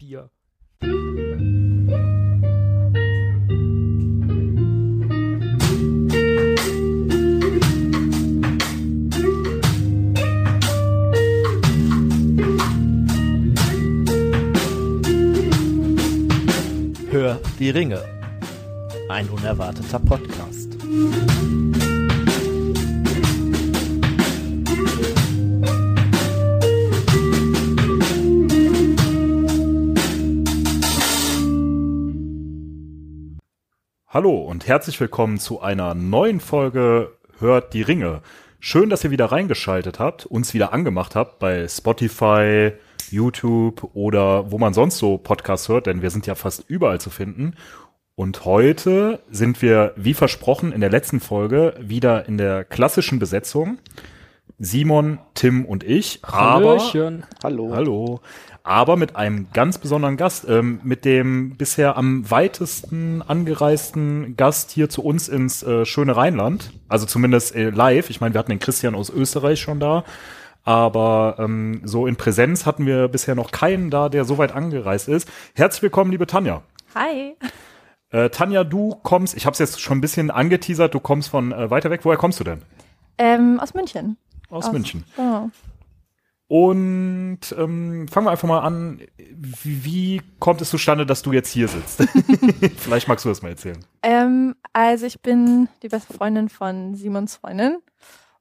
Bier. Hör die Ringe. Ein unerwarteter Podcast. Hallo und herzlich willkommen zu einer neuen Folge Hört die Ringe. Schön, dass ihr wieder reingeschaltet habt, uns wieder angemacht habt bei Spotify, YouTube oder wo man sonst so Podcasts hört, denn wir sind ja fast überall zu finden. Und heute sind wir, wie versprochen, in der letzten Folge wieder in der klassischen Besetzung. Simon, Tim und ich. Hallöchen. Aber, hallo. Hallo aber mit einem ganz besonderen Gast, ähm, mit dem bisher am weitesten angereisten Gast hier zu uns ins äh, schöne Rheinland. Also zumindest äh, live. Ich meine, wir hatten den Christian aus Österreich schon da. Aber ähm, so in Präsenz hatten wir bisher noch keinen da, der so weit angereist ist. Herzlich willkommen, liebe Tanja. Hi. Äh, Tanja, du kommst, ich habe es jetzt schon ein bisschen angeteasert, du kommst von äh, weiter weg. Woher kommst du denn? Ähm, aus München. Aus, aus München. Genau. Und ähm, fangen wir einfach mal an. Wie, wie, kommt es zustande, dass du jetzt hier sitzt? Vielleicht magst du das mal erzählen. Ähm, also ich bin die beste Freundin von Simons Freundin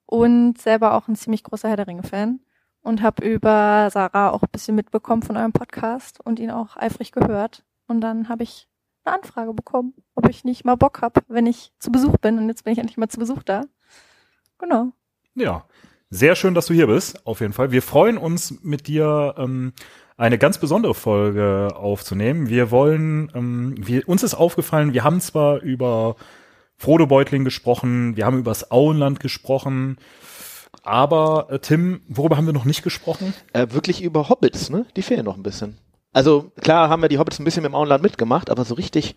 und selber auch ein ziemlich großer Herr der Ringe-Fan und habe über Sarah auch ein bisschen mitbekommen von eurem Podcast und ihn auch eifrig gehört. Und dann habe ich eine Anfrage bekommen, ob ich nicht mal Bock habe, wenn ich zu Besuch bin. Und jetzt bin ich endlich mal zu Besuch da. Genau. Ja. Sehr schön, dass du hier bist, auf jeden Fall. Wir freuen uns mit dir ähm, eine ganz besondere Folge aufzunehmen. Wir wollen, ähm, wir, uns ist aufgefallen, wir haben zwar über Frodo Beutling gesprochen, wir haben über das Auenland gesprochen, aber äh, Tim, worüber haben wir noch nicht gesprochen? Äh, wirklich über Hobbits, ne? Die fehlen noch ein bisschen. Also klar haben wir die Hobbits ein bisschen mit dem Auenland mitgemacht, aber so richtig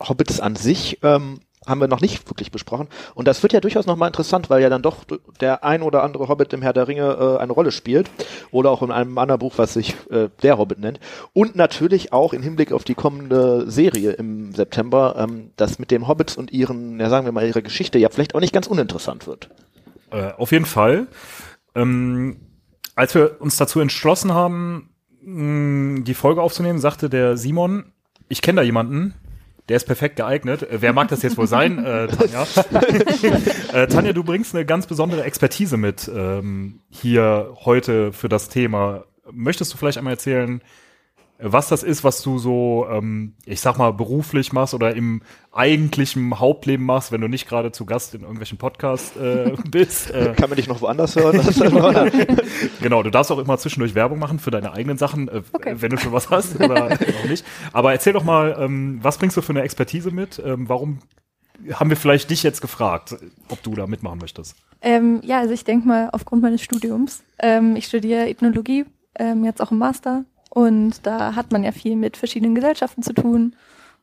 Hobbits an sich ähm, haben wir noch nicht wirklich besprochen. Und das wird ja durchaus nochmal interessant, weil ja dann doch der ein oder andere Hobbit im Herr der Ringe äh, eine Rolle spielt. Oder auch in einem anderen Buch, was sich äh, der Hobbit nennt. Und natürlich auch im Hinblick auf die kommende Serie im September, ähm, dass mit den Hobbits und ihren, ja sagen wir mal, ihrer Geschichte ja vielleicht auch nicht ganz uninteressant wird. Äh, auf jeden Fall. Ähm, als wir uns dazu entschlossen haben, mh, die Folge aufzunehmen, sagte der Simon, ich kenne da jemanden, der ist perfekt geeignet. Äh, wer mag das jetzt wohl sein, äh, Tanja? äh, Tanja, du bringst eine ganz besondere Expertise mit ähm, hier heute für das Thema. Möchtest du vielleicht einmal erzählen, was das ist, was du so, ähm, ich sag mal, beruflich machst oder im eigentlichen Hauptleben machst, wenn du nicht gerade zu Gast in irgendwelchen Podcasts äh, bist. Äh, Kann man dich noch woanders hören? genau, du darfst auch immer zwischendurch Werbung machen für deine eigenen Sachen, äh, okay. wenn du schon was hast oder auch nicht. Aber erzähl doch mal, ähm, was bringst du für eine Expertise mit? Ähm, warum haben wir vielleicht dich jetzt gefragt, ob du da mitmachen möchtest? Ähm, ja, also ich denke mal aufgrund meines Studiums. Ähm, ich studiere Ethnologie, ähm, jetzt auch im Master und da hat man ja viel mit verschiedenen Gesellschaften zu tun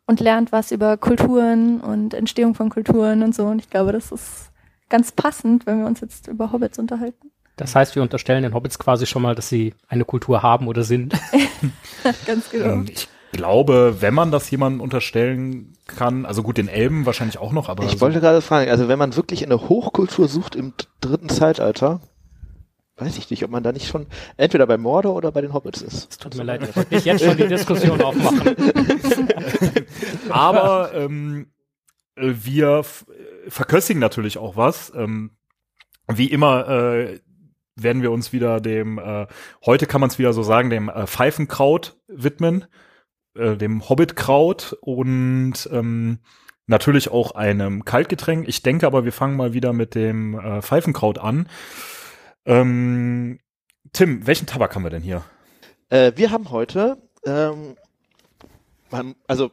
und lernt was über Kulturen und Entstehung von Kulturen und so. Und ich glaube, das ist ganz passend, wenn wir uns jetzt über Hobbits unterhalten. Das heißt, wir unterstellen den Hobbits quasi schon mal, dass sie eine Kultur haben oder sind. ganz genau. Ähm, ich glaube, wenn man das jemandem unterstellen kann, also gut, den Elben wahrscheinlich auch noch, aber. Ich so wollte gerade fragen, also wenn man wirklich eine Hochkultur sucht im dritten Zeitalter, weiß ich nicht, ob man da nicht schon entweder bei Mordor oder bei den Hobbits ist. Es tut mir leid, ich wollte nicht jetzt schon die Diskussion aufmachen. Aber ähm, wir verköstigen natürlich auch was. Ähm, wie immer äh, werden wir uns wieder dem, äh, heute kann man es wieder so sagen, dem äh, Pfeifenkraut widmen, äh, dem Hobbitkraut und ähm, natürlich auch einem Kaltgetränk. Ich denke aber, wir fangen mal wieder mit dem äh, Pfeifenkraut an. Ähm, Tim, welchen Tabak haben wir denn hier? Äh, wir haben heute, ähm, also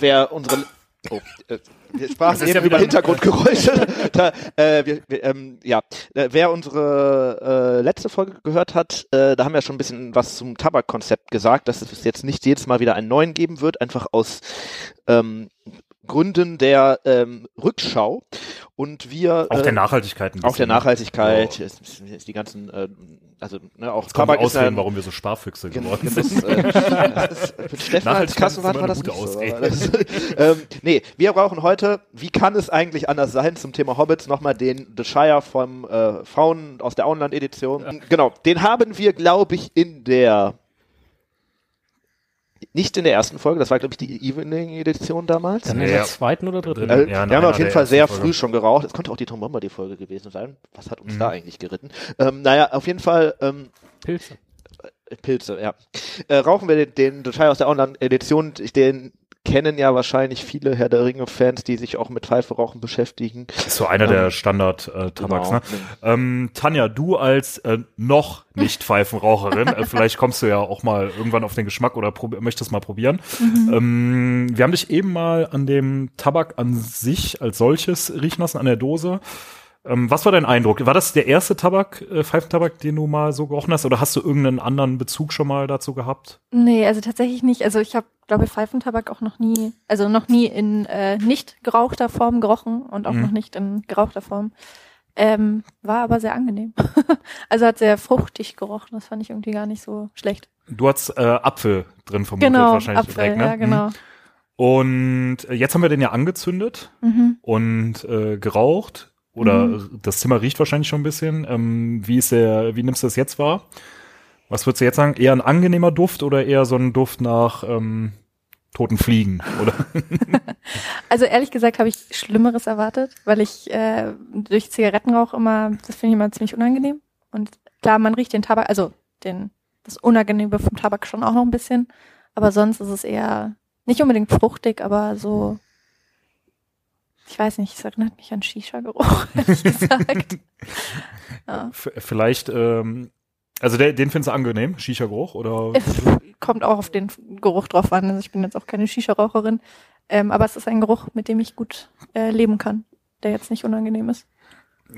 wer unsere Oh, äh, wir sprachen eben ja über Hintergrundgeräusche. da, äh, wir, wir, ähm, ja, äh, wer unsere äh, letzte Folge gehört hat, äh, da haben wir schon ein bisschen was zum Tabakkonzept gesagt, dass es jetzt nicht jedes Mal wieder einen neuen geben wird, einfach aus ähm, Gründen der ähm, Rückschau und wir Auch äh, der Nachhaltigkeit ein auch der bisschen, ne? Nachhaltigkeit, Ja. es, es, es die ganzen, äh, also ne, auch Das kann man Tabak ist ja ausreden, warum wir so Sparfüchse Gen- geworden sind. äh, das ist, mit Steffen als Nachhaltigkeit ist Kassenwart war das nicht so. aber Das, ähm, nee, wir brauchen heute, wie kann es eigentlich anders sein, zum Thema Hobbits nochmal den The Shire vom äh, Frauen aus der Auenland-Edition. Genau, den haben wir, glaube ich, in der nicht in der ersten Folge, das war, glaube ich, die Evening-Edition damals. Dann in Ja. der zweiten oder dritten? Drin. Äh, Ja, wir haben auf jeden Fall sehr früh Folgen. schon geraucht. Es könnte auch die Tom Bomber die Folge gewesen sein. Was hat uns Mhm. da eigentlich geritten? Ähm, naja, auf jeden Fall ähm, Pilze. Pilze, ja. Äh, rauchen wir den, den Detail aus der Online-Edition, den kennen ja wahrscheinlich viele Herr der Ringe-Fans, die sich auch mit Pfeife-Rauchen beschäftigen. ist so einer Ähm, der Standard-Tabaks. genau. Ne? Ähm, Tanja, du als äh, noch nicht Pfeifenraucherin, äh, vielleicht kommst du ja auch mal irgendwann auf den Geschmack oder möchtest mal probieren. Ähm, wir haben dich eben mal an dem Tabak an sich als solches riechen lassen, an der Dose. Ähm, was war dein Eindruck? War das der erste Tabak, äh, Pfeifentabak, den du mal so gerochen hast, oder hast du irgendeinen anderen Bezug schon mal dazu gehabt? Nee, also tatsächlich nicht. Also ich habe, glaube Pfeifentabak auch noch nie, also noch nie in äh, nicht gerauchter Form gerochen und auch Mhm. noch nicht in gerauchter Form. Ähm, war aber sehr angenehm. also hat sehr fruchtig gerochen. Das fand ich irgendwie gar nicht so schlecht. Du hast äh, Apfel drin vermutet genau, wahrscheinlich Apfel, direkt, ne? ja, genau. Mhm. Und äh, jetzt haben wir den ja angezündet Mhm. und äh, geraucht. Oder Mhm. das Zimmer riecht wahrscheinlich schon ein bisschen. Ähm, wie ist der, wie nimmst du das jetzt wahr? Was würdest du jetzt sagen? Eher ein angenehmer Duft oder eher so ein Duft nach ähm, toten Fliegen? Oder? Also ehrlich gesagt habe ich Schlimmeres erwartet, weil ich äh, durch Zigarettenrauch immer, das finde ich immer ziemlich unangenehm. Und klar, man riecht den Tabak, also den, das Unangenehme vom Tabak schon auch noch ein bisschen. Aber sonst ist es eher nicht unbedingt fruchtig, aber so, ich weiß nicht, es erinnert mich an Shisha-Geruch, ehrlich gesagt. ja. Vielleicht, ähm, also der, den findest du angenehm, Shisha-Geruch? Oder? Es kommt auch auf den Geruch drauf an. Also ich bin jetzt auch keine Shisha-Raucherin. Ähm, aber es ist ein Geruch, mit dem ich gut äh, leben kann, der jetzt nicht unangenehm ist.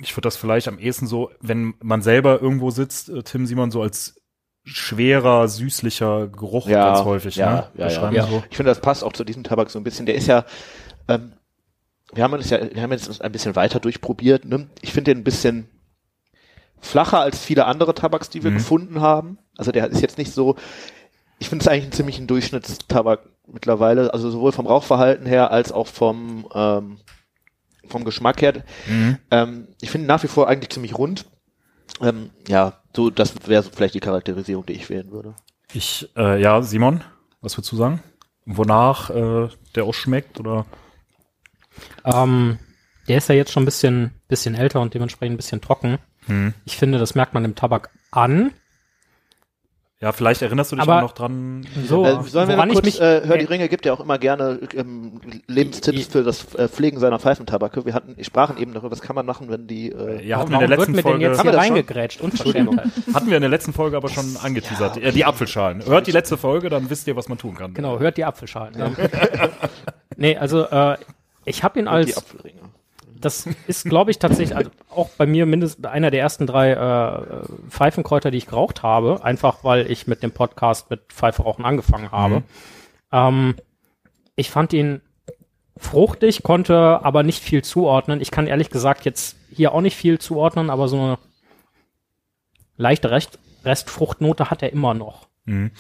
Ich würde das vielleicht am ehesten so, wenn man selber irgendwo sitzt, äh, Tim Simon, so als schwerer, süßlicher Geruch Ja, ganz häufig. ja, ne? ja, Beschreiben ja. So. Ich finde, das passt auch zu diesem Tabak so ein bisschen. Der ist ja, ähm, wir haben uns ja, wir haben jetzt ein bisschen weiter durchprobiert. Ne? Ich finde den ein bisschen flacher als viele andere Tabaks, die wir Mhm. gefunden haben. Also der ist jetzt nicht so, ich finde es eigentlich ein ziemlich ein Durchschnittstabak mittlerweile, also sowohl vom Rauchverhalten her als auch vom, ähm, vom Geschmack her. Mhm. Ähm, ich finde nach wie vor eigentlich ziemlich rund. Ähm, ja, so, das wäre so vielleicht die Charakterisierung, die ich wählen würde. Ich, äh, ja, Simon, was würdest du sagen? Wonach äh, der auch schmeckt oder? Ähm, der ist ja jetzt schon ein bisschen, bisschen älter und dementsprechend ein bisschen trocken. Hm. Ich finde, das merkt man dem Tabak an. Ja, vielleicht erinnerst du dich Aber- auch noch dran. So, Äh, sollen wir woran mal ich kurz, mich, äh, Hör die äh, Ringe gibt ja auch immer gerne ähm, Lebenstipps für das äh, Pflegen seiner Pfeifentabake. Wir hatten, sprachen eben darüber, was kann man machen, wenn die, äh, Ja, hatten wir in der letzten Folge, jetzt hier reingegrätscht? Unverschämtheit. hatten wir in der letzten Folge aber schon angeteasert. Ja, die Apfelschalen. Hört die letzte Folge, dann wisst ihr, was man tun kann. Genau, hört die Apfelschalen. Ja. nee, also äh, ich habe ihn die als, Apfelringe. Das ist glaube ich tatsächlich, also auch bei mir mindestens einer der ersten drei äh, Pfeifenkräuter, die ich geraucht habe, einfach weil ich mit dem Podcast mit Pfeiferauchen angefangen habe. Mhm. Ähm, ich fand ihn fruchtig, konnte aber nicht viel zuordnen. Ich kann ehrlich gesagt jetzt hier auch nicht viel zuordnen, aber so eine leichte Rest Restfruchtnote hat er immer noch. Mhm.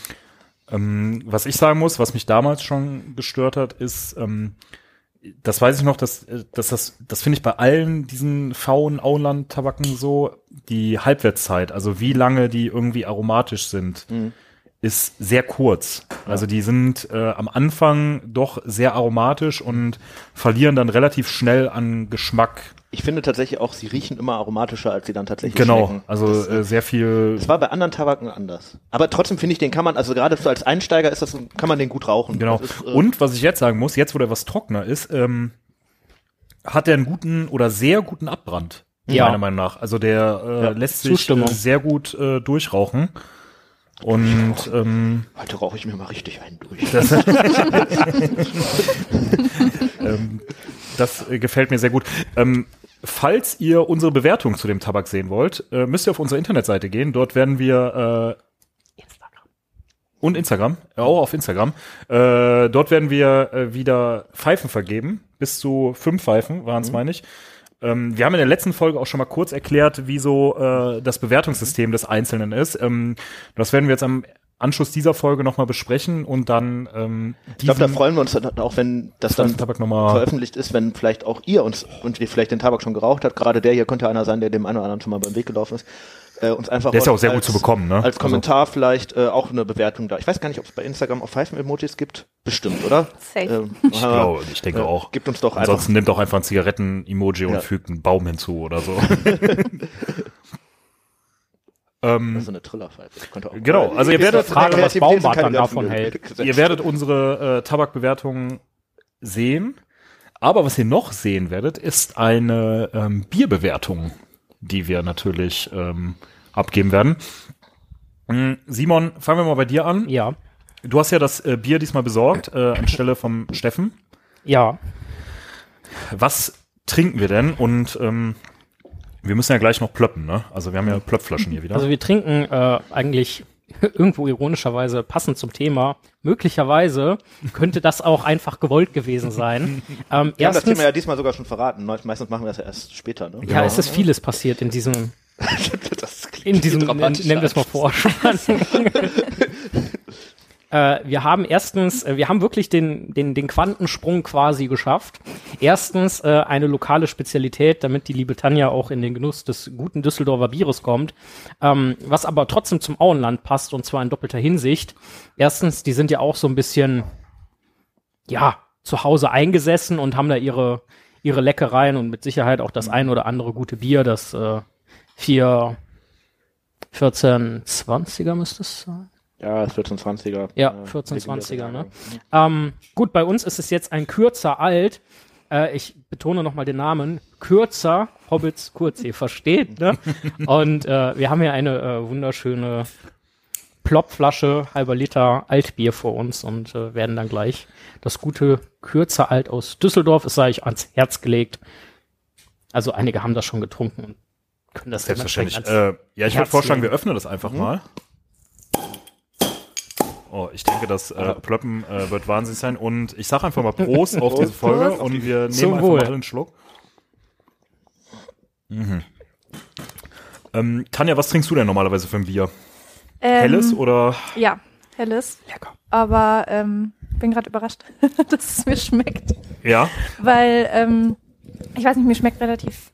Ähm, was ich sagen muss, was mich damals schon gestört hat, ist, ähm, das weiß ich noch, dass, äh, dass das, das finde ich bei allen diesen fauen Auenland-Tabaken so, die Halbwertszeit, also wie lange die irgendwie aromatisch sind, Mhm. ist sehr kurz. Also die sind äh, am Anfang doch sehr aromatisch und verlieren dann relativ schnell an Geschmack. Ich finde tatsächlich auch, sie riechen immer aromatischer, als sie dann tatsächlich Genau, schmecken. also das, äh, sehr viel. das war bei anderen Tabaken anders. Aber trotzdem finde ich, den kann man, also gerade so als Einsteiger ist das, kann man den gut rauchen. Genau. Ist, äh, Und was ich jetzt sagen muss, jetzt wo der was trockener ist, ähm, hat er einen guten oder sehr guten Abbrand. Ja. Meiner Meinung nach. Also der äh, Ja, lässt sich Zustimmung. äh, sehr gut äh, durchrauchen. Und ähm, heute rauche ich mir mal richtig einen durch. das, ähm, das äh, gefällt mir sehr gut. Ähm, falls ihr unsere Bewertung zu dem Tabak sehen wollt, äh, müsst ihr auf unsere Internetseite gehen. Dort werden wir äh, Und Instagram, auch auf Instagram. Äh, dort werden wir äh, wieder Pfeifen vergeben. Bis zu fünf Pfeifen waren es, meine ich. Ähm, wir haben in der letzten Folge auch schon mal kurz erklärt, wie so äh, das Bewertungssystem des Einzelnen ist. Ähm, das werden wir jetzt am Anschluss dieser Folge nochmal besprechen und dann ähm, Ich glaube, da freuen wir uns dann auch, wenn das dann veröffentlicht ist, wenn vielleicht auch ihr uns und ihr vielleicht den Tabak schon geraucht habt. Gerade der hier könnte einer sein, der dem einen oder anderen schon mal beim Weg gelaufen ist. Äh, uns einfach Der ist ja auch sehr als- gut zu bekommen, ne? Als Also- Kommentar vielleicht äh, auch eine Bewertung da. Ich weiß gar nicht, ob es bei Instagram auch Pfeifen-Emojis gibt. Bestimmt, oder? Safe. Ähm, Ich glaube, ich denke äh, auch. Gibt uns doch einfach. Ansonsten nimmt auch einfach ein Zigaretten-Emoji und Ja. fügt einen Baum hinzu oder so. ähm, so eine Trillerpfeife. Das könnte auch Genau, also ihr werdet- Frage, was Baumbart dann davon hält. ihr werdet unsere äh, Tabakbewertungen sehen. Aber was ihr noch sehen werdet, ist eine ähm, Bierbewertung, die wir natürlich ähm, abgeben werden. Mm, Simon, fangen wir mal bei dir an. Ja. Du hast ja das äh, Bier diesmal besorgt, äh, anstelle vom Steffen. Ja. Was trinken wir denn? Und ähm, wir müssen ja gleich noch plöppen, ne? Also wir haben ja Plöpfflaschen hier wieder. Also wir trinken äh, eigentlich irgendwo ironischerweise passend zum Thema. Möglicherweise könnte das auch einfach gewollt gewesen sein. ähm, Wir haben das erstens, Thema ja diesmal sogar schon verraten. Meist- Meistens machen wir das ja erst später. Ne? ja, es ist vieles passiert in diesem, in diesem, nennen wir es mal an. Äh, wir haben erstens, äh, wir haben wirklich den, den, den Quantensprung quasi geschafft. Erstens äh, eine lokale Spezialität, damit die liebe Tanja auch in den Genuss des guten Düsseldorfer Bieres kommt, ähm, was aber trotzdem zum Auenland passt und zwar in doppelter Hinsicht. Erstens, die sind ja auch so ein bisschen, ja, zu Hause eingesessen und haben da ihre, ihre Leckereien und mit Sicherheit auch das ein oder andere gute Bier, das äh, vier 1420er müsste es sein. Ja, 1420er. Ja, Äh, 1420er, ne? Mhm. Ähm, gut, bei uns ist es jetzt ein kürzer alt. Äh, ich betone nochmal den Namen. Kürzer, Hobbits kurz, ihr versteht, ne? Und äh, wir haben hier eine äh, wunderschöne Plopflasche, halber Liter Altbier vor uns und äh, werden dann gleich das gute kürzer alt aus Düsseldorf, es sei euch ans Herz gelegt. Also einige haben das schon getrunken und können das Selbstverständlich. Äh, ja, ich würde vorschlagen, wir öffnen das einfach mal. Oh, ich denke, das äh, Plöppen äh, wird wahnsinnig sein. Und ich sage einfach mal Prost auf diese Folge Prost. und wir nehmen Zum einfach Wohl. mal einen Schluck. Mhm. Ähm, Tanja, was trinkst du denn normalerweise für ein Bier? Ähm, Helles oder? Ja, helles. Lecker. Aber ähm, bin gerade überrascht, dass es mir schmeckt. Ja. Weil, ähm, ich weiß nicht, mir schmeckt relativ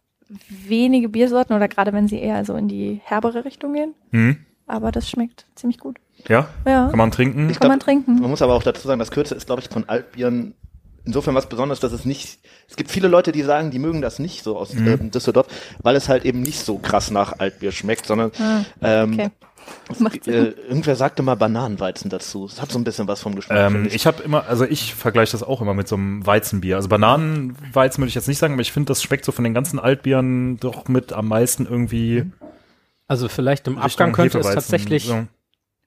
wenige Biersorten oder gerade wenn sie eher so in die herbere Richtung gehen. Hm? Aber das schmeckt ziemlich gut. Ja? Ja, Kann man trinken? Ich kann man glaub, trinken. Man muss aber auch dazu sagen, das Kürze ist, glaube ich, von Altbieren insofern was Besonderes, dass es nicht, es gibt viele Leute, die sagen, die mögen das nicht so aus Mhm. ähm, Düsseldorf, weil es halt eben nicht so krass nach Altbier schmeckt, sondern Ah, ähm, okay. Macht äh, irgendwer sagte mal Bananenweizen dazu. Es hat so ein bisschen was vom Geschmack. Ähm, ich habe immer, also ich vergleiche das auch immer mit so einem Weizenbier. Also Bananenweizen würde ich jetzt nicht sagen, aber ich finde, das schmeckt so von den ganzen Altbieren doch mit am meisten irgendwie Also vielleicht im Richtung Abgang könnte es tatsächlich So.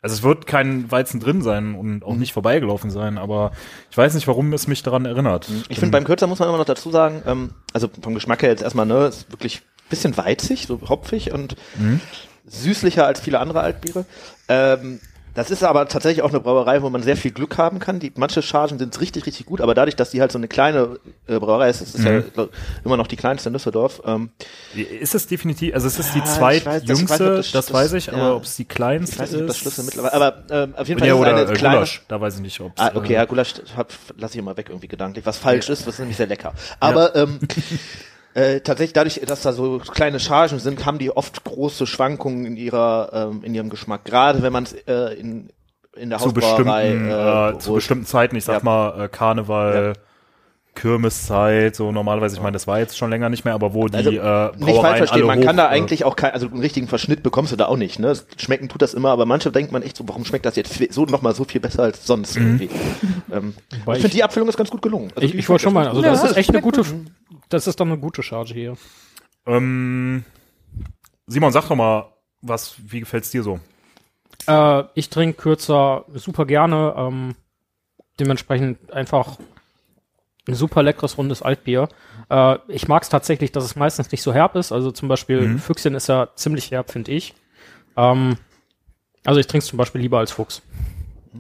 Also es wird kein Weizen drin sein und auch Mhm. nicht vorbeigelaufen sein, aber ich weiß nicht, warum es mich daran erinnert. Ich finde, beim Kürzer muss man immer noch dazu sagen, ähm, also vom Geschmack her jetzt erstmal, ne, ist wirklich ein bisschen weizig, so hopfig und Mhm. süßlicher als viele andere Altbiere. Ähm, das ist aber tatsächlich auch eine Brauerei, wo man sehr viel Glück haben kann. Die, manche Chargen sind richtig, richtig gut, aber dadurch, dass die halt so eine kleine äh, Brauerei ist, das ist Mhm. ja glaub, immer noch die kleinste in Düsseldorf. Ähm, Ist es definitiv, also es ist die weiß zweitjüngste, das, das- weiß ich, ja. aber ob es die kleinste ich weiß nicht, ob das ist. Schlüssel mittlerweile, aber ähm, auf jeden Fall ja, ist es eine äh, kleine, Gulasch, da weiß ich nicht, ob Ah, okay, äh, ja, Gulasch lasse ich immer weg irgendwie gedanklich, was falsch ist, was ist nämlich sehr lecker. Aber ähm, äh, tatsächlich dadurch, dass da so kleine Chargen sind, haben die oft große Schwankungen in ihrer ähm, in ihrem Geschmack. Gerade wenn man es äh, in in der zu bestimmten, Hausbrauerei äh, zu bestimmten Zeiten, ich sag Ja. mal äh, Karneval, Kirmeszeit, so normalerweise, ich meine, das war jetzt schon länger nicht mehr, aber wo die Also, äh, nicht falsch Brauereien verstehen, alle man hoch, kann da äh, eigentlich auch kein, also einen richtigen Verschnitt bekommst du da auch nicht, ne? Schmecken tut das immer, aber manche denkt man echt so, warum schmeckt das jetzt so nochmal so viel besser als sonst Mhm. irgendwie. ähm, ich finde die Abfüllung ist ganz gut gelungen. Also Ich, ich wollte schon mal, also ganz das gut. ist echt eine gute, das ist doch eine gute Charge hier. Ähm, Simon, sag doch mal, was, wie gefällt's dir so? Äh, ich trinke kürzer super gerne, ähm, dementsprechend einfach ein super leckeres rundes Altbier. Äh, ich mag es tatsächlich, dass es meistens nicht so herb ist. Also zum Beispiel Mhm. Füchschen ist ja ziemlich herb, finde ich. Ähm, also ich trinke es zum Beispiel lieber als Fuchs.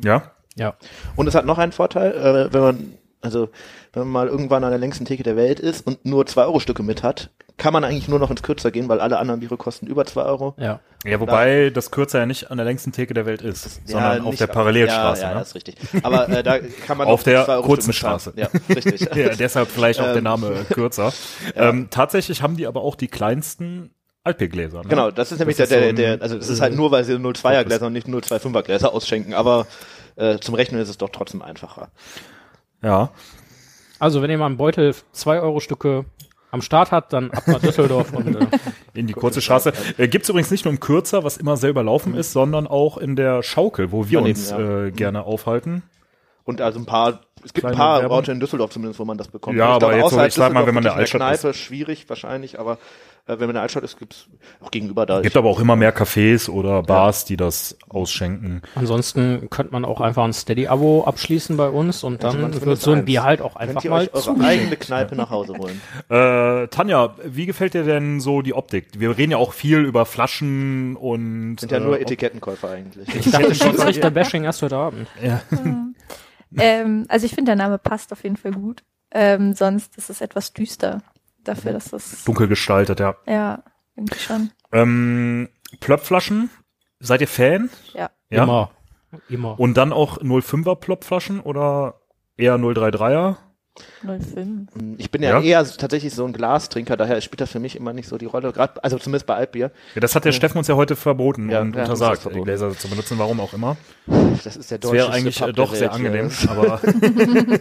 Ja? Ja. Und es hat noch einen Vorteil, äh, wenn man, also wenn man mal irgendwann an der längsten Theke der Welt ist und nur 2-Euro-Stücke mit hat, kann man eigentlich nur noch ins Kürzer gehen, weil alle anderen Biere kosten über 2 Euro. Ja. Ja, wobei das Kürzer ja nicht an der längsten Theke der Welt ist, sondern auf nicht- der Parallelstraße. Ja, ja, ne? das ist richtig. Aber äh, da kann man Auf der 2 Euro kurzen. Straße. Ja, richtig. ja, deshalb vielleicht auch der Ähm, Name kürzer. Ähm, tatsächlich haben die aber auch die kleinsten Altbiergläser. Ne? Genau, das ist nämlich Das der, ist der, ein- der, also es ist halt nur, weil sie 0,2er Gläser und nicht 0,25er Gläser ausschenken, aber äh, zum Rechnen ist es doch trotzdem einfacher. Ja. Also, wenn ihr mal einen Beutel 2-Euro-Stücke am Start hat, dann ab nach Düsseldorf und äh, In die kurze Straße. Äh, Gibt's übrigens nicht nur im Kürzer, was immer sehr überlaufen ist, sondern auch in der Schaukel, wo wir Daneben, uns ja. äh, gerne aufhalten. Und also ein paar, es gibt ein paar Werbung. Orte in Düsseldorf zumindest, wo man das bekommt. Ja, Ich aber glaube, jetzt so, ich sag mal, wenn man in der Altstadt wirklich Kneipe, schwierig wahrscheinlich, aber äh, wenn man in der Altstadt ist, gibt's auch gegenüber da. Gibt aber auch immer mehr Cafés oder Bars, die das ausschenken. ansonsten könnte man auch einfach ein Steady-Abo abschließen bei uns und Also dann wird zumindest so ein. Bier halt auch einfach ihr mal euch eure eigene Kneipe nach Hause holen? Äh, Tanja, wie gefällt dir denn so die Optik? Wir reden ja auch viel über Flaschen und Sind ja nur äh, Etikettenkäufer eigentlich. Ich dachte, Schiedsrichter-Bashing erst heute Abend. Ähm, also ich finde, der Name passt auf jeden Fall gut. Ähm, sonst ist es etwas düster dafür, dass das, dunkel gestaltet, ja. ja, irgendwie schon. Ähm, Plöpflaschen, seid ihr Fan? Ja. Ja. Immer. Immer. Und dann auch 05er Plöpflaschen oder eher 033er? 05. Ich bin ja, Ja? eher tatsächlich so ein Glastrinker, daher spielt das für mich immer nicht so die Rolle. Grad, also zumindest bei Altbier. Ja, das hat der Steffen uns ja heute verboten Ja, und ja, untersagt, das ist die verboten. Gläser zu benutzen, warum auch immer. Das ist der Das wäre eigentlich äh, Pub doch sehr angenehm, aber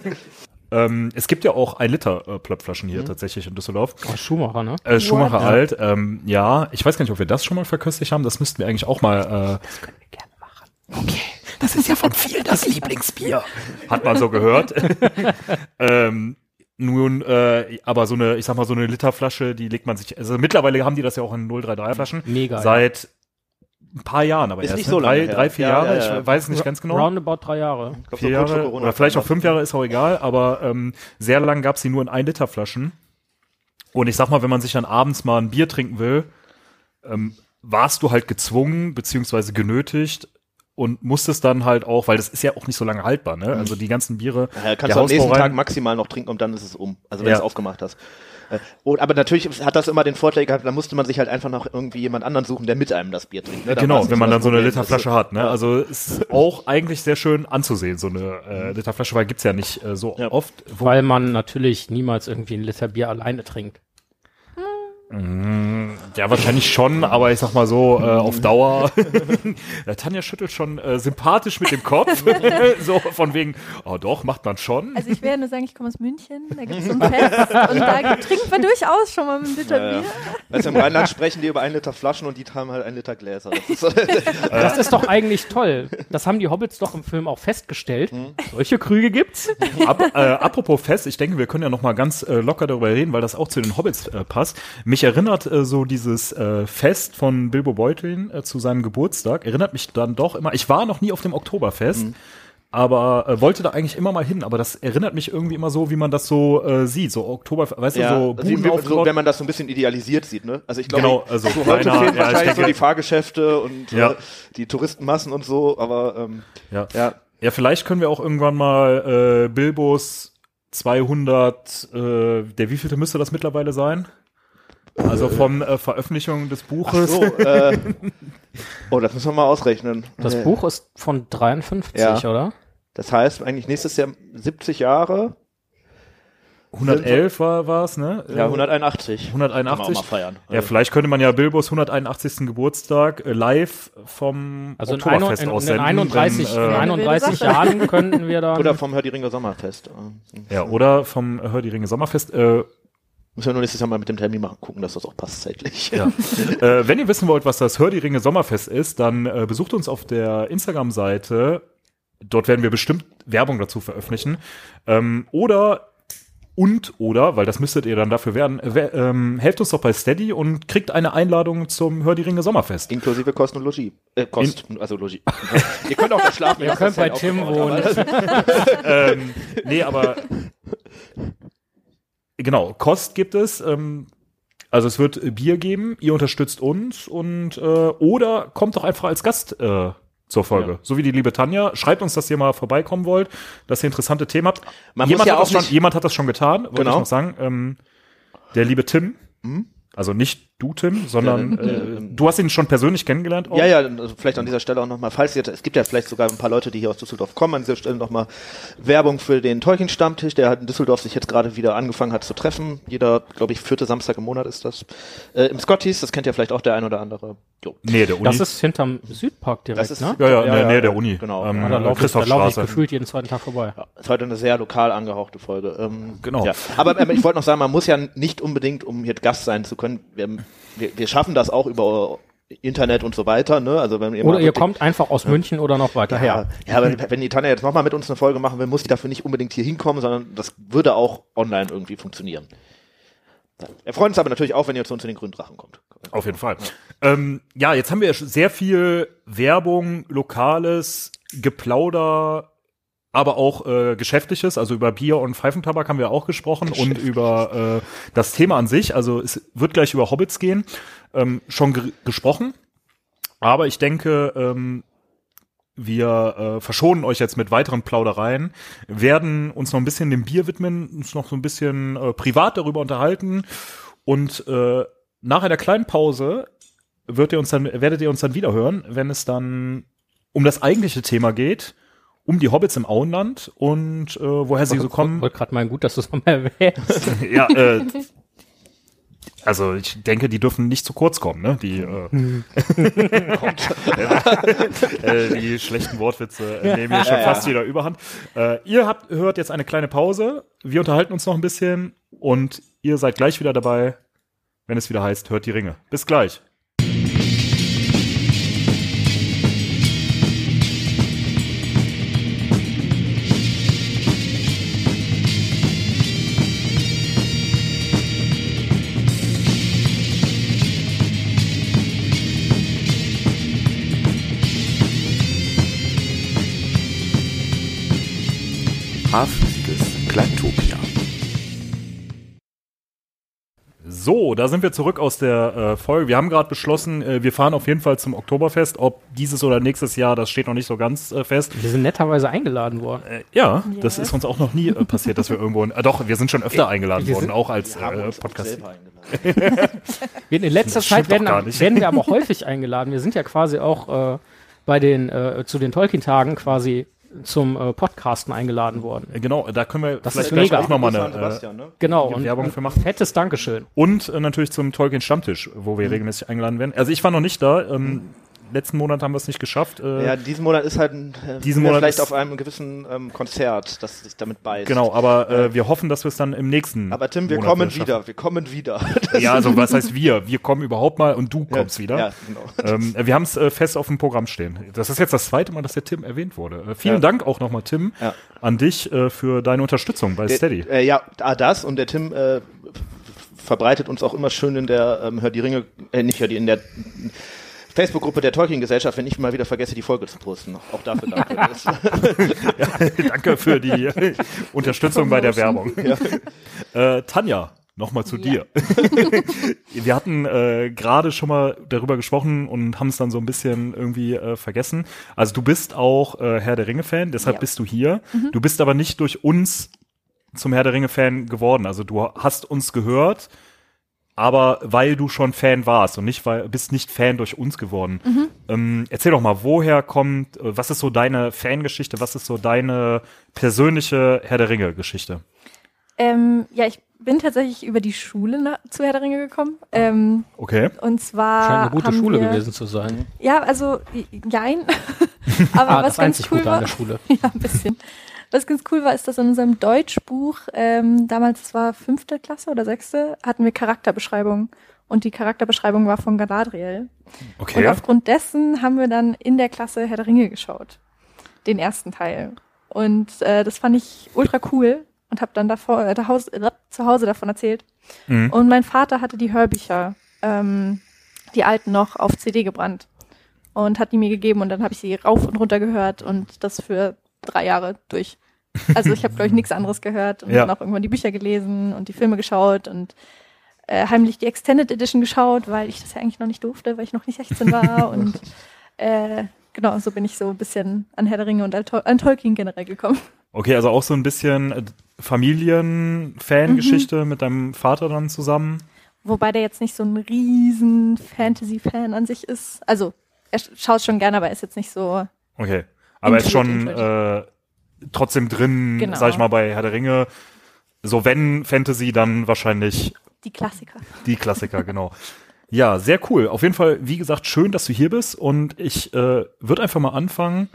ähm, es gibt ja auch ein Liter äh, Plöpflaschen hier tatsächlich in Düsseldorf. Oh, Schumacher, ne? Äh, Schumacher What? alt, ähm, ja, ich weiß gar nicht, ob wir das schon mal verköstigt haben, das müssten wir eigentlich auch mal. Äh, das können wir gerne machen. Okay, das ist ja von vielen das Lieblingsbier. Hat man so gehört. ähm, nun, äh, aber so eine, ich sag mal, so eine Literflasche, die legt man sich, also mittlerweile haben die das ja auch in 033er Flaschen. Mega. Seit ein paar Jahren, aber Ist erst nicht ne? so lange drei, her. drei, vier Ja, Jahre, ja, ja. ich weiß es nicht ganz genau. Roundabout drei Jahre. Ich glaub, vier Jahre oder vielleicht auch fünf Jahre ist auch egal, aber ähm, sehr lang gab es sie nur in 1 Liter Flaschen. Und ich sag mal, wenn man sich dann abends mal ein Bier trinken will, ähm, warst du halt gezwungen beziehungsweise genötigt und musstest dann halt auch, weil das ist ja auch nicht so lange haltbar, ne? Also die ganzen Biere. Ja, kannst der du am nächsten Tag maximal noch trinken und dann ist es um. Also wenn Ja. du es aufgemacht hast. Äh, Und, aber natürlich hat das immer den Vorteil gehabt, da musste man sich halt einfach noch irgendwie jemand anderen suchen, der mit einem das Bier trinkt. Ne? Genau, wenn man dann so eine Literflasche hat. Ne? ja. Also es ist auch eigentlich sehr schön anzusehen, so eine äh, Literflasche, weil gibt's ja nicht äh, so Ja. oft. Weil man natürlich niemals irgendwie ein Liter Bier alleine trinkt. Ja, wahrscheinlich schon, aber ich sag mal so, äh, auf Dauer. ja, Tanja schüttelt schon äh, sympathisch mit dem Kopf. so von wegen, oh doch, macht man schon. Also ich will ja nur sagen, ich komme aus München, da gibt es so ein Fest und da trinkt man durchaus schon mal ein Liter Ja, ja. Bier. Du, im Rheinland sprechen die über ein Liter Flaschen und die haben halt ein Liter Gläser. Das ist Das ist doch eigentlich toll. Das haben die Hobbits doch im Film auch festgestellt. Solche Krüge gibt's. Ab, äh, apropos Fest, ich denke, wir können ja noch mal ganz äh, locker darüber reden, weil das auch zu den Hobbits äh, passt. Mich erinnert äh, so dieses äh, Fest von Bilbo Beutlin äh, zu seinem Geburtstag, erinnert mich dann doch immer, ich war noch nie auf dem Oktoberfest, aber äh, wollte da eigentlich immer mal hin, aber das erinnert mich irgendwie immer so, wie man das so äh, sieht, so Oktober, weißt ja, du, so also wie- Buden so, aufgebaut. wenn man das so ein bisschen idealisiert sieht, ne? Also ich glaube, Genau, also so heute fehlen ja, ich wahrscheinlich so denke- die Fahrgeschäfte und Ja. äh, die Touristenmassen und so, aber ähm, ja. ja, ja, vielleicht können wir auch irgendwann mal äh, Bilbos 200, äh, der wievielte müsste das mittlerweile sein? Also von äh, Veröffentlichung des Ach Buches. so, äh, oh, das müssen wir mal ausrechnen. Das Äh, Buch ist von 53, Ja. oder? Das heißt eigentlich nächstes Jahr 70 Jahre, 111 war war's, ne? ja Äh, 181. Kann man auch 181. mal feiern. Ja, vielleicht könnte man ja Bilbos 181. Geburtstag äh, live vom Also in, ein, Oktoberfest in, in aussenden. 31, wenn, in äh, 31 Wilde Sache. Jahren könnten wir dann. Oder vom Hör die Ringe Sommerfest. Ja, oder vom Hör die Ringe Sommerfest. Äh, Müssen wir nur nächstes Jahr mal mit dem Termin machen, gucken, dass das auch passt zeitlich. ja. äh, wenn ihr wissen wollt, was das Hör die Ringe Sommerfest ist, dann äh, besucht uns auf der Instagram-Seite. Dort werden wir bestimmt Werbung dazu veröffentlichen. Ähm, oder und oder, weil das müsstet ihr dann dafür werden, äh, ähm, helft uns doch bei Steady und kriegt eine Einladung zum Hör die Ringe Sommerfest. Inklusive Kosten und Logis. Äh, Kost, also Logis. Ihr könnt auch da schlafen. Ihr könnt bei Tim wohnen. ähm, nee, aber genau, Kost gibt es. Ähm, also es wird Bier geben, ihr unterstützt uns und äh, oder kommt doch einfach als Gast äh, zur Folge. Ja. So wie die liebe Tanja. Schreibt uns, dass ihr mal vorbeikommen wollt, dass ihr interessante Themen habt. Man jemand, ja hat das auch schon, jemand hat das schon getan, wollte Genau. ich noch sagen. Ähm, der liebe Tim. Also nicht du, Tim, sondern Ja, äh, du hast ihn schon persönlich kennengelernt. Auch? Ja, ja, also vielleicht an dieser Stelle auch nochmal, falls ihr, es gibt ja vielleicht sogar ein paar Leute, die hier aus Düsseldorf kommen, an dieser Stelle nochmal Werbung für den Tolkien-Stammtisch, der halt in Düsseldorf sich jetzt gerade wieder angefangen hat zu treffen. Jeder, glaube ich, vierte Samstag im Monat ist das. Äh, Im Scotties, das kennt ja vielleicht auch der ein oder andere. Jo. Nee, der Uni. Das ist hinterm Südpark direkt, Das ist- ne? ja, ja, Ja, ja, nee, der Uni. genau. Ähm, da laufe ich, da Christoph lauf ich gefühlt jeden zweiten Tag vorbei. Ja, ist heute eine sehr lokal angehauchte Folge. Ähm, Genau. Ja. Aber ähm, ich wollte noch sagen, man muss ja nicht unbedingt, um hier Gast sein zu können, wir, wir, wir schaffen das auch über Internet und so weiter. Ne? Also wenn Oder mal ihr kommt einfach aus München oder noch weiter her. Ja, ja, aber wenn die Tanja jetzt nochmal mit uns eine Folge machen will, muss sie dafür nicht unbedingt hier hinkommen, sondern das würde auch online irgendwie funktionieren. Wir freuen uns aber natürlich auch, wenn ihr zu uns in den Gründrachen kommt. Auf jeden Fall. Ähm, ja, jetzt haben wir sehr viel Werbung, Lokales, Geplauder, aber auch äh, Geschäftliches, also über Bier und Pfeifentabak haben wir auch gesprochen und über äh, das Thema an sich. Also es wird gleich über Hobbits gehen, ähm, schon ge gesprochen. Aber ich denke, ähm, wir äh, verschonen euch jetzt mit weiteren Plaudereien, werden uns noch ein bisschen dem Bier widmen, uns noch so ein bisschen äh, privat darüber unterhalten und äh, nach einer kleinen Pause wird ihr uns dann, werdet ihr uns dann wieder hören, wenn es dann um das eigentliche Thema geht, um die Hobbits im Auenland und äh, woher sie so Ich kommen. wollte gerade meinen, gut, dass du es nochmal erwähnst. ja, äh, also ich denke, die dürfen nicht zu kurz kommen, ne? Die, äh, äh, die schlechten Wortwitze äh, nehmen hier schon Ja, fast ja. wieder Überhand. Äh, ihr habt hört jetzt eine kleine Pause. Wir unterhalten uns noch ein bisschen und ihr seid gleich wieder dabei, wenn es wieder heißt, hört die Ringe. Bis gleich. Hafensiegels Kleintopia. So, da sind wir zurück aus der äh, Folge. Wir haben gerade beschlossen, äh, wir fahren auf jeden Fall zum Oktoberfest. Ob dieses oder nächstes Jahr, das steht noch nicht so ganz äh, fest. Wir sind netterweise eingeladen worden. Äh, ja, das Yes. ist uns auch noch nie äh, passiert, dass wir irgendwo. Äh, doch, wir sind schon öfter eingeladen wir worden, sind- auch als Wir haben äh, uns auch Podcast. in letzter Das Zeit werden, werden wir aber häufig eingeladen. Wir sind ja quasi auch äh, bei den äh, zu den Tolkien-Tagen quasi zum äh, Podcasten eingeladen worden. Äh, Genau, da können wir Das vielleicht ist gleich mega. auch nochmal eine. Äh, ne? Genau. Die Und, Werbung für machen. fettes Dankeschön. und äh, natürlich zum Tolkien Stammtisch, wo wir regelmäßig eingeladen werden. Also ich war noch nicht da. Ähm, letzten Monat haben wir es nicht geschafft. Äh, Ja, diesen Monat ist halt ein, äh, Diesen Monat vielleicht auf einem gewissen ähm, Konzert, das sich damit beißt. Genau, aber äh, wir hoffen, dass wir es dann im nächsten. Aber Tim, wir Monat kommen schaffen. wieder, wir kommen wieder. Ja, also was heißt wir? Wir kommen überhaupt mal und du kommst wieder. Ja, genau. Ähm, wir haben es äh, fest auf dem Programm stehen. Das ist jetzt das zweite Mal, dass der Tim erwähnt wurde. Äh, vielen Ja. Dank auch nochmal, Tim, Ja. an dich äh, für deine Unterstützung bei Steady. Der, äh, ja, ah, das und der Tim äh, verbreitet uns auch immer schön in der ähm, Hör die Ringe, äh, nicht Hör die, in der Facebook-Gruppe der Tolkien-Gesellschaft, wenn ich mal wieder vergesse, die Folge zu posten. Auch dafür danke. Das- Danke für die Unterstützung bei der Werbung. Äh, Tanja, nochmal zu dir. Wir hatten äh, gerade schon mal darüber gesprochen und haben es dann so ein bisschen irgendwie äh, vergessen. Also du bist auch äh, Herr der Ringe-Fan, deshalb Ja. bist du hier. Du bist aber nicht durch uns zum Herr der Ringe-Fan geworden. Also du hast uns gehört, aber weil du schon Fan warst und nicht weil bist nicht Fan durch uns geworden. Ähm, erzähl doch mal, woher kommt, äh, was ist so deine Fangeschichte, was ist so deine persönliche Herr der Ringe-Geschichte? Ähm, ja, ich bin tatsächlich über die Schule zu Herr der Ringe gekommen. Ähm, Okay. und zwar. Scheint eine gute Schule wir, gewesen zu sein. Ja, also, jein. Aber Ah, was das ganz einzig cool Gute war. an der Schule. ja, ein bisschen. Was ganz cool war, ist, dass in unserem Deutschbuch, ähm, damals war fünfte Klasse oder sechste, hatten wir Charakterbeschreibung. Und die Charakterbeschreibung war von Galadriel. Und Okay. aufgrund dessen haben wir dann in der Klasse Herr der Ringe geschaut. Den ersten Teil. Und äh, das fand ich ultra cool und habe dann davor, äh, dahaus, äh, zu Hause davon erzählt. Mhm. Und mein Vater hatte die Hörbücher, ähm, die alten noch, auf CD gebrannt. Und hat die mir gegeben und dann habe ich sie rauf und runter gehört und das für drei Jahre durch. Also ich habe, glaube ich, nichts anderes gehört und Ja. dann auch irgendwann die Bücher gelesen und die Filme geschaut und äh, heimlich die Extended Edition geschaut, weil ich das ja eigentlich noch nicht durfte, weil ich noch nicht 16 war und äh, genau, so bin ich so ein bisschen an Herr der Ringe und an, Tol an Tolkien generell gekommen. Okay, also auch so ein bisschen äh, Familien-Fangeschichte mit deinem Vater dann zusammen. Wobei der jetzt nicht so ein riesen Fantasy-Fan an sich ist. Also, er sch- schaut schon gerne, aber er ist jetzt nicht so. Okay. Aber er ist schon äh, trotzdem drin, Genau. sag ich mal, bei Herr der Ringe. So, wenn Fantasy, dann wahrscheinlich Die Klassiker. die Klassiker, genau. Ja, sehr cool. Auf jeden Fall, wie gesagt, schön, dass du hier bist und ich äh, würde einfach mal anfangen.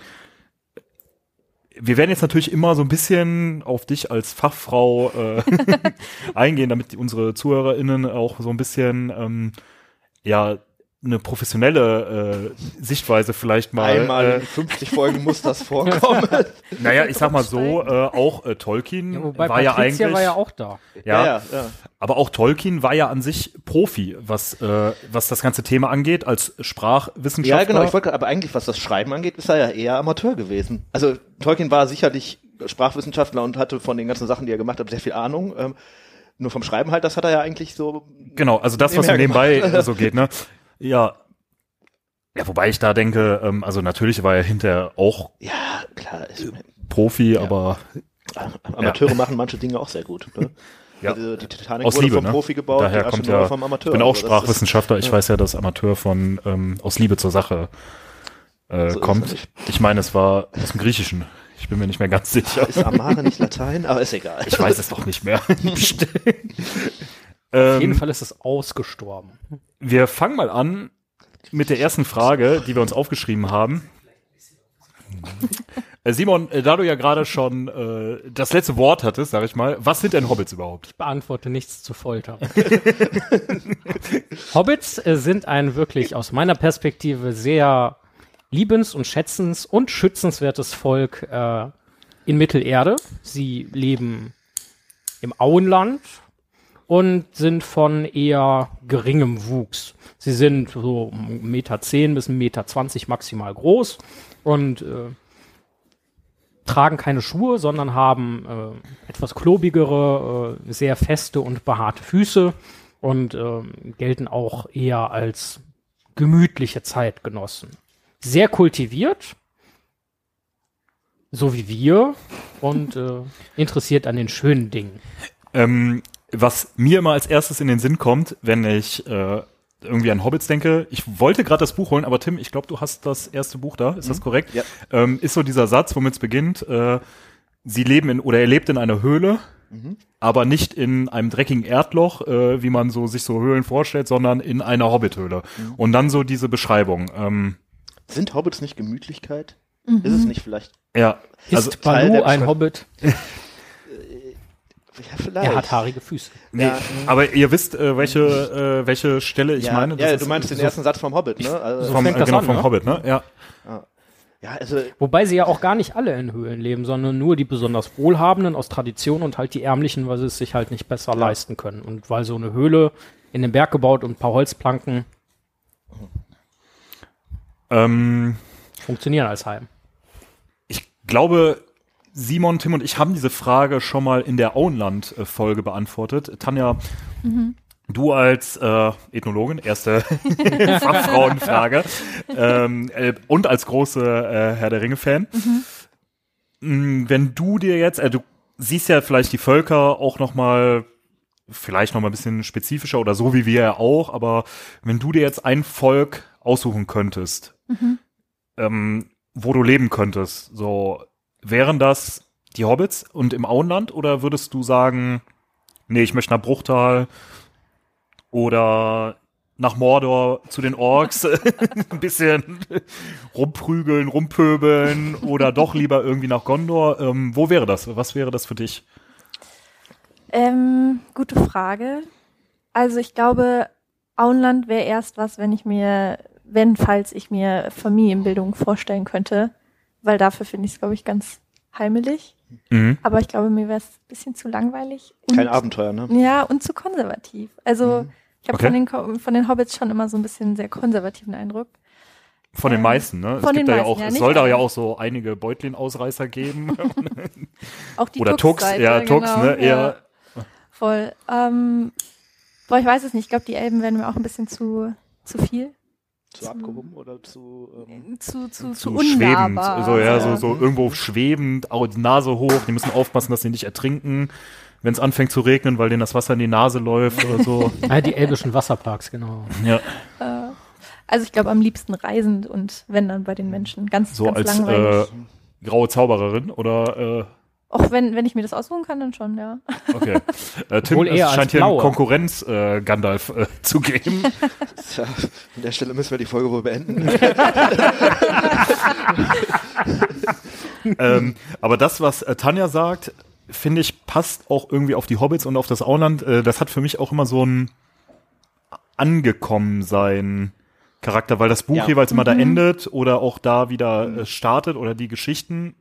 Wir werden jetzt natürlich immer so ein bisschen auf dich als Fachfrau äh, eingehen, damit unsere ZuhörerInnen auch so ein bisschen ähm, ja eine professionelle äh, Sichtweise vielleicht mal. Einmal äh, in 50 Folgen muss das vorkommen. naja, ich sag mal so, äh, auch äh, Tolkien Ja, wobei war ja Patricia eigentlich. war ja auch da. ja, ja, ja. aber auch Tolkien war ja an sich Profi, was, äh, was das ganze Thema angeht, als Sprachwissenschaftler. Ja, genau. Ich wollte, aber eigentlich, was das Schreiben angeht, ist er ja eher Amateur gewesen. Also Tolkien war sicherlich Sprachwissenschaftler und hatte von den ganzen Sachen, die er gemacht hat, sehr viel Ahnung. Ähm, nur vom Schreiben halt, das hat er ja eigentlich so. Genau, also das, was so nebenbei so geht, ne? Ja. Ja, wobei ich da denke, ähm, also natürlich war er hinterher auch Ja, klar. Ist, Profi, aber Amateure machen manche Dinge auch sehr gut. Ne? Ja. Also die Titanic aus wurde Liebe, vom ne? Profi gebaut, Daher die kommt ja, vom Amateur. ich bin auch Also das ist- Sprachwissenschaftler, ich ja. weiß ja, dass Amateur von ähm, aus Liebe zur Sache äh, So kommt. Ich meine, es war aus dem Griechischen. Ich bin mir nicht mehr ganz sicher. Ist Amare nicht Latein? Aber ist egal. Ich weiß es doch nicht mehr. Auf jeden ähm, Fall ist es ausgestorben. wir fangen mal an mit der ersten Frage, die wir uns aufgeschrieben haben. Äh, Simon, äh, da du ja gerade schon äh, das letzte Wort hattest, sag ich mal, was sind denn Hobbits überhaupt? Ich beantworte nichts zu Folter. Hobbits äh, sind ein wirklich aus meiner Perspektive sehr liebens- und schätzens- und schützenswertes Volk äh, in Mittelerde. Sie leben im Auenland und sind von eher geringem Wuchs. Sie sind so 1,10 Meter bis 1,20 Meter maximal groß und äh, tragen keine Schuhe, sondern haben äh, etwas klobigere, äh, sehr feste und behaarte Füße und ähm, gelten auch eher als gemütliche Zeitgenossen. Sehr kultiviert, so wie wir, und äh, interessiert an den schönen Dingen. Ähm, was mir immer als erstes in den Sinn kommt, wenn ich äh, irgendwie an Hobbits denke, ich wollte gerade das Buch holen, aber Tim, ich glaube, du hast das erste Buch da, ist das korrekt? Ja. Ähm, ist so dieser Satz, womit es beginnt, äh, sie leben in, oder er lebt in einer Höhle, aber nicht in einem dreckigen Erdloch, äh, wie man so sich so Höhlen vorstellt, sondern in einer Hobbithöhle. Und dann so diese Beschreibung. Ähm, Sind Hobbits nicht Gemütlichkeit? Ist es nicht vielleicht? ja, Ist also der ein. Hobbit? Ja, vielleicht. Er hat haarige Füße. nee, Ja. aber ihr wisst, äh, welche äh, welche Stelle ich ja, meine. das ja, du meinst den so ersten Satz vom Hobbit, ne? Also, vom, fängt das genau, an, vom ne? Hobbit, ne? Ja. ja, also Wobei sie ja auch gar nicht alle in Höhlen leben, sondern nur die besonders Wohlhabenden aus Tradition und halt die Ärmlichen, weil sie es sich halt nicht besser leisten können. Und weil so eine Höhle in den Berg gebaut und ein paar Holzplanken Ähm, funktionieren als Heim. ich glaube, Simon, Tim und ich haben diese Frage schon mal in der Auenland-Folge beantwortet. Tanja, du als äh, Ethnologin, erste Fachfrauenfrage, ähm, äh, und als große äh, Herr der Ringe-Fan. Mm, Wenn du dir jetzt, äh, du siehst ja vielleicht die Völker auch noch mal vielleicht noch mal ein bisschen spezifischer oder so wie wir ja auch, aber wenn du dir jetzt ein Volk aussuchen könntest, ähm, wo du leben könntest, so wären das die Hobbits und im Auenland oder würdest du sagen, nee, ich möchte nach Bruchtal oder nach Mordor zu den Orks ein bisschen rumprügeln, rumpöbeln oder doch lieber irgendwie nach Gondor? Ähm, wo wäre das? Was wäre das für dich? Ähm, gute Frage. Also ich glaube, Auenland wäre erst was, wenn ich mir, wenn, falls ich mir Familienbildung vorstellen könnte, weil dafür finde ich es, glaube ich, ganz heimelig. Mhm. Aber ich glaube, mir wäre es ein bisschen zu langweilig. Und, kein Abenteuer, ne? Ja, und zu konservativ. Also ich habe Okay. von, den, von den Hobbits schon immer so ein bisschen sehr konservativen Eindruck. Von den Ähm, meisten, ne? Es von gibt den da ja meisten, auch, ja, es soll da ja auch so einige Beutlin-Ausreißer geben. Auch die Oder Tux, ja, Tux, genau, ne? Eher, Ja, voll. Ähm, boah, ich weiß es nicht. Ich glaube, die Elben werden mir auch ein bisschen zu, zu viel. Zu abgehoben oder zu. Ähm, Zu, zu, zu, zu schwebend. Also ja, so, so irgendwo schwebend, auch die Nase hoch, die müssen aufpassen, dass sie nicht ertrinken, wenn es anfängt zu regnen, weil denen das Wasser in die Nase läuft oder so. Ah, die elbischen Wasserparks, genau. ja, Äh, also ich glaube am liebsten reisend und wenn dann bei den Menschen. Ganz, so ganz als langweilig. äh, graue Zaubererin oder Auch wenn, wenn ich mir das aussuchen kann, dann schon, ja. okay. Äh, Tim, es scheint hier. Konkurrenz äh, Gandalf äh, zu geben. tja, an der Stelle müssen wir die Folge wohl beenden. ähm, aber das, was äh, Tanja sagt, finde ich, passt auch irgendwie auf die Hobbits und auf das Auenland. Äh, das hat für mich auch immer so ein Angekommensein Charakter, weil das Buch Ja. jeweils immer da endet oder auch da wieder äh, startet oder die Geschichten.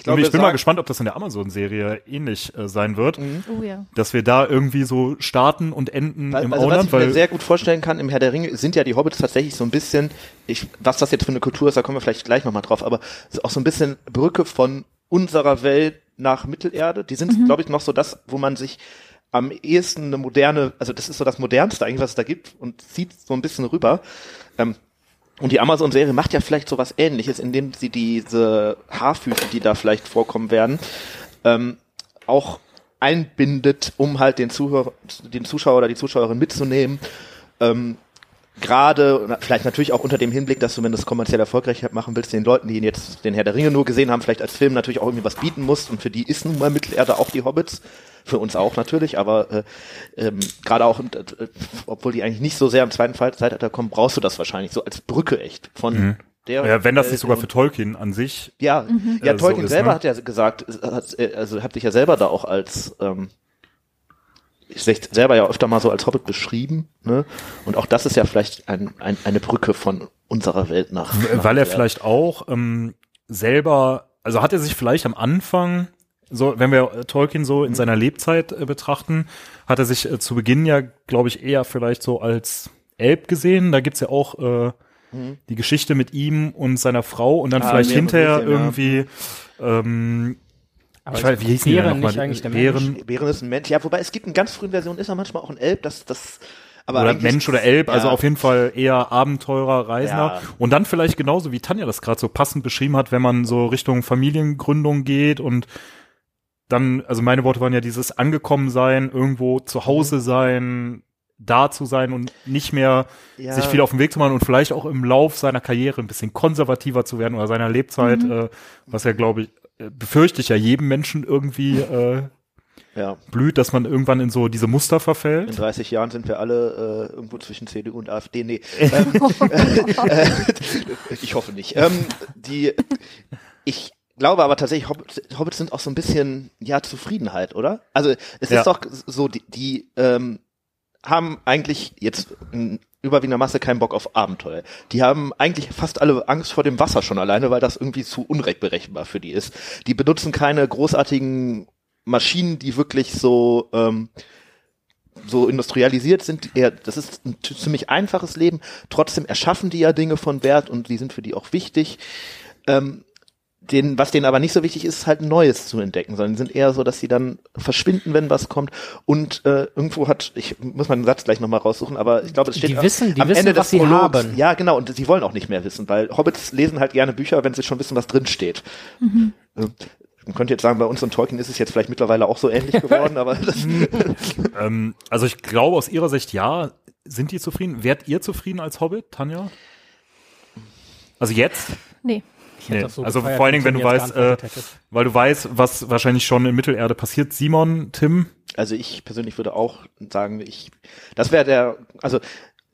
Ich, wir ich bin mal gespannt, ob das in der Amazon-Serie ähnlich äh, sein wird, Oh ja. dass wir da irgendwie so starten und enden Weil, im also was Auenland, ich mir sehr gut vorstellen kann, im Herr der Ringe sind ja die Hobbits tatsächlich so ein bisschen, ich, was das jetzt für eine Kultur ist, da kommen wir vielleicht gleich nochmal drauf, aber auch so ein bisschen Brücke von unserer Welt nach Mittelerde. Die sind, glaube ich, noch so das, wo man sich am ehesten eine moderne, also das ist so das modernste eigentlich, was es da gibt und zieht so ein bisschen rüber. Ähm, und die Amazon-Serie macht ja vielleicht sowas ähnliches, indem sie diese Haarfüße, die da vielleicht vorkommen werden, ähm, auch einbindet, um halt den Zuhörer, den Zuschauer oder die Zuschauerin mitzunehmen. Ähm, Gerade, vielleicht natürlich auch unter dem Hinblick, dass du, wenn du es kommerziell erfolgreich machen willst, den Leuten, die jetzt den Herr der Ringe nur gesehen haben, vielleicht als Film natürlich auch irgendwie was bieten musst. Und für die ist nun mal Mittelerde auch die Hobbits. Für uns auch natürlich, aber äh, ähm, gerade auch, äh, äh, obwohl die eigentlich nicht so sehr im zweiten Fall- Zeitalter kommen, brauchst du das wahrscheinlich so als Brücke echt von der. ja, wenn das nicht sogar und- für Tolkien an sich ja, ja, äh, Tolkien so ist, selber ne? hat ja gesagt, es hat, äh, also hat sich ja selber da auch als, ähm, ich sehe selber ja öfter mal so als Hobbit beschrieben, ne? Und auch das ist ja vielleicht ein, ein, eine Brücke von unserer Welt nach. nach Weil er vielleicht auch ähm, selber, also hat er sich vielleicht am Anfang, so wenn wir Tolkien so in seiner Lebzeit äh, betrachten, hat er sich äh, zu Beginn ja, glaube ich, eher vielleicht so als Elb gesehen. Da gibt's ja auch äh, die Geschichte mit ihm und seiner Frau und dann Ah, vielleicht hinterher ja. irgendwie ähm, Aber ich weiß, wie hieß Bären nochmal? nicht eigentlich der Bären Mensch? Bären ist ein Mensch. Ja, wobei es gibt in ganz frühen Versionen ist er manchmal auch ein Elb, das, das, aber oder Mensch oder Elb, also Ja. auf jeden Fall eher Abenteurer, Reisender. Ja. Und dann vielleicht genauso, wie Tanja das gerade so passend beschrieben hat, wenn man so Richtung Familiengründung geht und dann, also meine Worte waren ja dieses angekommen sein, irgendwo zu Mhm. Hause sein, da zu sein und nicht mehr Ja. sich viel auf den Weg zu machen und vielleicht auch im Lauf seiner Karriere ein bisschen konservativer zu werden oder seiner Lebzeit, Mhm. äh, was ja glaube ich, befürchte ich ja jedem Menschen irgendwie äh, ja. blüht, dass man irgendwann in so diese Muster In verfällt. 30 Jahren sind wir alle äh, irgendwo zwischen CDU und AfD. Nee. ähm, äh, ich hoffe nicht. Ähm, die, ich glaube aber tatsächlich, Hobbits, Hobbits sind auch so ein bisschen, ja, Zufriedenheit, oder? Also es Ja. ist doch so, die, die ähm, haben eigentlich jetzt in überwiegender Masse keinen Bock auf Abenteuer. Die haben eigentlich fast alle Angst vor dem Wasser schon alleine, weil das irgendwie zu unberechenbar für die ist. Die benutzen keine großartigen Maschinen, die wirklich so ähm, so industrialisiert sind, eher, das ist ein ziemlich einfaches Leben. Trotzdem erschaffen die ja Dinge von Wert und die sind für die auch wichtig. Ähm, den, was denen aber nicht so wichtig ist, ist halt Neues zu entdecken, sondern sind eher so, dass sie dann verschwinden, wenn was kommt. Und äh, irgendwo hat, ich muss meinen Satz gleich nochmal raussuchen, aber ich glaube, es steht Die wissen- die am wissen, Ende was des sie Prologs. haben. Ja, genau, und sie wollen auch nicht mehr wissen, weil Hobbits lesen halt gerne Bücher, wenn sie schon wissen, was drin steht. Äh, Man könnte jetzt sagen, bei uns und Tolkien ist es jetzt vielleicht mittlerweile auch so ähnlich geworden, aber das, Ähm, also ich glaube aus ihrer Sicht ja, sind die zufrieden? Wärt ihr zufrieden als Hobbit, Tanja? Also jetzt? Nee. Ich hätte Nee. das so Also gefeiert, vor allen Dingen, wenn du weißt, äh, weil du weißt, was wahrscheinlich schon in Mittelerde passiert. Simon, Tim? Also ich persönlich würde auch sagen, ich, das wäre der, also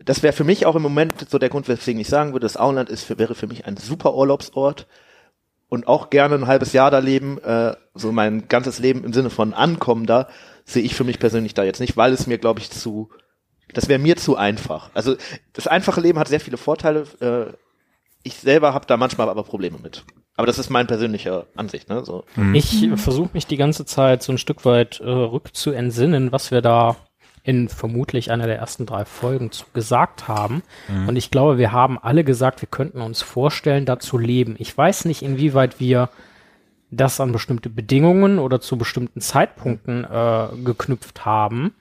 das wäre für mich auch im Moment so der Grund, weswegen ich sagen würde, das Auenland ist für, wäre für mich ein super Urlaubsort und auch gerne ein halbes Jahr da leben, äh, so mein ganzes Leben im Sinne von Ankommen da, sehe ich für mich persönlich da jetzt nicht, weil es mir, glaube ich, zu, das wäre mir zu einfach. Also das einfache Leben hat sehr viele Vorteile. Äh, ich selber habe da manchmal aber Probleme mit. Aber das ist meine persönliche Ansicht. Ne? So. Ich versuche mich die ganze Zeit so ein Stück weit äh, rückzuentsinnen, was wir da in vermutlich einer der ersten drei Folgen zu gesagt haben. Und ich glaube, wir haben alle gesagt, wir könnten uns vorstellen, da zu leben. Ich weiß nicht, inwieweit wir das an bestimmte Bedingungen oder zu bestimmten Zeitpunkten äh, geknüpft haben.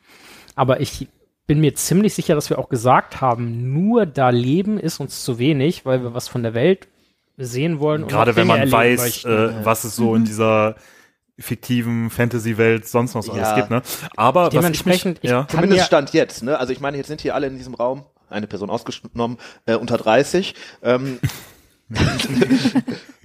Aber ich bin mir ziemlich sicher, dass wir auch gesagt haben, nur da leben ist uns zu wenig, weil wir was von der Welt sehen wollen. und Gerade wenn man weiß, äh, was es so in dieser fiktiven Fantasy-Welt sonst noch so alles Ja. gibt, ne? Aber was ich mich, Dementsprechend, ich ja, kann Zumindest Stand jetzt, ne? Also ich meine, jetzt sind hier alle in diesem Raum, eine Person ausgenommen, äh, unter 30. Ähm,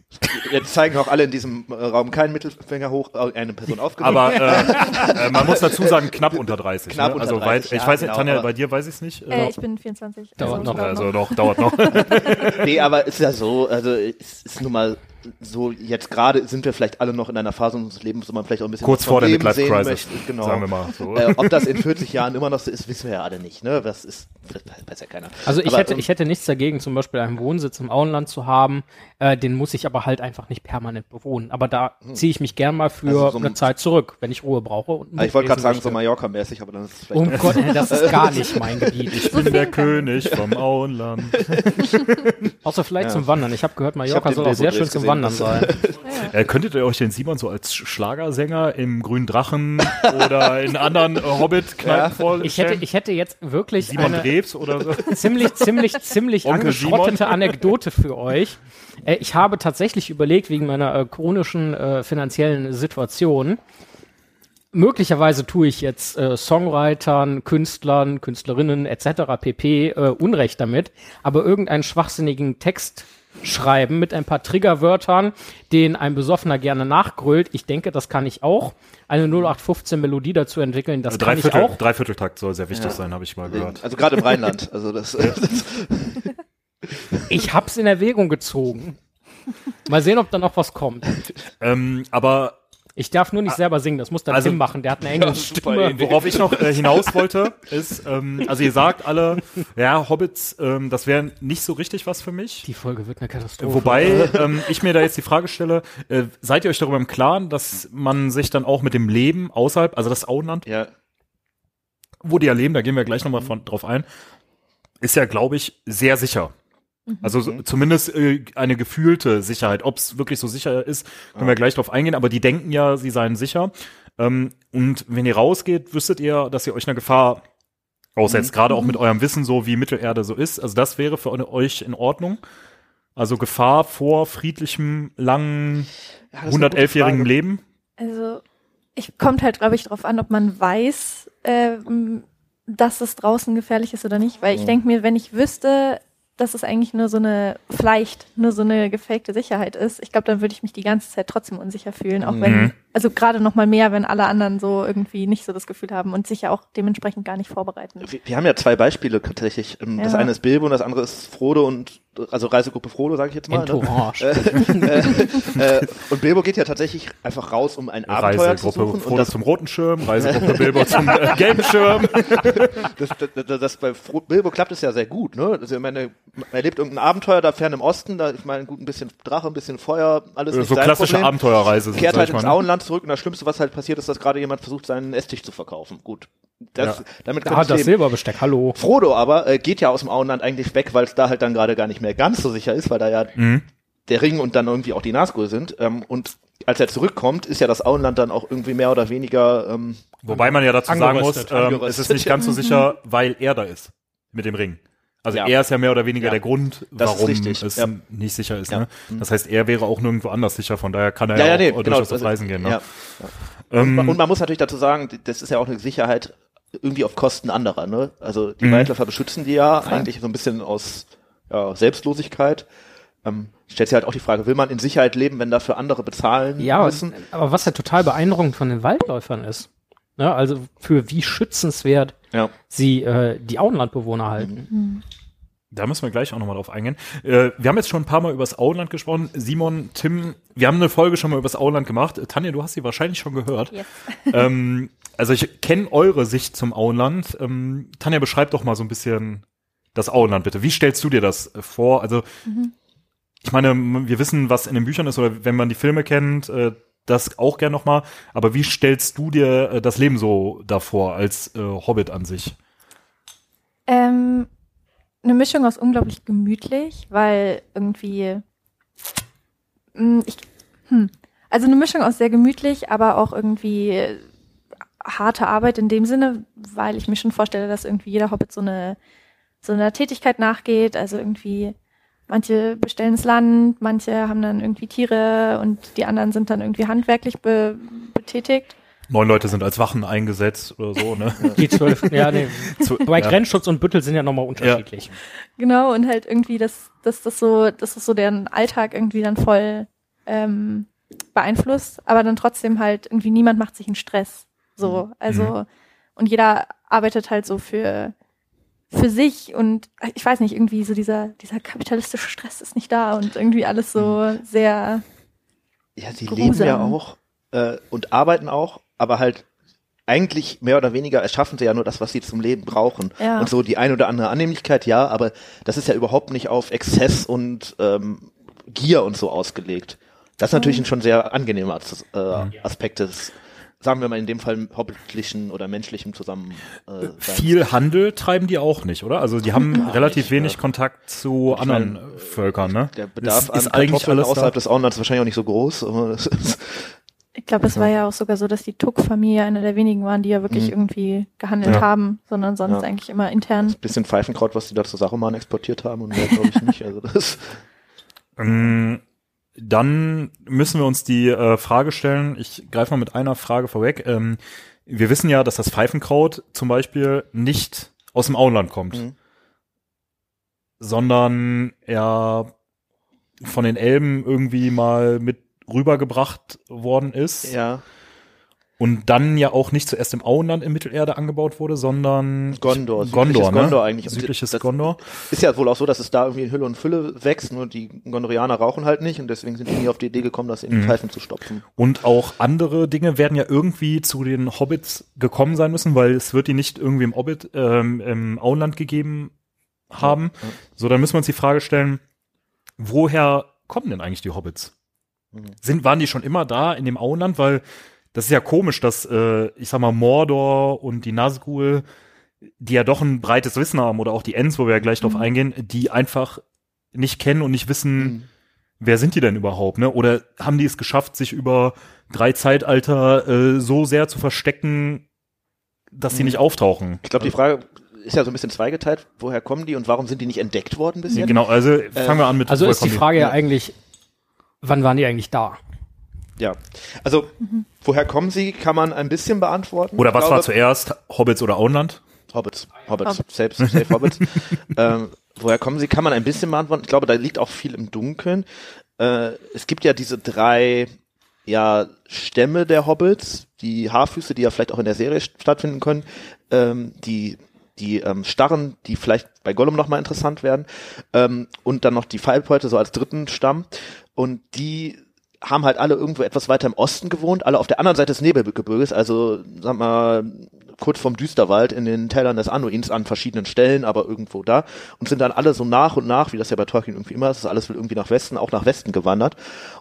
jetzt zeigen auch alle in diesem äh, Raum keinen Mittelfinger hoch, äh, eine Person aufgenommen. aber äh, äh, man muss dazu sagen, knapp unter 30. Knapp ne? unter Also 30, weit, ich ja, weiß nicht, genau, Tanja, bei dir weiß ich es nicht. Äh, ich bin 24. Dauert noch. dauert also doch, dauert noch. nee, aber ist ja so, also es ist nun mal so, jetzt gerade sind wir vielleicht alle noch in einer Phase unseres Lebens, wo man vielleicht auch ein bisschen Kurz vor der Midlife Crisis, möchte. Genau. sagen wir mal so. Äh, ob das in 40 Jahren immer noch so ist, wissen wir ja alle nicht, ne? Das ist, das weiß ja keiner. also ich Aber, hätte, ähm, ich hätte nichts dagegen, zum Beispiel einen Wohnsitz im Auenland zu haben. Äh, den muss ich aber halt einfach nicht permanent bewohnen. Aber da ziehe ich mich gern mal für Also so ein- eine Zeit zurück, wenn ich Ruhe brauche. Und Ah, ich wollte gerade sagen, so. Mallorca-mäßig, aber dann ist es vielleicht Um Gott, äh, das ist gar nicht mein Gebiet. Ich bin der König vom Auenland. Außer vielleicht Ja. zum Wandern. Ich habe gehört, Mallorca soll auch sehr schön zum gesehen, Wandern sein. Äh, könntet ihr euch den Simon so als Schlagersänger im Grünen Drachen oder in anderen äh, Hobbit-Kneipen Ja. vorstellen? Ich hätte, ich hätte jetzt wirklich Simon eine Drews oder so. ziemlich, ziemlich, ziemlich Onkel angeschrottete Simon. Anekdote für euch. Äh, ich habe tatsächlich überlegt, wegen meiner chronischen äh, finanziellen Situation, möglicherweise tue ich jetzt äh, Songwritern, Künstlern, Künstlerinnen etc. pp. Äh, Unrecht damit, aber irgendeinen schwachsinnigen Text schreiben mit ein paar Triggerwörtern, den ein Besoffener gerne nachgrölt. Ich denke, das kann ich auch. Eine 0815 Melodie dazu entwickeln, das kann ich Dreiviertel, auch. Dreivierteltakt soll sehr wichtig sein, habe ich mal gehört. Also gerade im Rheinland. Also das, das Ich hab's in Erwägung gezogen. Mal sehen, ob da noch was kommt. Ähm, aber Ich darf nur nicht selber singen, das muss dann Also- Tim machen, der hat eine enge Stimme. worauf ich noch äh, hinaus wollte, ist, ähm, also ihr sagt alle, ja, Hobbits, ähm, das wäre nicht so richtig was für mich. Die Folge wird eine Katastrophe. Wobei ähm, ich mir da jetzt die Frage stelle, äh, seid ihr euch darüber im Klaren, dass man sich dann auch mit dem Leben außerhalb, also das Auenland, ja, wo die ja leben, da gehen wir gleich nochmal von drauf ein, ist ja, glaube ich, sehr sicher. Also so, zumindest äh, eine gefühlte Sicherheit. Ob es wirklich so sicher ist, können wir gleich drauf eingehen, aber die denken ja, sie seien sicher. Ähm, und wenn ihr rausgeht, wüsstet ihr, dass ihr euch einer Gefahr aussetzt, gerade auch mit eurem Wissen, so wie Mittelerde so ist. Also das wäre für euch in Ordnung. Also Gefahr vor friedlichem, langen, Ja, das ist eine gute 111-jährigen Frage. Leben. Also, ich kommt halt, glaube ich, darauf an, ob man weiß, ähm, dass es draußen gefährlich ist oder nicht. Weil ich denke mir, wenn ich wüsste, dass es eigentlich nur so eine, vielleicht nur so eine gefakte Sicherheit ist, ich glaube, dann würde ich mich die ganze Zeit trotzdem unsicher fühlen. Auch wenn, Mhm. Also gerade noch mal mehr, wenn alle anderen so irgendwie nicht so das Gefühl haben und sich ja auch dementsprechend gar nicht vorbereiten. Wir, wir haben ja zwei Beispiele tatsächlich. Ähm, Das Ja. eine ist Bilbo und das andere ist Frodo und also Reisegruppe Frodo, sage ich jetzt mal. Ne? Entourage. Äh, und Bilbo geht ja tatsächlich einfach raus, um ein Abenteuer zu Reisegruppe suchen. Frodo Und das, zum roten Schirm, Reisegruppe Bilbo zum äh, gelben Schirm. das, das, das, das bei Fro Bilbo klappt es ja sehr gut. Ne? Also ich meine, er erlebt irgendein Abenteuer da fern im Osten, da ich meine, gut, ein bisschen Drache, ein bisschen Feuer, alles nicht so sein klassische Problem. Abenteuerreise. Kehrt halt ins ne? Auenland zurück und das Schlimmste, was halt passiert, ist, dass gerade jemand versucht, seinen Esstisch zu verkaufen. Gut. Das, Ja. Damit Da hat das leben. Silberbesteck, hallo. Frodo aber äh, geht ja aus dem Auenland eigentlich weg, weil es da halt dann gerade gar nicht mehr ganz so sicher ist, weil da ja Mhm. der Ring und dann irgendwie auch die Nazgul sind. Ähm, und als er zurückkommt, ist ja das Auenland dann auch irgendwie mehr oder weniger ähm, Wobei man ja dazu sagen muss, ähm, es ist nicht ganz so sicher, weil er da ist mit dem Ring. Also Ja. er ist ja mehr oder weniger Ja. der Grund, warum es ja. nicht sicher ist. Ja. Ne? Das heißt, er wäre auch nirgendwo anders sicher, von daher kann er Ja, ja, ja, auch nee, äh, genau, durchaus auf also, Reisen gehen. Ne? ja. Ähm, Und man muss natürlich dazu sagen, das ist ja auch eine Sicherheit irgendwie auf Kosten anderer. Ne? Also die Mhm. Waldläufer beschützen die ja eigentlich so ein bisschen aus ja, Selbstlosigkeit. Ähm, stellt sich halt auch die Frage, will man in Sicherheit leben, wenn dafür andere bezahlen Ja, müssen? aber was ja total beeindruckend von den Waldläufern ist, ne, also für wie schützenswert Ja. sie äh, die Auenlandbewohner halten. Da müssen wir gleich auch nochmal drauf eingehen. Äh, wir haben jetzt schon ein paar Mal über das Auenland gesprochen. Simon, Tim, wir haben eine Folge schon mal über das Auenland gemacht. Äh, Tanja, du hast sie wahrscheinlich schon gehört. Yes. ähm, also ich kenne eure Sicht zum Auenland. Ähm, Tanja, beschreib doch mal so ein bisschen das Auenland bitte. Wie stellst du dir das äh, vor? Also ich meine, wir wissen, was in den Büchern ist oder wenn man die Filme kennt, äh, das auch gern nochmal. Aber wie stellst du dir äh, das Leben so davor als äh, Hobbit an sich? Ähm, eine Mischung aus unglaublich gemütlich, weil irgendwie mh, ich, hm, also eine Mischung aus sehr gemütlich, aber auch irgendwie harte Arbeit in dem Sinne, weil ich mir schon vorstelle, dass irgendwie jeder Hobbit so eine so einer Tätigkeit nachgeht. Also irgendwie manche bestellen das Land, manche haben dann irgendwie Tiere und die anderen sind dann irgendwie handwerklich be betätigt. Neun Leute sind als Wachen eingesetzt oder so, ne? Die zwölf, ja, nee. Wobei ja. Grenzschutz und Büttel sind ja nochmal unterschiedlich. Genau, und halt irgendwie, dass, dass das so, dass das so deren Alltag irgendwie dann voll ähm, beeinflusst, aber dann trotzdem halt irgendwie niemand macht sich einen Stress. So, also, und jeder arbeitet halt so für, für sich und äh, ich weiß nicht, irgendwie so dieser, dieser kapitalistische Stress ist nicht da und irgendwie alles so sehr, Ja, sie Grusam. leben ja auch äh, und arbeiten auch, aber halt eigentlich mehr oder weniger erschaffen sie ja nur das, was sie zum Leben brauchen. Ja. Und so die ein oder andere Annehmlichkeit, ja, aber das ist ja überhaupt nicht auf Exzess und ähm, Gier und so ausgelegt. Das ist natürlich ein schon sehr angenehmer äh, Aspekt des, sagen wir mal in dem Fall hobbitlichen oder menschlichen Zusammen. Äh, Seins. Viel Handel treiben die auch nicht, oder? Also die haben relativ nicht, wenig ja. Kontakt zu Ich anderen mein, äh, Völkern, ne? Der Bedarf ist, an ist eigentlich alles außerhalb da. des Auenlands ist wahrscheinlich auch nicht so groß, aber das ist, ich glaube, es war ja auch sogar so, dass die Tuck-Familie einer der wenigen waren, die ja wirklich Mhm. irgendwie gehandelt Ja. haben, sondern sonst Ja. eigentlich immer intern. bisschen Pfeifenkraut, was die da zu Saruman exportiert haben und mehr glaube ich nicht. Also das Ähm, Dann müssen wir uns die äh, Frage stellen, ich greife mal mit einer Frage vorweg. Ähm, wir wissen ja, dass das Pfeifenkraut zum Beispiel nicht aus dem Auenland kommt, Mhm. sondern er von den Elben irgendwie mal mit rübergebracht worden ist ja und dann ja auch nicht zuerst im Auenland in Mittelerde angebaut wurde, sondern Gondor, Gondor, südliches ne? Gondor eigentlich. Südliches das Gondor. Ist ja wohl auch so, dass es da irgendwie in Hülle und Fülle wächst, nur die Gondorianer rauchen halt nicht und deswegen sind die nie auf die Idee gekommen, das in die Mhm. Pfeifen zu stopfen. Und auch andere Dinge werden ja irgendwie zu den Hobbits gekommen sein müssen, weil es wird die nicht irgendwie im Hobbit, ähm, im Auenland gegeben haben. Ja. So, dann müssen wir uns die Frage stellen, woher kommen denn eigentlich die Hobbits? Mhm. Sind, waren die schon immer da in dem Auenland? Weil das ist ja komisch, dass, äh, ich sag mal, Mordor und die Nazgul, die ja doch ein breites Wissen haben, oder auch die Ents, wo wir ja gleich drauf eingehen, die einfach nicht kennen und nicht wissen, Mhm. wer sind die denn überhaupt, ne? Oder haben die es geschafft, sich über drei Zeitalter äh, so sehr zu verstecken, dass sie Mhm. nicht auftauchen? Ich glaube, die Frage ist ja so ein bisschen zweigeteilt. Woher kommen die und warum sind die nicht entdeckt worden bisher? Genau, also fangen wir an mit Also ist die Frage ja Ja. eigentlich, wann waren die eigentlich da? Ja. Also, woher kommen sie, kann man ein bisschen beantworten. Oder was war glaube, zuerst, Hobbits oder Auenland? Hobbits, Hobbits, Hobbits. selbst, safe Hobbits. ähm, woher kommen sie, kann man ein bisschen beantworten. Ich glaube, da liegt auch viel im Dunkeln. Äh, es gibt ja diese drei ja, Stämme der Hobbits, die Haarfüße, die ja vielleicht auch in der Serie stattfinden können, ähm, die die ähm, Starren, die vielleicht bei Gollum nochmal interessant werden, ähm, und dann noch die Pfeilbeute so als dritten Stamm. Und die haben halt alle irgendwo etwas weiter im Osten gewohnt, alle auf der anderen Seite des Nebelgebirges, also sag mal kurz vom Düsterwald in den Tälern des Anduins an verschiedenen Stellen, aber irgendwo da und sind dann alle so nach und nach, wie das ja bei Tolkien irgendwie immer ist, ist alles irgendwie nach Westen, auch nach Westen gewandert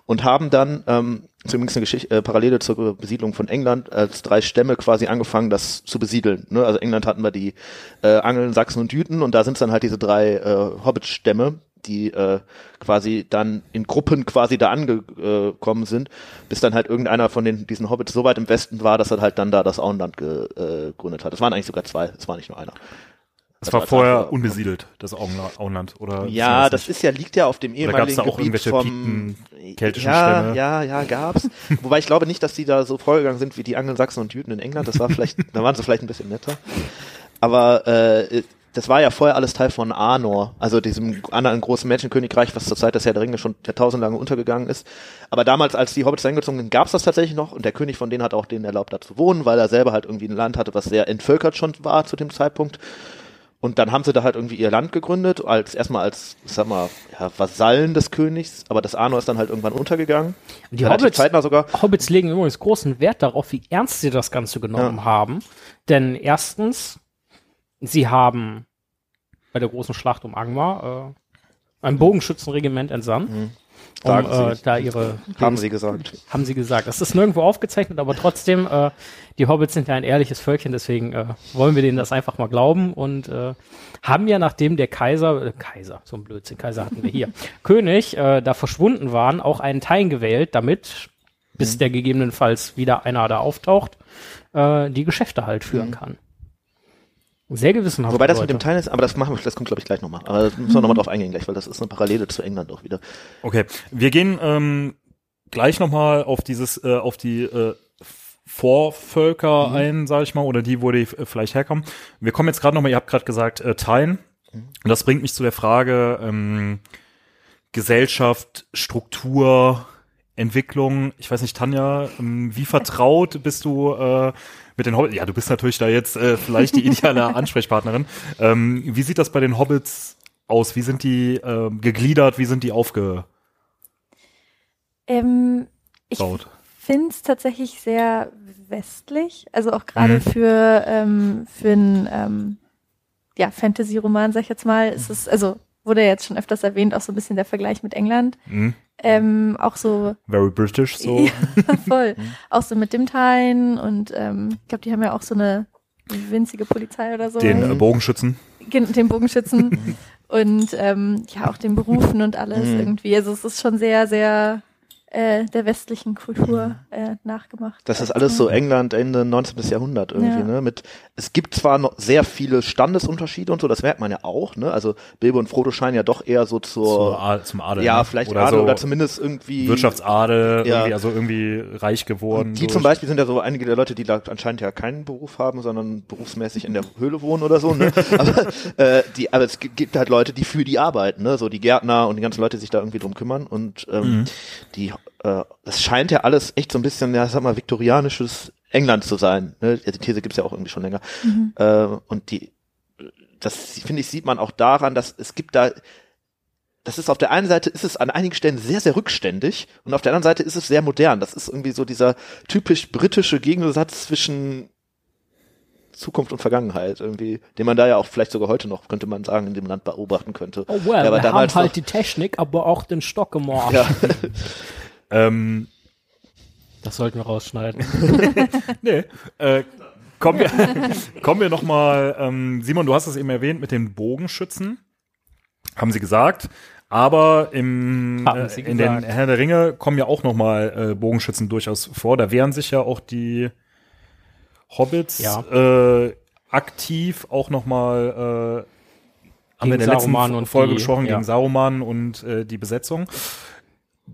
und haben dann ähm, zumindest eine Geschichte, äh, Parallele zur Besiedlung von England als drei Stämme quasi angefangen, das zu besiedeln. Ne? Also England hatten wir die äh, Angeln, Sachsen und Jüten und da sind dann halt diese drei äh, Hobbit-Stämme, die äh, quasi dann in Gruppen quasi da angekommen sind, bis dann halt irgendeiner von den diesen Hobbits so weit im Westen war, dass er halt dann da das Auenland ge, äh, gegründet hat. Es waren eigentlich sogar zwei, es war nicht nur einer. Das war war vorher unbesiedelt, das Auenla- Auenland, oder? Ja, das ist ja liegt ja auf dem gab's ehemaligen da auch Gebiet irgendwelche vom Pikten, keltischen ja, Stämme? ja, ja, gab's. Wobei ich glaube nicht, dass die da so vorgegangen sind wie die Angelsachsen und Jüten in England. Das war vielleicht, da waren sie vielleicht ein bisschen netter. Aber äh, das war ja vorher alles Teil von Arnor, also diesem anderen großen Menschenkönigreich, was zur Zeit des Herr der Ringe schon jahrtausendlange untergegangen ist. Aber damals, als die Hobbits eingezogen sind, gab's das tatsächlich noch und der König von denen hat auch denen erlaubt, da zu wohnen, weil er selber halt irgendwie ein Land hatte, was sehr entvölkert schon war zu dem Zeitpunkt. Und dann haben sie da halt irgendwie ihr Land gegründet, als erstmal als, sag mal, ja, Vasallen des Königs, aber das Arnor ist dann halt irgendwann untergegangen. Die Relativ Hobbits, sogar. Hobbits legen übrigens großen Wert darauf, wie ernst sie das Ganze genommen haben. Denn erstens, sie haben bei der großen Schlacht um Angmar äh, ein Bogenschützenregiment entsandt, um Sagen sie äh, da ihre Haben sie gesagt. haben sie gesagt. Das ist nirgendwo aufgezeichnet, aber trotzdem, äh, die Hobbits sind ja ein ehrliches Völkchen, deswegen äh, wollen wir denen das einfach mal glauben und äh, haben ja, nachdem der Kaiser, äh, Kaiser, so ein Blödsinn, Kaiser hatten wir hier, König äh, da verschwunden waren, auch einen Teil gewählt, damit bis der gegebenenfalls wieder einer da auftaucht, äh, die Geschäfte halt führen kann. Sehr gewissenhaft. Wobei das mit dem Teilen ist, aber das machen wir, das kommt glaube ich gleich nochmal. Aber da müssen wir nochmal drauf eingehen gleich, weil das ist eine Parallele zu England auch wieder. Okay, wir gehen ähm, gleich nochmal auf dieses, äh, auf die äh, Vorvölker ein, sage ich mal, oder die, wo die äh, vielleicht herkommen. Wir kommen jetzt gerade nochmal, ihr habt gerade gesagt, äh, teilen. Und das bringt mich zu der Frage ähm, Gesellschaft, Struktur, Entwicklung. Ich weiß nicht, Tanja, ähm, wie vertraut bist du äh, mit den Hobbits? Ja, du bist natürlich da jetzt äh, vielleicht die ideale Ansprechpartnerin. Ähm, wie sieht das bei den Hobbits aus? Wie sind die ähm, gegliedert? Wie sind die aufgebaut? Ähm, ich finde es tatsächlich sehr westlich, also auch gerade Mhm. für ähm, für einen ähm, ja, Fantasy-Roman, sag ich jetzt mal, ist es also wurde ja jetzt schon öfters erwähnt, auch so ein bisschen der Vergleich mit England. Mhm. Ähm, auch so Very British, so. Ja, voll. auch so mit dem Teilen und ähm, ich glaube, die haben ja auch so eine winzige Polizei oder so. Den äh, Bogenschützen. Gen- den Bogenschützen und ähm, ja auch den Berufen und alles Mhm. irgendwie. Also es ist schon sehr, sehr äh, der westlichen Kultur äh, nachgemacht. Das ist alles so England Ende 19. Jahrhundert irgendwie, Ja. ne? Mit es gibt zwar noch sehr viele Standesunterschiede und so, das merkt man ja auch, ne? Also Bilbo und Frodo scheinen ja doch eher so zur Zur zum Adel. ja, ne? vielleicht oder Adel so oder zumindest irgendwie Wirtschaftsadel, Ja. irgendwie, also irgendwie reich geworden. Und die durch- zum Beispiel sind ja so einige der Leute, die da anscheinend ja keinen Beruf haben, sondern berufsmäßig in der Höhle wohnen oder so. Ne? aber, äh, die, aber es gibt- halt Leute, die für die arbeiten, ne? so die Gärtner und die ganzen Leute, die sich da irgendwie drum kümmern. Und ähm, Mhm. die, es scheint ja alles echt so ein bisschen, ja, sag mal, viktorianisches England zu sein. Ne? Ja, die These gibt's ja auch irgendwie schon länger. Äh, und die, das finde ich, sieht man auch daran, dass es gibt da das ist auf der einen Seite ist es an einigen Stellen sehr, sehr rückständig und auf der anderen Seite ist es sehr modern. Das ist irgendwie so dieser typisch britische Gegensatz zwischen Zukunft und Vergangenheit irgendwie, den man da ja auch vielleicht sogar heute noch, könnte man sagen, in dem Land beobachten könnte. Oh well, Der war wir haben damals halt noch- die Technik, aber auch den Stock gemordet. Ja, Ähm, Das sollten wir rausschneiden. nee. Äh, kommen wir, kommen wir nochmal, ähm, Simon, du hast es eben erwähnt mit den Bogenschützen. Haben sie gesagt. Aber im, äh, in den. Herr der Ringe kommen ja auch nochmal äh, Bogenschützen durchaus vor. Da wehren sich ja auch die Hobbits Ja. äh, aktiv auch nochmal äh, haben wir in der letzten Saruman und Folge die- gesprochen, ja. gegen Saruman und äh, die Besetzung.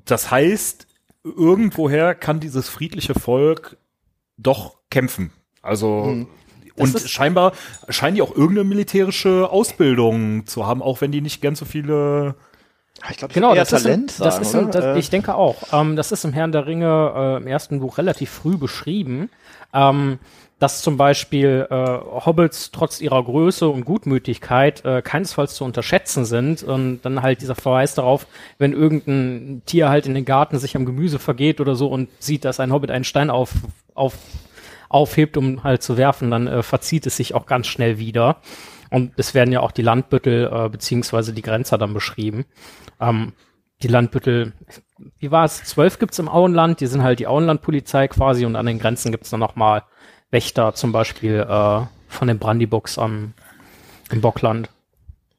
Das heißt, irgendwoher kann dieses friedliche Volk doch kämpfen. Also Mhm. und ist- scheinbar scheinen die auch irgendeine militärische Ausbildung zu haben, auch wenn die nicht ganz so viele. ich glaube, Genau, das ist, Talent im, das sagen, ist im, das, Äh, ich denke auch. Ähm, das ist im Herrn der Ringe äh, im ersten Buch relativ früh beschrieben, ähm, dass zum Beispiel äh, Hobbits trotz ihrer Größe und Gutmütigkeit äh, keinesfalls zu unterschätzen sind. Und dann halt dieser Verweis darauf, wenn irgendein Tier halt in den Garten sich am Gemüse vergeht oder so und sieht, dass ein Hobbit einen Stein auf, auf, aufhebt, um halt zu werfen, dann äh, verzieht es sich auch ganz schnell wieder. Und es werden ja auch die Landbüttel äh, beziehungsweise die Grenzer dann beschrieben. Ähm, die Landbüttel, wie war es? Zwölf gibt's im Auenland, die sind halt die Auenlandpolizei quasi und an den Grenzen gibt's dann nochmal Wächter, zum Beispiel äh, von den Brandybucks am im Bockland.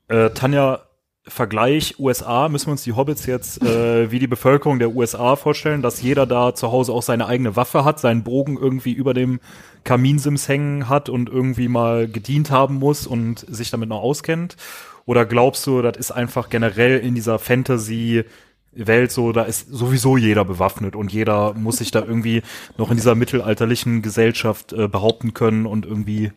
Äh, Tanja, Vergleich USA, müssen wir uns die Hobbits jetzt äh, wie die Bevölkerung der USA vorstellen, dass jeder da zu Hause auch seine eigene Waffe hat, seinen Bogen irgendwie über dem Kaminsims hängen hat und irgendwie mal gedient haben muss und sich damit noch auskennt? Oder glaubst du, das ist einfach generell in dieser Fantasy Welt so, da ist sowieso jeder bewaffnet und jeder muss sich da irgendwie noch in dieser mittelalterlichen Gesellschaft äh, behaupten können und irgendwie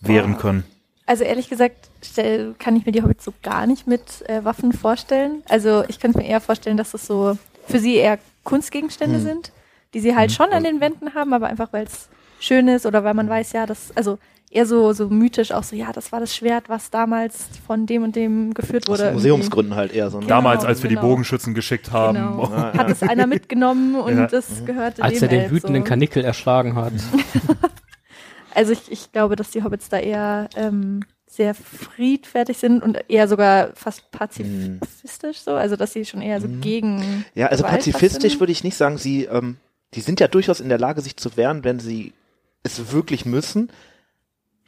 wehren können. Also ehrlich gesagt stell, kann ich mir die Hobbits so gar nicht mit äh, Waffen vorstellen. Also ich könnte mir eher vorstellen, dass das so für sie eher Kunstgegenstände sind, die sie halt schon an den Wänden haben, aber einfach weil es schön ist oder weil man weiß, ja, das, also eher so, so mythisch auch so, ja, das war das Schwert, was damals von dem und dem geführt aus wurde. irgendwie. Museumsgründen halt eher so. Ne? Genau, Damals, als wir genau. die Bogenschützen geschickt haben. Genau. Hat es einer mitgenommen und Ja. das gehörte Als er den Elb, wütenden so. Kanickel erschlagen hat. Also ich, ich glaube, dass die Hobbits da eher ähm, sehr friedfertig sind und eher sogar fast pazifistisch so, also dass sie schon eher so gegen Ja, also Gewalt pazifistisch würde ich nicht sagen. Sie, ähm, die sind ja durchaus in der Lage, sich zu wehren, wenn sie es wirklich müssen.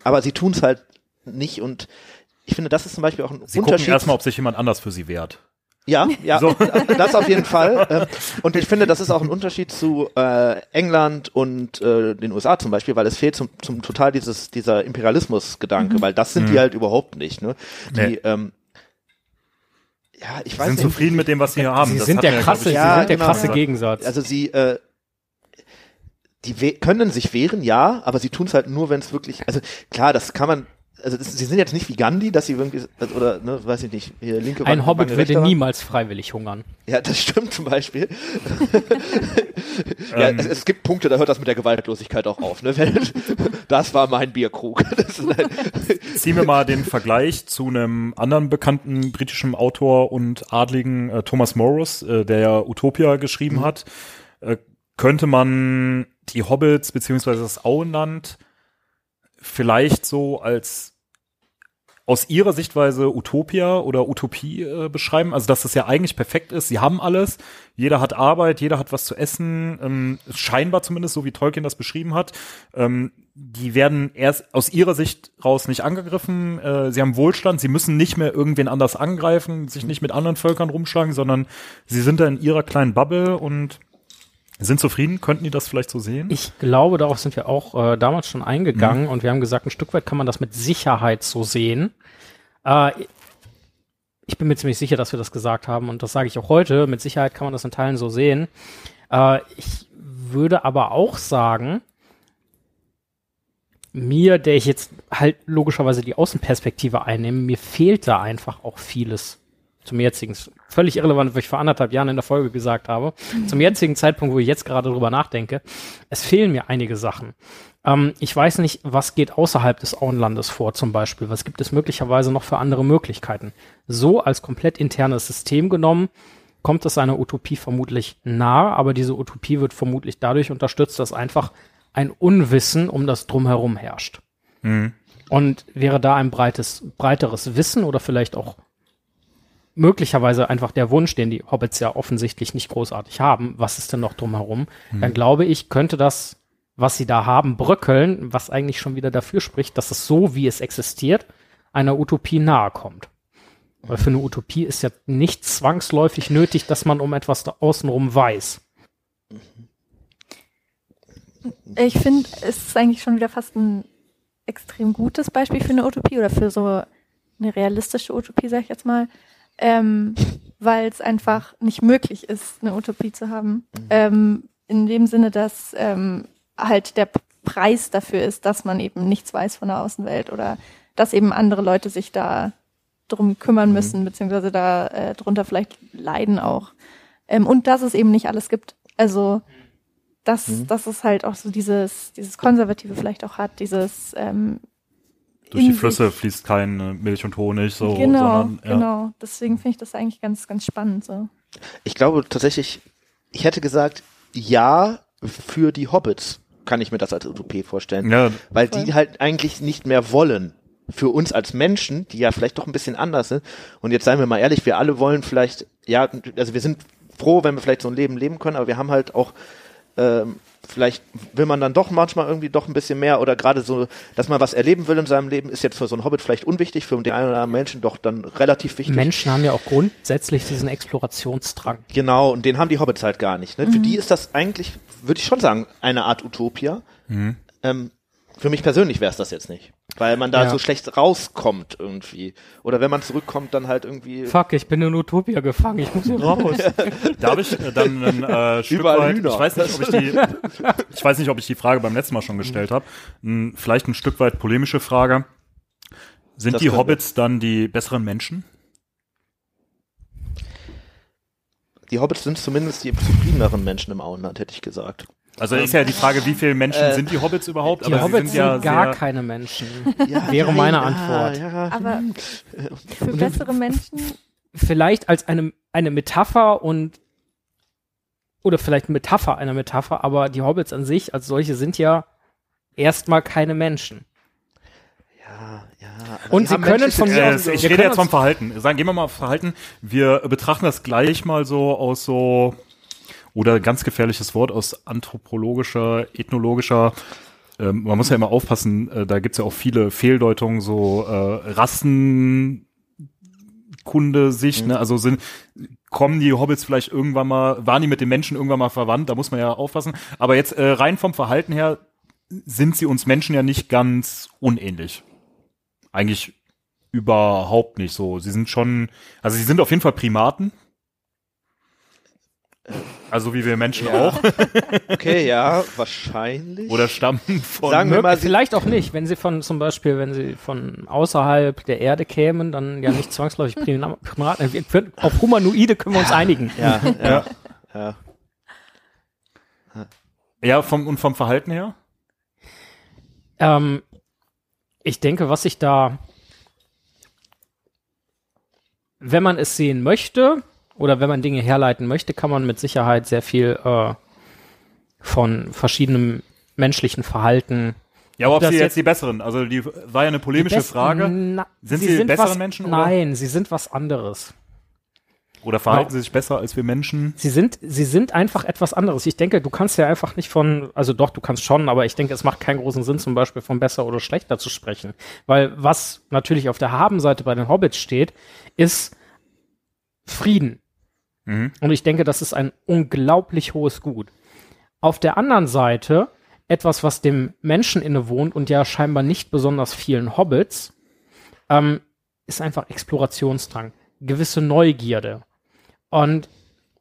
Aber sie tun es halt nicht und ich finde, das ist zum Beispiel auch ein Sie gucken Unterschied. erstmal, ob sich jemand anders für sie wehrt. Ja, ja, So. das auf jeden Fall. Ähm, Und ich finde, das ist auch ein Unterschied zu äh, England und äh, den USA zum Beispiel, weil es fehlt zum, zum total dieses dieser Imperialismus-Gedanke, weil das sind die halt überhaupt nicht. Ne? Die, Nee. ähm, ja, ich Sie weiß sind nicht. zufrieden mit dem, was sie hier haben. Sie Das sind der ja, krasse, Ja, sie sind der genau. krasse. Gegensatz. Also sie, äh, die we können sich wehren, ja, aber sie tun es halt nur, wenn es wirklich, also klar, das kann man, also das, sie sind jetzt nicht wie Gandhi, dass sie irgendwie, also, oder, ne, weiß ich nicht, hier linke Ein Wand, Hobbit Wange, würde niemals freiwillig hungern. Ja, das stimmt zum Beispiel. ja, Ähm. es, es gibt Punkte, da hört das mit der Gewaltlosigkeit auch auf. Ne? Wenn- Das war mein Bierkrug. Ziehen wir mal den Vergleich zu einem anderen bekannten britischen Autor und Adligen, äh, Thomas Morris, äh, der ja Utopia geschrieben Mhm. hat. Könnte man die Hobbits beziehungsweise das Auenland vielleicht so als aus ihrer Sichtweise Utopia oder Utopie äh, beschreiben? Also, dass das ja eigentlich perfekt ist. Sie haben alles. Jeder hat Arbeit, jeder hat was zu essen. Ähm, scheinbar zumindest, so wie Tolkien das beschrieben hat. Ähm, die werden erst aus ihrer Sicht raus nicht angegriffen. Äh, sie haben Wohlstand. Sie müssen nicht mehr irgendwen anders angreifen, sich nicht mit anderen Völkern rumschlagen, sondern sie sind da in ihrer kleinen Bubble und sind zufrieden. Könnten die das vielleicht so sehen? Ich glaube, darauf sind wir auch äh, damals schon eingegangen und wir haben gesagt, ein Stück weit kann man das mit Sicherheit so sehen. Äh, ich bin mir ziemlich sicher, dass wir das gesagt haben und das sage ich auch heute. Mit Sicherheit kann man das in Teilen so sehen. Äh, ich würde aber auch sagen, mir, der ich jetzt halt logischerweise die Außenperspektive einnehme, mir fehlt da einfach auch vieles zum jetzigen, völlig irrelevant, was ich vor anderthalb Jahren in der Folge gesagt habe, zum jetzigen Zeitpunkt, wo ich jetzt gerade drüber nachdenke, es fehlen mir einige Sachen. Ähm, ich weiß nicht, was geht außerhalb des Auenlandes vor zum Beispiel, was gibt es möglicherweise noch für andere Möglichkeiten. So als komplett internes System genommen, kommt es einer Utopie vermutlich nahe, aber diese Utopie wird vermutlich dadurch unterstützt, dass einfach ein Unwissen um das Drumherum herrscht. Mhm. Und wäre da ein breites, breiteres Wissen oder vielleicht auch möglicherweise einfach der Wunsch, den die Hobbits ja offensichtlich nicht großartig haben, was ist denn noch drumherum, dann glaube ich, könnte das, was sie da haben, bröckeln, was eigentlich schon wieder dafür spricht, dass es so, wie es existiert, einer Utopie nahe kommt. Weil für eine Utopie ist ja nicht zwangsläufig nötig, dass man um etwas da außenrum weiß. Ich finde, es ist eigentlich schon wieder fast ein extrem gutes Beispiel für eine Utopie oder für so eine realistische Utopie, sag ich jetzt mal, ähm, weil es einfach nicht möglich ist, eine Utopie zu haben. Ähm, in dem Sinne, dass ähm, halt der Preis dafür ist, dass man eben nichts weiß von der Außenwelt oder dass eben andere Leute sich da drum kümmern müssen, beziehungsweise da äh, drunter vielleicht leiden auch. Ähm, und dass es eben nicht alles gibt. Also dass, dass es halt auch so dieses, dieses Konservative vielleicht auch hat, dieses ähm, Durch die in sich- Flüsse fließt kein äh, Milch und Honig, so, genau, sondern ja. genau. Deswegen finde ich das eigentlich ganz, ganz spannend so. ich glaube tatsächlich, ich hätte gesagt, ja, für die Hobbits kann ich mir das als Utopie vorstellen. Ja, weil Voll. die halt eigentlich nicht mehr wollen. Für uns als Menschen, die ja vielleicht doch ein bisschen anders sind. Und jetzt seien wir mal ehrlich, wir alle wollen vielleicht, ja, also wir sind froh, wenn wir vielleicht so ein Leben leben können, aber wir haben halt auch, ähm, vielleicht will man dann doch manchmal irgendwie doch ein bisschen mehr oder gerade so, dass man was erleben will in seinem Leben, ist jetzt für so einen Hobbit vielleicht unwichtig, für den einen oder anderen Menschen doch dann relativ wichtig. Menschen haben ja auch grundsätzlich diesen Explorationsdrang. Genau, und den haben die Hobbits halt gar nicht. Ne? Für die ist das eigentlich, würde ich schon sagen, eine Art Utopia. Ähm, für mich persönlich wäre es das jetzt nicht. Weil man da Ja. so schlecht rauskommt irgendwie. Oder wenn man zurückkommt, dann halt irgendwie. Fuck, ich bin in Utopia gefangen, ich muss hier raus. Darf ich äh, dann ein äh, Stück Überall weit, Hühner. ich weiß nicht, ob ich die, ich weiß nicht, ob ich die Frage beim letzten Mal schon gestellt habe. Hm, Vielleicht ein Stück weit polemische Frage. Sind Das die. Hobbits dann die besseren Menschen? Die Hobbits sind zumindest die zufriedeneren Menschen im Auenland, hätte ich gesagt. Also ist ja die Frage, wie viele Menschen Äh, sind die Hobbits überhaupt? Die Aber Hobbits sind, sind ja gar sehr, keine Menschen. Ja, Wäre meine ja, Antwort. Ja, Aber für bessere Menschen, Vielleicht als eine, eine Metapher und oder vielleicht Metapher einer Metapher, aber die Hobbits an sich als solche sind ja erstmal keine Menschen. ja, ja. Und sie können von mir Äh, aus- ich rede jetzt vom Verhalten. Sagen, gehen wir mal auf Verhalten. Wir betrachten das gleich mal so aus so oder ganz gefährliches Wort aus anthropologischer, ethnologischer. Ähm, man muss ja immer aufpassen. Äh, da gibt's ja auch viele Fehldeutungen, so äh, Rassen. Erdkunde-Sicht, ne? Also sind, kommen die Hobbits vielleicht irgendwann mal, waren die mit den Menschen irgendwann mal verwandt? Da muss man ja aufpassen. Aber jetzt äh, rein vom Verhalten her sind sie uns Menschen ja nicht ganz unähnlich. Eigentlich überhaupt nicht so. Sie sind schon, also sie sind auf jeden Fall Primaten. Also wie wir Menschen Ja. auch. Okay, ja, wahrscheinlich. Oder stammen von. Sagen wir mal, Vielleicht auch nicht, wenn sie von zum Beispiel, wenn sie von außerhalb der Erde kämen, dann ja nicht zwangsläufig Prima- Primaten. Auf Humanoide können wir uns einigen. ja, ja, ja. Ja, vom, und vom Verhalten her? Ähm, ich denke, was ich da, wenn man es sehen möchte oder wenn man Dinge herleiten möchte, kann man mit Sicherheit sehr viel äh, von verschiedenem menschlichen Verhalten. Ja, aber ob sie jetzt- jetzt die besseren, also die war ja eine polemische besten- Frage. Na, Sind sie bessere was, Menschen, oder? Nein, sie sind was anderes. Oder verhalten sie sich besser als wir Menschen? Sie sind, sie sind einfach etwas anderes. Ich denke, du kannst ja einfach nicht von, also doch, du kannst schon, aber ich denke, es macht keinen großen Sinn, zum Beispiel von besser oder schlechter zu sprechen. Weil was natürlich auf der Habenseite bei den Hobbits steht, ist Frieden. Mhm. Und ich denke, das ist ein unglaublich hohes Gut. Auf der anderen Seite etwas, was dem Menschen innewohnt und ja scheinbar nicht besonders vielen Hobbits, ähm, ist einfach Explorationsdrang, gewisse Neugierde. Und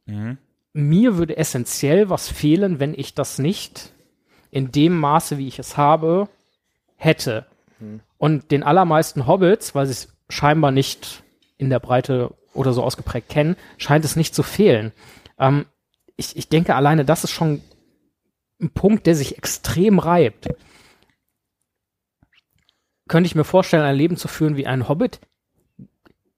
Mhm. mir würde essentiell was fehlen, wenn ich das nicht in dem Maße, wie ich es habe, hätte. Und den allermeisten Hobbits, weil sie es scheinbar nicht in der Breite oder so ausgeprägt kennen, scheint es nicht zu fehlen. Ähm, ich, ich denke, alleine das ist schon ein Punkt, der sich extrem reibt. Könnte ich mir vorstellen, ein Leben zu führen wie ein Hobbit?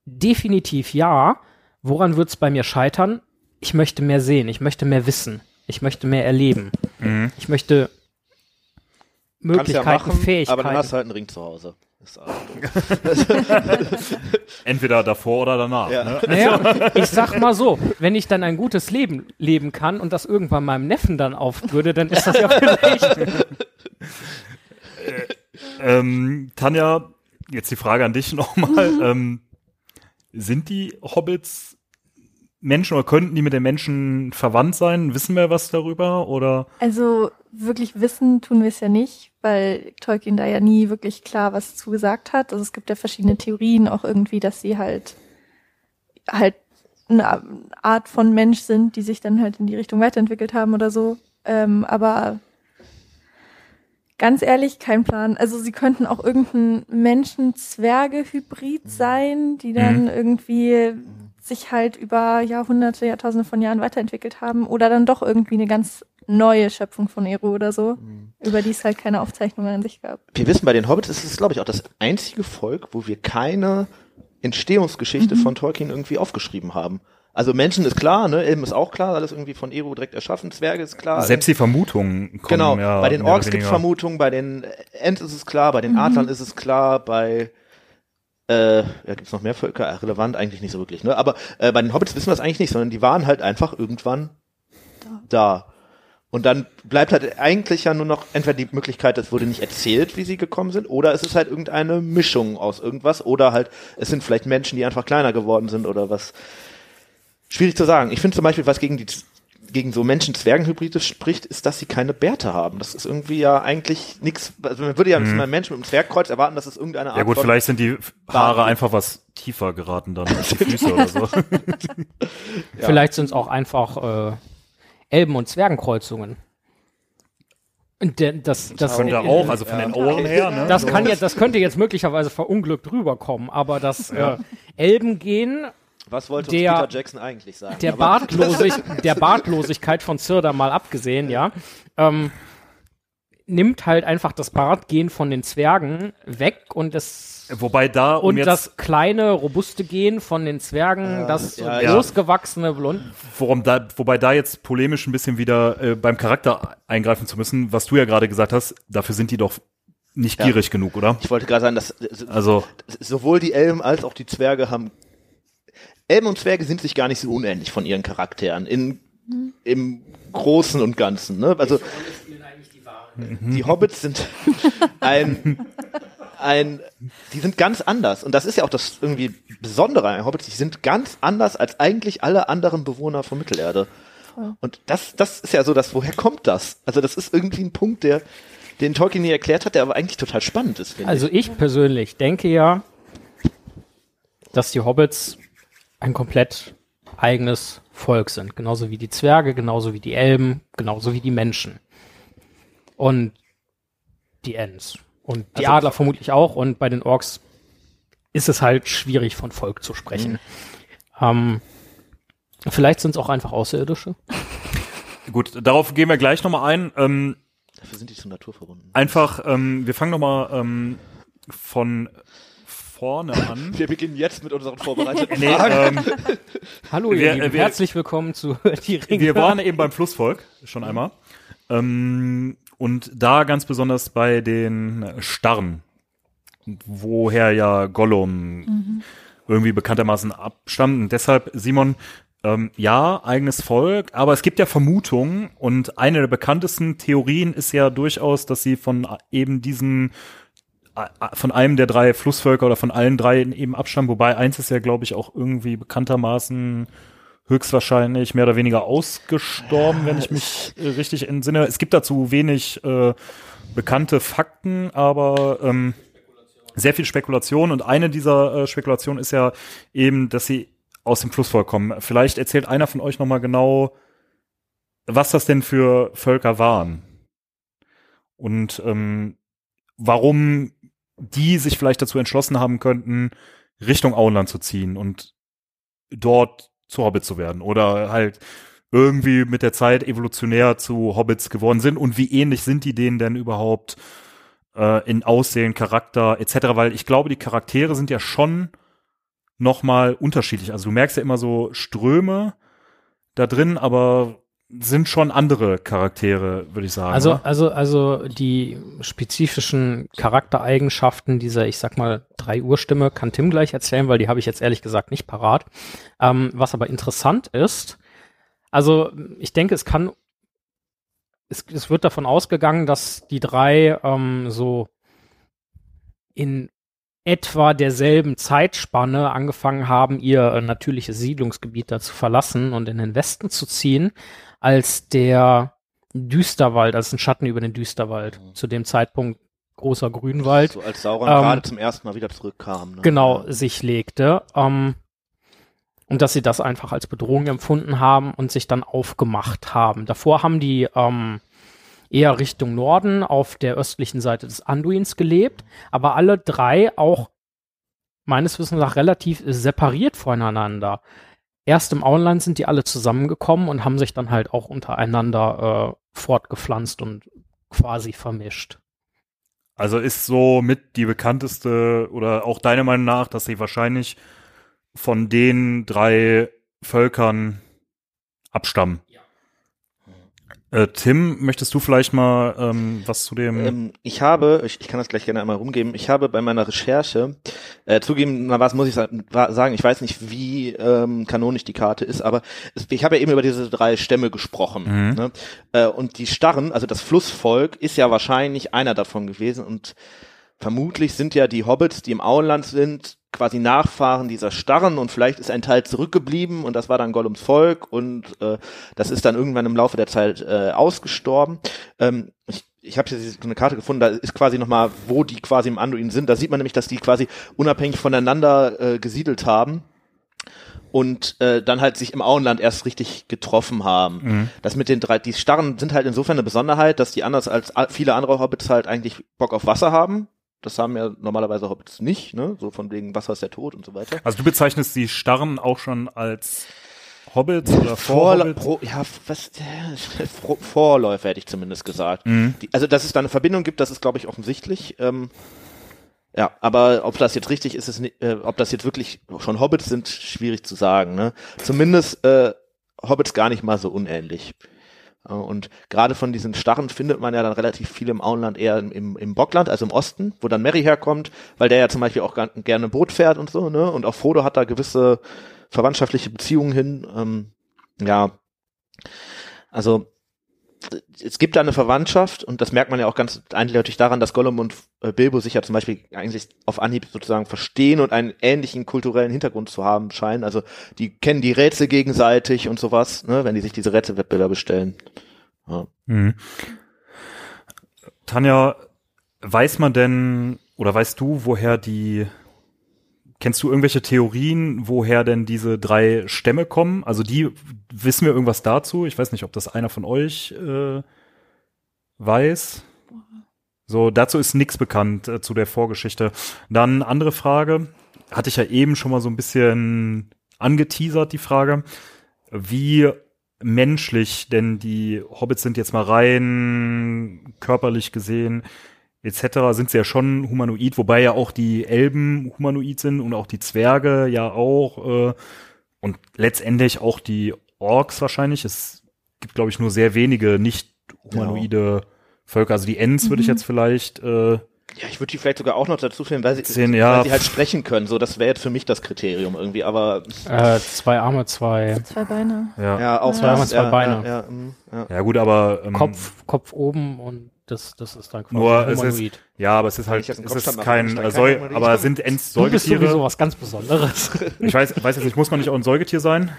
Definitiv ja. Woran wird es bei mir scheitern? Ich möchte mehr sehen, ich möchte mehr wissen, ich möchte mehr erleben. Mhm. Ich möchte Kannst ja Möglichkeiten, machen, Fähigkeiten. aber dann hast du halt einen Ring zu Hause. Ist. Entweder davor oder danach. Ja. Ne? Naja, ich sag mal so, wenn ich dann ein gutes Leben leben kann und das irgendwann meinem Neffen dann aufbürde, dann ist das ja vielleicht. Ähm, Tanja, jetzt die Frage an dich nochmal. ähm, sind die Hobbits Menschen oder könnten die mit den Menschen verwandt sein? Wissen wir was darüber? Oder Also wirklich wissen tun wir es ja nicht, weil Tolkien da ja nie wirklich klar was zugesagt hat. Also es gibt ja verschiedene Theorien auch irgendwie, dass sie halt halt eine Art von Mensch sind, die sich dann halt in die Richtung weiterentwickelt haben oder so. Ähm, aber ganz ehrlich, kein Plan. Also sie könnten auch irgendein Menschen-Zwerge-Hybrid sein, die dann irgendwie sich halt über Jahrhunderte, Jahrtausende von Jahren weiterentwickelt haben oder dann doch irgendwie eine ganz neue Schöpfung von Eru oder so, über die es halt keine Aufzeichnungen an sich gab. Wir wissen, bei den Hobbits ist es, glaube ich, auch das einzige Volk, wo wir keine Entstehungsgeschichte von Tolkien irgendwie aufgeschrieben haben. Also Menschen ist klar, ne, Elben ist auch klar, alles irgendwie von Eru direkt erschaffen, Zwerge ist klar. selbst die Vermutungen kommen Genau, ja bei den Orks gibt es. Vermutungen, bei den Ents ist es klar, bei den Adlern ist es klar, bei äh, ja, gibt es noch mehr Völker? Relevant eigentlich nicht so wirklich, ne? Aber äh, bei den Hobbits wissen wir das eigentlich nicht, sondern die waren halt einfach irgendwann da. Und dann bleibt halt eigentlich ja nur noch entweder die Möglichkeit, es wurde nicht erzählt, wie sie gekommen sind, oder es ist halt irgendeine Mischung aus irgendwas, oder halt es sind vielleicht Menschen, die einfach kleiner geworden sind oder was. Schwierig zu sagen. Ich finde zum Beispiel, was gegen die gegen so Menschen-Zwergen-Hybride spricht, ist, dass sie keine Bärte haben. Das ist irgendwie ja eigentlich nichts. Also man würde ja mit einem Menschen mit einem Zwergkreuz erwarten, dass es irgendeine Art Ja gut, von vielleicht sind die Haare Bart. einfach was tiefer geraten dann als die Füße oder so. Vielleicht sind es auch einfach äh, Elben- und Zwergenkreuzungen. Und der, das, das, Könnte auch, also von den Ohren her, ne? das kann jetzt, das könnte jetzt möglicherweise verunglückt rüberkommen, aber das äh, Elbengehen Was wollte Der- Peter Jackson eigentlich sagen? der, Bartlosig, der Bartlosigkeit von Zirda mal abgesehen, ja, ähm, nimmt halt einfach das Bartgehen von den Zwergen weg und das Wobei da, um und jetzt, das kleine, robuste Gehen von den Zwergen, das ja, ja. großgewachsene Blond. worum da, wobei da jetzt polemisch ein bisschen wieder äh, beim Charakter eingreifen zu müssen, was du ja gerade gesagt hast, dafür sind die doch nicht Ja. gierig genug, oder? Ich wollte gerade sagen, dass äh, Also, sowohl die Elben als auch die Zwerge haben. Elben und Zwerge sind sich gar nicht so unähnlich von ihren Charakteren in, im Großen und Ganzen. Ne? Also die Hobbits sind ein, ein, die sind ganz anders. Und das ist ja auch das irgendwie Besondere an Hobbits. Die sind ganz anders als eigentlich alle anderen Bewohner von Mittelerde. Und das, das ist ja so das, woher kommt das? Also das ist irgendwie ein Punkt, der, den Tolkien nie erklärt hat, der aber eigentlich total spannend ist, Also ich persönlich denke ja, dass die Hobbits ein komplett eigenes Volk sind. Genauso wie die Zwerge, genauso wie die Elben, genauso wie die Menschen. Und die Ents. Und die Also- Adler vermutlich auch. Und bei den Orks ist es halt schwierig, von Volk zu sprechen. Ähm, vielleicht sind es auch einfach Außerirdische. Gut, darauf gehen wir gleich nochmal ein. Ähm. Dafür sind die zur Natur verbunden. einfach, ähm, wir fangen nochmal ähm, von vorne an. Wir beginnen jetzt mit unseren vorbereiteten Nee, Fragen. ähm, Hallo, ihr Wir- Lieben. wir- Herzlich willkommen zu Die Ringe. wir waren eben beim Flussvolk, schon einmal. Ähm, und da ganz besonders bei den Starren, woher ja Gollum irgendwie bekanntermaßen abstammt. Und deshalb, Simon, ähm, ja, eigenes Volk, aber es gibt ja Vermutungen und eine der bekanntesten Theorien ist ja durchaus, dass sie von eben diesen von einem der drei Flussvölker oder von allen drei eben abstammen, wobei eins ist ja, glaube ich, auch irgendwie bekanntermaßen höchstwahrscheinlich mehr oder weniger ausgestorben, wenn ich mich äh, richtig entsinne. Es gibt dazu wenig äh, bekannte Fakten, aber ähm, sehr viel Spekulation und eine dieser äh, Spekulationen ist ja eben, dass sie aus dem Flussvolk kommen. Vielleicht erzählt einer von euch nochmal genau, was das denn für Völker waren und ähm, warum die sich vielleicht dazu entschlossen haben könnten, Richtung Auenland zu ziehen und dort zu Hobbit zu werden oder halt irgendwie mit der Zeit evolutionär zu Hobbits geworden sind und wie ähnlich sind die denen denn überhaupt äh, in Aussehen, Charakter etc., weil ich glaube, die Charaktere sind ja schon noch mal unterschiedlich. Also du merkst ja immer so Ströme da drin, aber sind schon andere Charaktere, würde ich sagen. Also, oder? also, also die spezifischen Charaktereigenschaften dieser, ich sag mal, drei Uhr-Stimme kann Tim gleich erzählen, weil die habe ich jetzt ehrlich gesagt nicht parat. Ähm, was aber interessant ist, also ich denke, es kann, es, es wird davon ausgegangen, dass die drei ähm, so in etwa derselben Zeitspanne angefangen haben, ihr natürliches Siedlungsgebiet da zu verlassen und in den Westen zu ziehen, als der Düsterwald, als ein Schatten über den Düsterwald. Zu dem Zeitpunkt großer Grünwald, So als Sauron Ähm, gerade zum ersten Mal wieder zurückkam. Ne? genau, sich legte. Ähm, und dass sie das einfach als Bedrohung empfunden haben und sich dann aufgemacht haben. Davor haben die ähm, eher Richtung Norden auf der östlichen Seite des Anduins gelebt, aber alle drei auch meines Wissens nach relativ separiert voneinander. Erst im Auenland sind die alle zusammengekommen und haben sich dann halt auch untereinander äh, fortgepflanzt und quasi vermischt. Also ist so mit die bekannteste oder auch deiner Meinung nach, dass sie wahrscheinlich von den drei Völkern abstammen. Äh, Tim, möchtest du vielleicht mal ähm, was zu dem? Ähm, ich habe, ich, ich kann das gleich gerne einmal rumgeben, ich habe bei meiner Recherche, äh, zugeben, na was muss ich sagen, ich weiß nicht, wie ähm, kanonisch die Karte ist, aber es, ich habe ja eben über diese drei Stämme gesprochen. Mhm. Ne? Äh, und die Starren, also das Flussvolk, ist ja wahrscheinlich einer davon gewesen und vermutlich sind ja die Hobbits, die im Auenland sind, quasi Nachfahren dieser Starren und vielleicht ist ein Teil zurückgeblieben und das war dann Gollums Volk und äh, das ist dann irgendwann im Laufe der Zeit äh, ausgestorben. Ähm, ich ich habe hier so eine Karte gefunden, da ist quasi nochmal, wo die quasi im Anduin sind. Da sieht man nämlich, dass die quasi unabhängig voneinander äh, gesiedelt haben und äh, dann halt sich im Auenland erst richtig getroffen haben. Mhm. Das mit den drei, die Starren sind halt insofern eine Besonderheit, dass die anders als viele andere Hobbits halt eigentlich Bock auf Wasser haben. Das haben ja normalerweise Hobbits nicht, ne? So von wegen Wasser ist der Tod und so weiter. Also du bezeichnest die Starren auch schon als Hobbits oder Vorhobbits? pro, ja, was, äh, Vor- Vorläufer hätte ich zumindest gesagt. Mhm. Die, also, dass es da eine Verbindung gibt, das ist, glaube ich, offensichtlich. Ähm, ja, aber ob das jetzt richtig ist, ist nicht, äh, ob das jetzt wirklich schon Hobbits sind, schwierig zu sagen. Ne? Zumindest äh, Hobbits gar nicht mal so unähnlich. Äh, Und gerade von diesen Starren findet man ja dann relativ viel im Auenland eher im, im, Bockland, also im Osten, wo dann Mary herkommt, weil der ja zum Beispiel auch gerne Boot fährt und so, ne? Und auch Frodo hat da gewisse verwandtschaftliche Beziehungen hin. Ähm, ja, also es gibt da eine Verwandtschaft und das merkt man ja auch ganz eindeutig daran, dass Gollum und äh, Bilbo sich ja zum Beispiel eigentlich auf Anhieb sozusagen verstehen und einen ähnlichen kulturellen Hintergrund zu haben scheinen. Also die kennen die Rätsel gegenseitig und sowas, ne, wenn die sich diese Rätselwettbewerbe stellen. Ja. Mhm. Tanja, weiß man denn oder weißt du, woher die Kennst du irgendwelche Theorien, woher denn diese drei Stämme kommen? Also die wissen wir irgendwas dazu. Ich weiß nicht, ob das einer von euch äh, weiß. So, dazu ist nichts bekannt äh, zu der Vorgeschichte. Dann andere Frage, hatte ich ja eben schon mal so ein bisschen angeteasert, die Frage, wie menschlich denn die Hobbits sind jetzt mal rein körperlich gesehen etc. sind sie ja schon humanoid, wobei ja auch die Elben humanoid sind und auch die Zwerge ja auch äh, und letztendlich auch die Orks wahrscheinlich. Es gibt, glaube ich, nur sehr wenige nicht humanoide Völker. Also die Ents würde ich jetzt vielleicht äh, Ja, ich würde die vielleicht sogar auch noch dazu finden, weil sie, ja. weil sie halt sprechen können. So, das wäre jetzt für mich das Kriterium irgendwie, aber Äh, zwei Arme, zwei Zwei Beine. ja. ja, auch Zwei das, zwei ja, Beine. Ja, ja, mm, ja. Ja gut, aber ähm, Kopf, Kopf oben und das, das ist dann quasi Nur es humanoid. ja, aber es ist halt, es ist kein, äh, Säu aber sind Ents Du bist sowieso Säugetiere? was ganz Besonderes. Ich weiß, weiß jetzt nicht, muss man nicht auch ein Säugetier sein?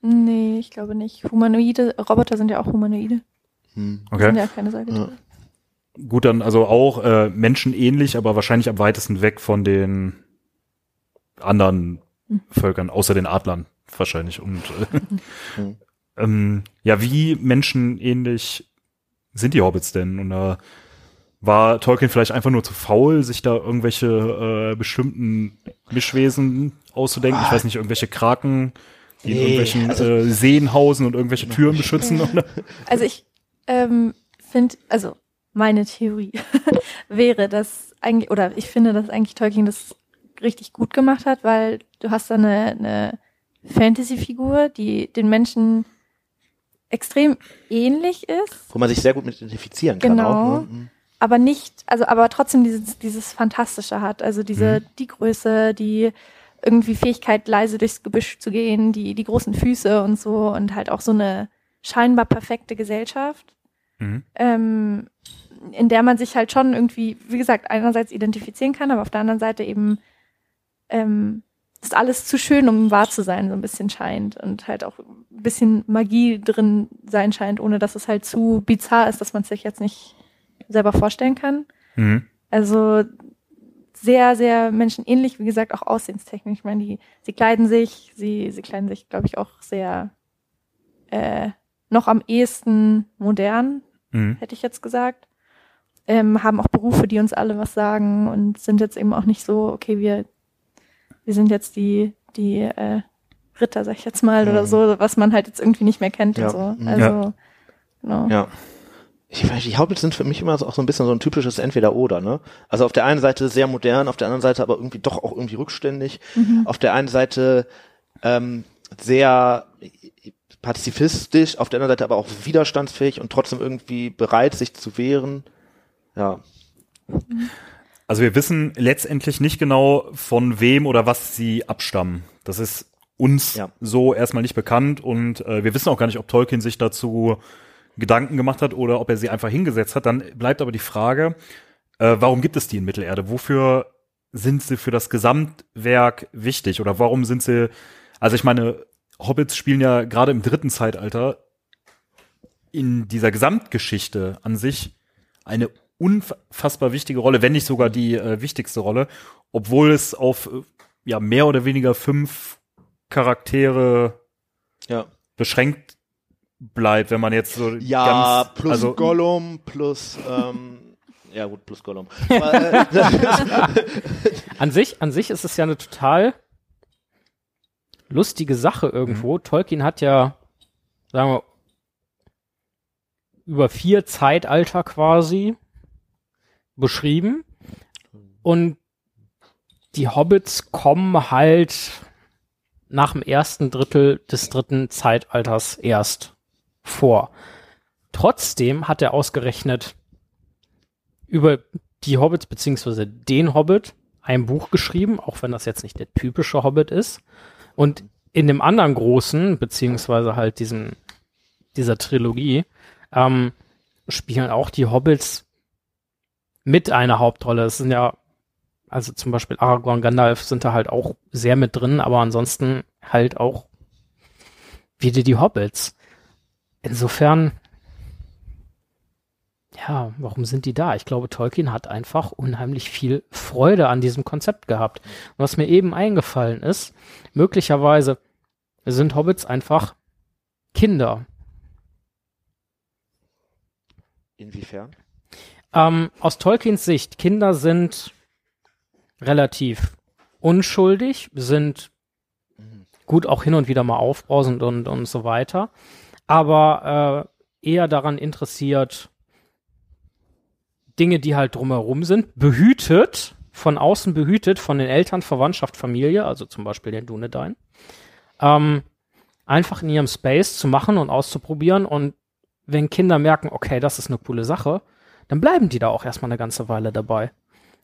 Nee, ich glaube nicht. Humanoide, Roboter sind ja auch Humanoide. Hm. Sind Okay. ja keine Säugetiere. Gut, dann also auch äh, menschenähnlich, aber wahrscheinlich am weitesten weg von den anderen Hm. Völkern, außer den Adlern wahrscheinlich. Und äh, Hm. ähm, ja, wie menschenähnlich sind die Hobbits denn? Und da war Tolkien vielleicht einfach nur zu faul, sich da irgendwelche äh, bestimmten Mischwesen auszudenken? Ich weiß nicht, irgendwelche Kraken, die in Nee, irgendwelchen also- äh, Seen hausen und irgendwelche Türen beschützen? Oder? Also ich ähm, finde, also meine Theorie wäre, dass eigentlich, oder ich finde, dass eigentlich Tolkien das richtig gut gemacht hat, weil du hast da eine, eine Fantasy-Figur, die den Menschen extrem ähnlich ist, Wo man sich sehr gut mit identifizieren kann Genau. auch. Ne? Hm. aber nicht, also aber trotzdem dieses, dieses Fantastische hat. Also diese, die Größe, die irgendwie Fähigkeit, leise durchs Gebüsch zu gehen, die, die großen Füße und so und halt auch so eine scheinbar perfekte Gesellschaft, Mhm. ähm, in der man sich halt schon irgendwie, wie gesagt, einerseits identifizieren kann, aber auf der anderen Seite eben ähm, ist alles zu schön, um wahr zu sein, so ein bisschen scheint und halt auch ein bisschen Magie drin sein scheint, ohne dass es halt zu bizarr ist, dass man es sich jetzt nicht selber vorstellen kann. Mhm. Also sehr, sehr menschenähnlich, wie gesagt, auch aussehenstechnisch. Ich meine, die, sie kleiden sich, sie, sie kleiden sich, glaube ich, auch sehr äh, noch am ehesten modern, Mhm. hätte ich jetzt gesagt. Ähm, haben auch Berufe, die uns alle was sagen und sind jetzt eben auch nicht so, okay, wir, wir sind jetzt die, die äh, Ritter, sag ich jetzt mal, oder Mhm. so, was man halt jetzt irgendwie nicht mehr kennt Ja. und so. Mhm. Also, genau. Ja. Ich weiß, die Hobbits sind für mich immer so, auch so ein bisschen so ein typisches Entweder-Oder, ne? Also auf der einen Seite sehr modern, auf der anderen Seite aber irgendwie doch auch irgendwie rückständig. Mhm. Auf der einen Seite ähm, sehr pazifistisch, auf der anderen Seite aber auch widerstandsfähig und trotzdem irgendwie bereit, sich zu wehren. Ja. Also wir wissen letztendlich nicht genau, von wem oder was sie abstammen. Das ist uns Ja. so erstmal nicht bekannt und äh, wir wissen auch gar nicht, ob Tolkien sich dazu Gedanken gemacht hat oder ob er sie einfach hingesetzt hat. Dann bleibt aber die Frage, äh, warum gibt es die in Mittelerde? Wofür sind sie für das Gesamtwerk wichtig oder warum sind sie, also ich meine, Hobbits spielen ja gerade im dritten Zeitalter in dieser Gesamtgeschichte an sich eine unfassbar wichtige Rolle, wenn nicht sogar die äh, wichtigste Rolle, obwohl es auf äh, ja mehr oder weniger fünf Charaktere Ja. beschränkt bleibt, wenn man jetzt so Ja, ganz, plus also Gollum, plus ähm, ja gut, plus Gollum. Äh, An sich, an sich ist es ja eine total lustige Sache irgendwo. Tolkien hat ja, sagen wir, über vier Zeitalter quasi beschrieben. Und die Hobbits kommen halt nach dem ersten Drittel des dritten Zeitalters erst vor. Trotzdem hat er ausgerechnet über die Hobbits beziehungsweise den Hobbit ein Buch geschrieben, auch wenn das jetzt nicht der typische Hobbit ist. Und in dem anderen großen, beziehungsweise halt diesem, dieser Trilogie, ähm, spielen auch die Hobbits mit einer Hauptrolle. Es sind ja, also zum Beispiel Aragorn, Gandalf sind da halt auch sehr mit drin, aber ansonsten halt auch wieder die Hobbits. Insofern, ja, warum sind die da? Ich glaube, Tolkien hat einfach unheimlich viel Freude an diesem Konzept gehabt. Und was mir eben eingefallen ist, möglicherweise sind Hobbits einfach Kinder. Inwiefern? Ähm, aus Tolkiens Sicht, Kinder sind relativ unschuldig, sind gut auch hin und wieder mal aufbrausend und, und so weiter, aber äh, eher daran interessiert, Dinge, die halt drumherum sind, behütet, von außen behütet, von den Eltern, Verwandtschaft, Familie, also zum Beispiel den Dunedain, ähm, einfach in ihrem Space zu machen und auszuprobieren. Und wenn Kinder merken, okay, das ist eine coole Sache, dann bleiben die da auch erstmal eine ganze Weile dabei.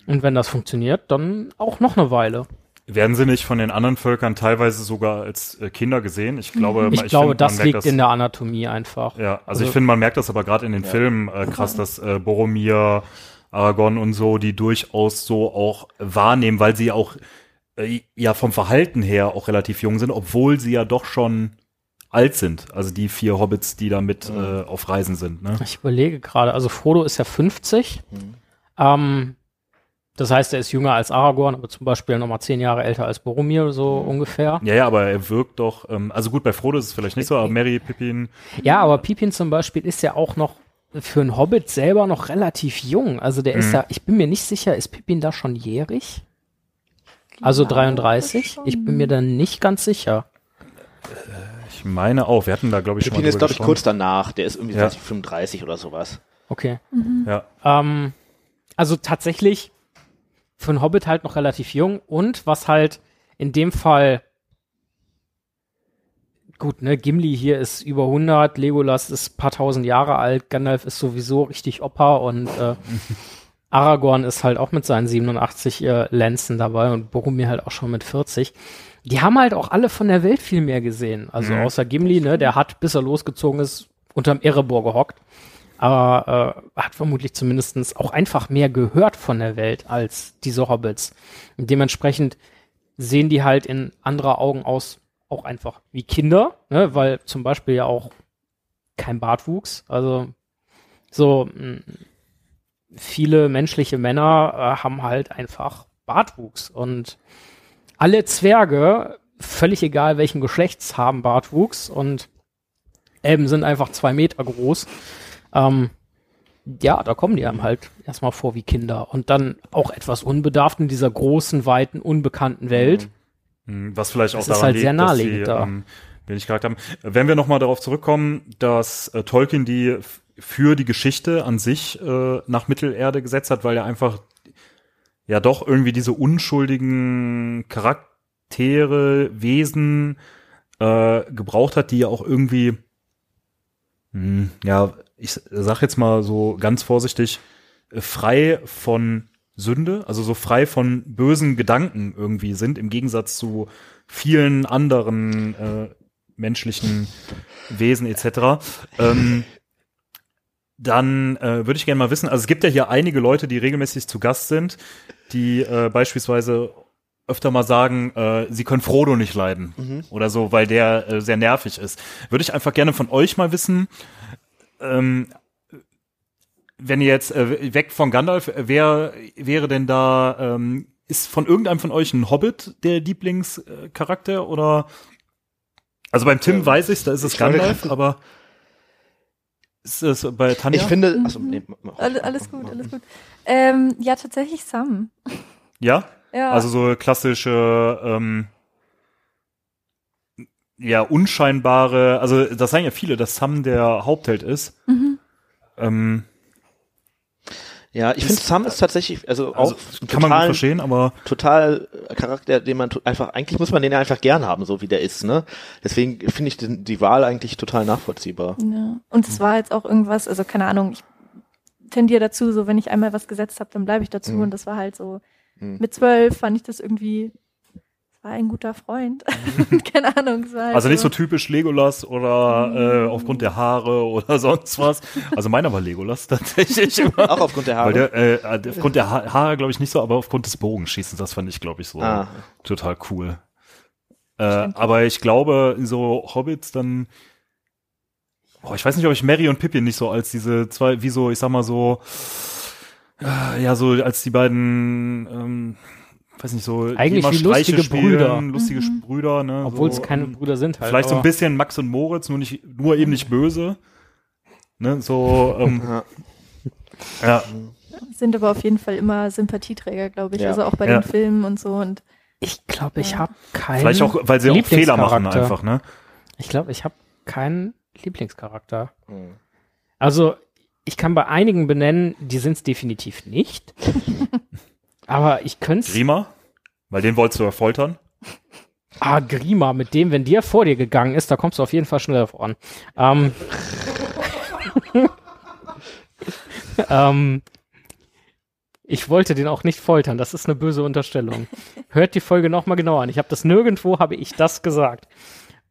Und wenn das funktioniert, dann auch noch eine Weile. Werden sie nicht von den anderen Völkern teilweise sogar als äh, Kinder gesehen? Ich glaube, Ich, man- glaube, find, das liegt das, in der Anatomie einfach. Ja, also, Also- ich finde, man merkt das aber gerade in den Filmen äh, krass, dass äh, Boromir, Aragorn und so, die durchaus so auch wahrnehmen, weil sie auch äh, ja vom Verhalten her auch relativ jung sind, obwohl sie ja doch schon alt sind. Also die vier Hobbits, die da mit äh, auf Reisen sind. Ne? Ich überlege gerade, also Frodo ist ja 50. Ähm, das heißt, er ist jünger als Aragorn, aber zum Beispiel nochmal zehn Jahre älter als Boromir, so ungefähr. Ja, ja, aber er wirkt doch, ähm, also gut, bei Frodo ist es vielleicht nicht so, aber Mary, Pippin, Ja, aber Pippin zum Beispiel ist ja auch noch für einen Hobbit selber noch relativ jung. Also der ist ja, ich bin mir nicht sicher, ist Pippin da schon jährig? Also Glaube 33? schon. Ich bin mir da nicht ganz sicher. Ich meine auch, wir hatten da, glaube ich, schon Pippin mal ist, glaube ich, kurz danach. Der ist irgendwie Ja. 35 oder sowas. Okay. Ja. Ähm, also tatsächlich für einen Hobbit halt noch relativ jung und was halt in dem Fall gut, ne, Gimli hier ist über 100, Legolas ist paar tausend Jahre alt, Gandalf ist sowieso richtig Opa und äh, Aragorn ist halt auch mit seinen 87 äh, Lenzen dabei und Boromir halt auch schon mit 40. Die haben halt auch alle von der Welt viel mehr gesehen. Also Mhm. außer Gimli, ne, der hat, bis er losgezogen ist, unterm Erebor gehockt. Aber äh, hat vermutlich zumindestens auch einfach mehr gehört von der Welt als diese Hobbits. Und dementsprechend sehen die halt in anderer Augen aus, auch einfach wie Kinder, ne, weil zum Beispiel ja auch kein Bartwuchs. Also so mh, viele menschliche Männer äh, haben halt einfach Bartwuchs und alle Zwerge, völlig egal welchen Geschlechts, haben Bartwuchs und Elben sind einfach zwei Meter groß. Ähm, ja, da kommen die einem halt erstmal vor wie Kinder und dann auch etwas unbedarft in dieser großen, weiten, unbekannten Welt. Hm, Was vielleicht auch Das ist daran halt liegt, sehr dass naheliegend sie da. ähm, wenig Charakter haben. Wenn wir nochmal darauf zurückkommen, dass äh, Tolkien die für die Geschichte an sich äh, nach Mittelerde gesetzt hat, weil er einfach ja doch irgendwie diese unschuldigen Charaktere, Wesen äh, gebraucht hat, die ja auch irgendwie, hm, ja, ich sag jetzt mal so ganz vorsichtig, äh, frei von Sünde, also so frei von bösen Gedanken irgendwie sind, im Gegensatz zu vielen anderen äh, menschlichen Wesen etc. Ähm, dann äh, würde ich gerne mal wissen, also es gibt ja hier einige Leute, die regelmäßig zu Gast sind, die äh, beispielsweise öfter mal sagen, äh, sie können Frodo nicht leiden oder so, weil der äh, sehr nervig ist. Würde ich einfach gerne von euch mal wissen, ähm, wenn ihr jetzt äh, weg von Gandalf, äh, wer wäre denn da, ähm, ist von irgendeinem von euch ein Hobbit der Lieblingscharakter oder also beim Tim Ähm, weiß ich's, da ist es ich Gandalf, aber ist es bei Tanja? Ich finde, also, nee, mach- Alles, alles gut, alles gut. Ähm, ja, tatsächlich Sam. ja, Ja. also so klassische ähm, ja unscheinbare, also das sagen ja viele, dass Sam der Hauptheld ist. Mhm. Ähm, ja, ich finde, Sam ist tatsächlich, also, also, auch kann man gut total, verstehen, aber total Charakter, den man einfach, eigentlich muss man den ja einfach gern haben, so wie der ist, ne? Deswegen finde ich den, die Wahl eigentlich total nachvollziehbar. Ja. Und es war jetzt auch irgendwas, also keine Ahnung, ich tendiere dazu, so wenn ich einmal was gesetzt habe, dann bleibe ich dazu. Mhm. Und das war halt so, Mhm. mit zwölf fand ich das irgendwie, war ein guter Freund. Keine Ahnung. es war halt Also nicht so typisch Legolas oder äh, aufgrund der Haare oder sonst was. Also meiner war Legolas tatsächlich immer. Auch aufgrund der Haare. Weil der, äh, aufgrund der ha Haare glaube ich nicht so, aber aufgrund des Bogenschießens, das fand ich glaube ich so Ah. total cool. Äh, aber ich glaube, so Hobbits dann, oh, ich weiß nicht, ob ich Mary und Pippin nicht so als diese zwei, wie so, ich sag mal so, äh, ja, so als die beiden, ähm, weiß nicht, so, die Eigentlich immer wie lustige spielen, Brüder. lustige Brüder, ne? Obwohl es so, keine ähm, Brüder sind halt. Vielleicht so ein bisschen Max und Moritz, nur nicht, nur eben nicht böse. Ne, so, ähm, Ja. ja, sind aber auf jeden Fall immer Sympathieträger, glaube ich. Ja. Also auch bei Ja. den Filmen und so. Und Ich glaube, ich Ja. habe keinen. vielleicht auch, weil sie auch Fehler machen einfach, ne? Ich glaube, ich habe keinen Lieblingscharakter. Hm. Also, ich kann bei einigen benennen, die sind es definitiv nicht. Aber ich könnte Grima, weil den wolltest du ja foltern. Ah, Grima, mit dem, wenn der vor dir gegangen ist, da kommst du auf jeden Fall schneller voran. Ähm, ähm, ich wollte den auch nicht foltern, das ist eine böse Unterstellung. Hört die Folge nochmal genau an. Ich habe das nirgendwo, habe ich das gesagt.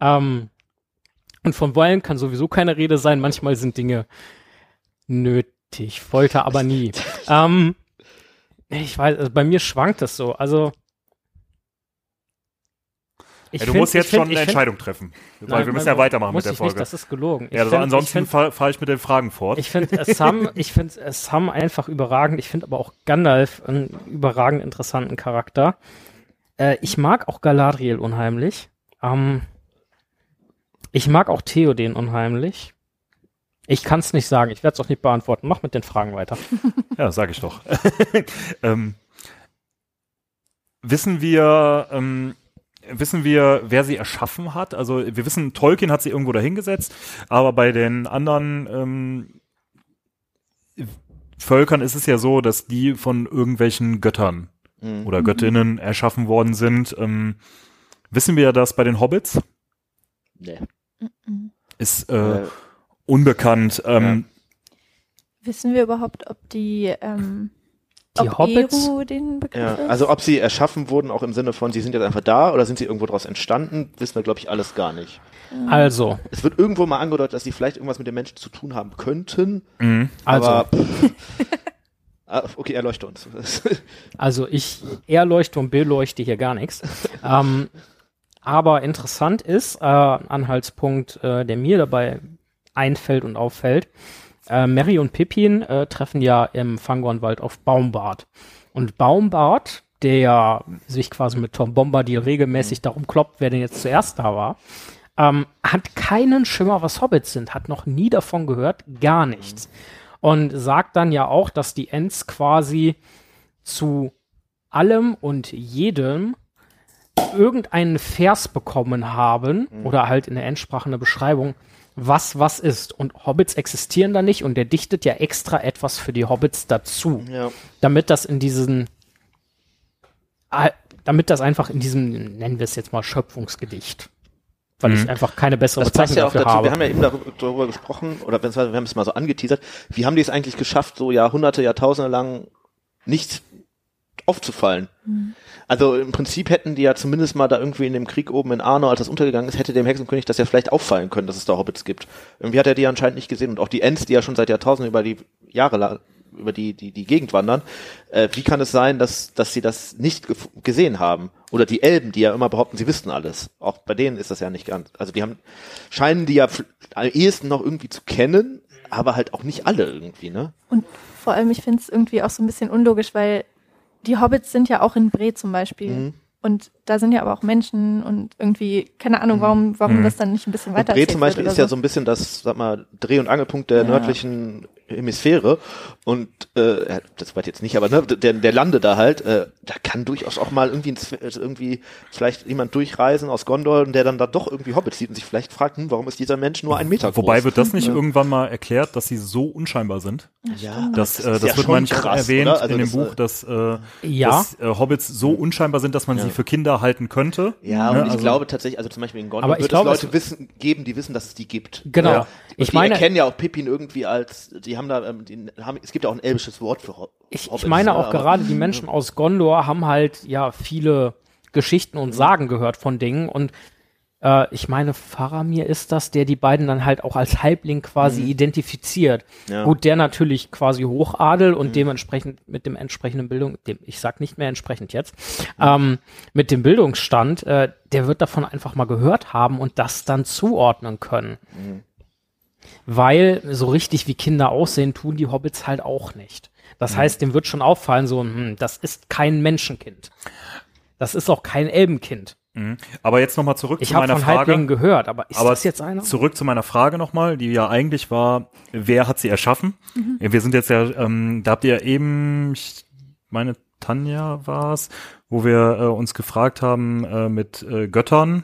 Ähm, und von Wollen kann sowieso keine Rede sein. Manchmal sind Dinge nötig, Folter aber nie. ähm, ich weiß, also bei mir schwankt das so. Also ich Ja, du find- musst jetzt find- schon eine ich find- Entscheidung treffen. Weil Nein, wir müssen ja weitermachen mit der ich Nicht, Folge. das ist gelogen. Ich ja, also find- ansonsten find- fahre fahr ich mit den Fragen fort. ich finde Sam, ich finde Sam einfach überragend. Ich finde aber auch Gandalf einen überragend interessanten Charakter. Äh, ich mag auch Galadriel unheimlich. Ähm, ich mag auch Theoden unheimlich. Ich kann es nicht sagen. Ich werde es auch nicht beantworten. Mach mit den Fragen weiter. Ja, sag ich doch. ähm, wissen wir, ähm, wissen wir, wer sie erschaffen hat? Also wir wissen, Tolkien hat sie irgendwo dahingesetzt, aber bei den anderen ähm, Völkern ist es ja so, dass die von irgendwelchen Göttern Mhm. oder Göttinnen erschaffen worden sind. Ähm, wissen wir das bei den Hobbits? Nee. Ist äh, Äh, unbekannt. Ähm, wissen wir überhaupt, ob die, ähm, Die ob Hobbits? Eru den Begriff ja, ist? also ob sie erschaffen wurden, auch im Sinne von, sie sind jetzt einfach da oder sind sie irgendwo draus entstanden, wissen wir, glaube ich, alles gar nicht. Also, Es wird irgendwo mal angedeutet, dass sie vielleicht irgendwas mit den Menschen zu tun haben könnten, mh. also, aber Ah, okay, erleuchte uns. Also ich erleuchte und beleuchte hier gar nichts. ähm, aber interessant ist, äh, Anhaltspunkt, äh, der mir dabei einfällt und auffällt, äh, Mary und Pippin äh, treffen ja im Fangornwald auf Baumbart. Und Baumbart, der sich quasi mit Tom Bombadil regelmäßig darum kloppt, wer denn jetzt zuerst da war, ähm, hat keinen Schimmer, was Hobbits sind, hat noch nie davon gehört, gar nichts. Und sagt dann ja auch, dass die Ents quasi zu allem und jedem irgendeinen Vers bekommen haben oder halt in der Endsprache eine Beschreibung, was was ist. Und Hobbits existieren da nicht und der dichtet ja extra etwas für die Hobbits dazu, ja. damit das in diesen, ah, damit das einfach in diesem, nennen wir es jetzt mal Schöpfungsgedicht, weil ich einfach keine bessere Das passt ja auch dafür dazu. habe. Wir haben ja eben darüber, darüber gesprochen, oder beziehungsweise wir haben es mal so angeteasert. Wie haben die es eigentlich geschafft, so Jahrhunderte, Jahrtausende lang nicht aufzufallen? Also im Prinzip hätten die ja zumindest mal da irgendwie in dem Krieg oben in Arno, als das untergegangen ist, hätte dem Hexenkönig das ja vielleicht auffallen können, dass es da Hobbits gibt. Irgendwie hat er die anscheinend nicht gesehen und auch die Ents, die ja schon seit Jahrtausenden über die Jahre über die, die, die Gegend wandern. Äh, wie kann es sein, dass, dass sie das nicht gesehen haben? Oder die Elben, die ja immer behaupten, sie wüssten alles. Auch bei denen ist das ja nicht ganz. Also die haben, scheinen die ja am ehesten noch irgendwie zu kennen, aber halt auch nicht alle irgendwie, ne? Und vor allem, ich finde es irgendwie auch so ein bisschen unlogisch, weil die Hobbits sind ja auch in Bre zum Beispiel. Mhm. Und da sind ja aber auch Menschen und irgendwie, keine Ahnung, warum, warum Mhm. das dann nicht ein bisschen weiter Bre zum Beispiel ist ja so ein bisschen das, sag mal, Dreh- und Angelpunkt der Ja. nördlichen Hemisphäre. Und äh, das weit jetzt nicht, aber ne, der, der Lande da halt, äh, da kann durchaus auch mal irgendwie, also irgendwie vielleicht jemand durchreisen aus Gondor und der dann da doch irgendwie Hobbit sieht und sich vielleicht fragt, hm, warum ist dieser Mensch nur ein Meter groß? Wobei wird das nicht Ja. irgendwann mal erklärt, dass sie so unscheinbar sind? ja, Das, das äh, das ja wird manchmal krass, erwähnt? Also in dem das, Buch, äh, dass, äh, Ja. dass äh, Hobbits so unscheinbar sind, dass man Ja. sie für Kinder halten könnte. Ja, und Ne, ich also- glaube tatsächlich, also zum Beispiel in Gondor Aber ich wird glaube, es Leute es- wissen, geben, die wissen, dass es die gibt. Genau. Ja. Ich die meine- erkennen ja auch Pippin irgendwie als, die haben da, ähm, die haben, es gibt ja auch ein elbisches Wort für Ho Ich, ich Hobbits, meine ne, auch aber- gerade die Menschen aus Gondor haben halt ja viele Geschichten und Sagen gehört von Dingen und äh, ich meine, Faramir ist das, der die beiden dann halt auch als Halbling quasi identifiziert. Ja. Gut, der natürlich quasi Hochadel und dementsprechend mit dem entsprechenden Bildung, dem, ich sag nicht mehr entsprechend jetzt, ähm, mit dem Bildungsstand, äh, der wird davon einfach mal gehört haben und das dann zuordnen können. Weil so richtig wie Kinder aussehen, tun die Hobbits halt auch nicht. Das heißt, dem wird schon auffallen, so, hm, das ist kein Menschenkind. Das ist auch kein Elbenkind. Mhm. Aber jetzt nochmal zurück Ich zu habe meiner von Frage. Halblingen gehört, aber ist aber das jetzt einer? Zurück zu meiner Frage nochmal, die ja eigentlich war, wer hat sie erschaffen? Mhm. Wir sind jetzt ja, ähm, da habt ihr ja eben, ich meine, Tanja war's, wo wir äh, uns gefragt haben äh, mit äh, Göttern.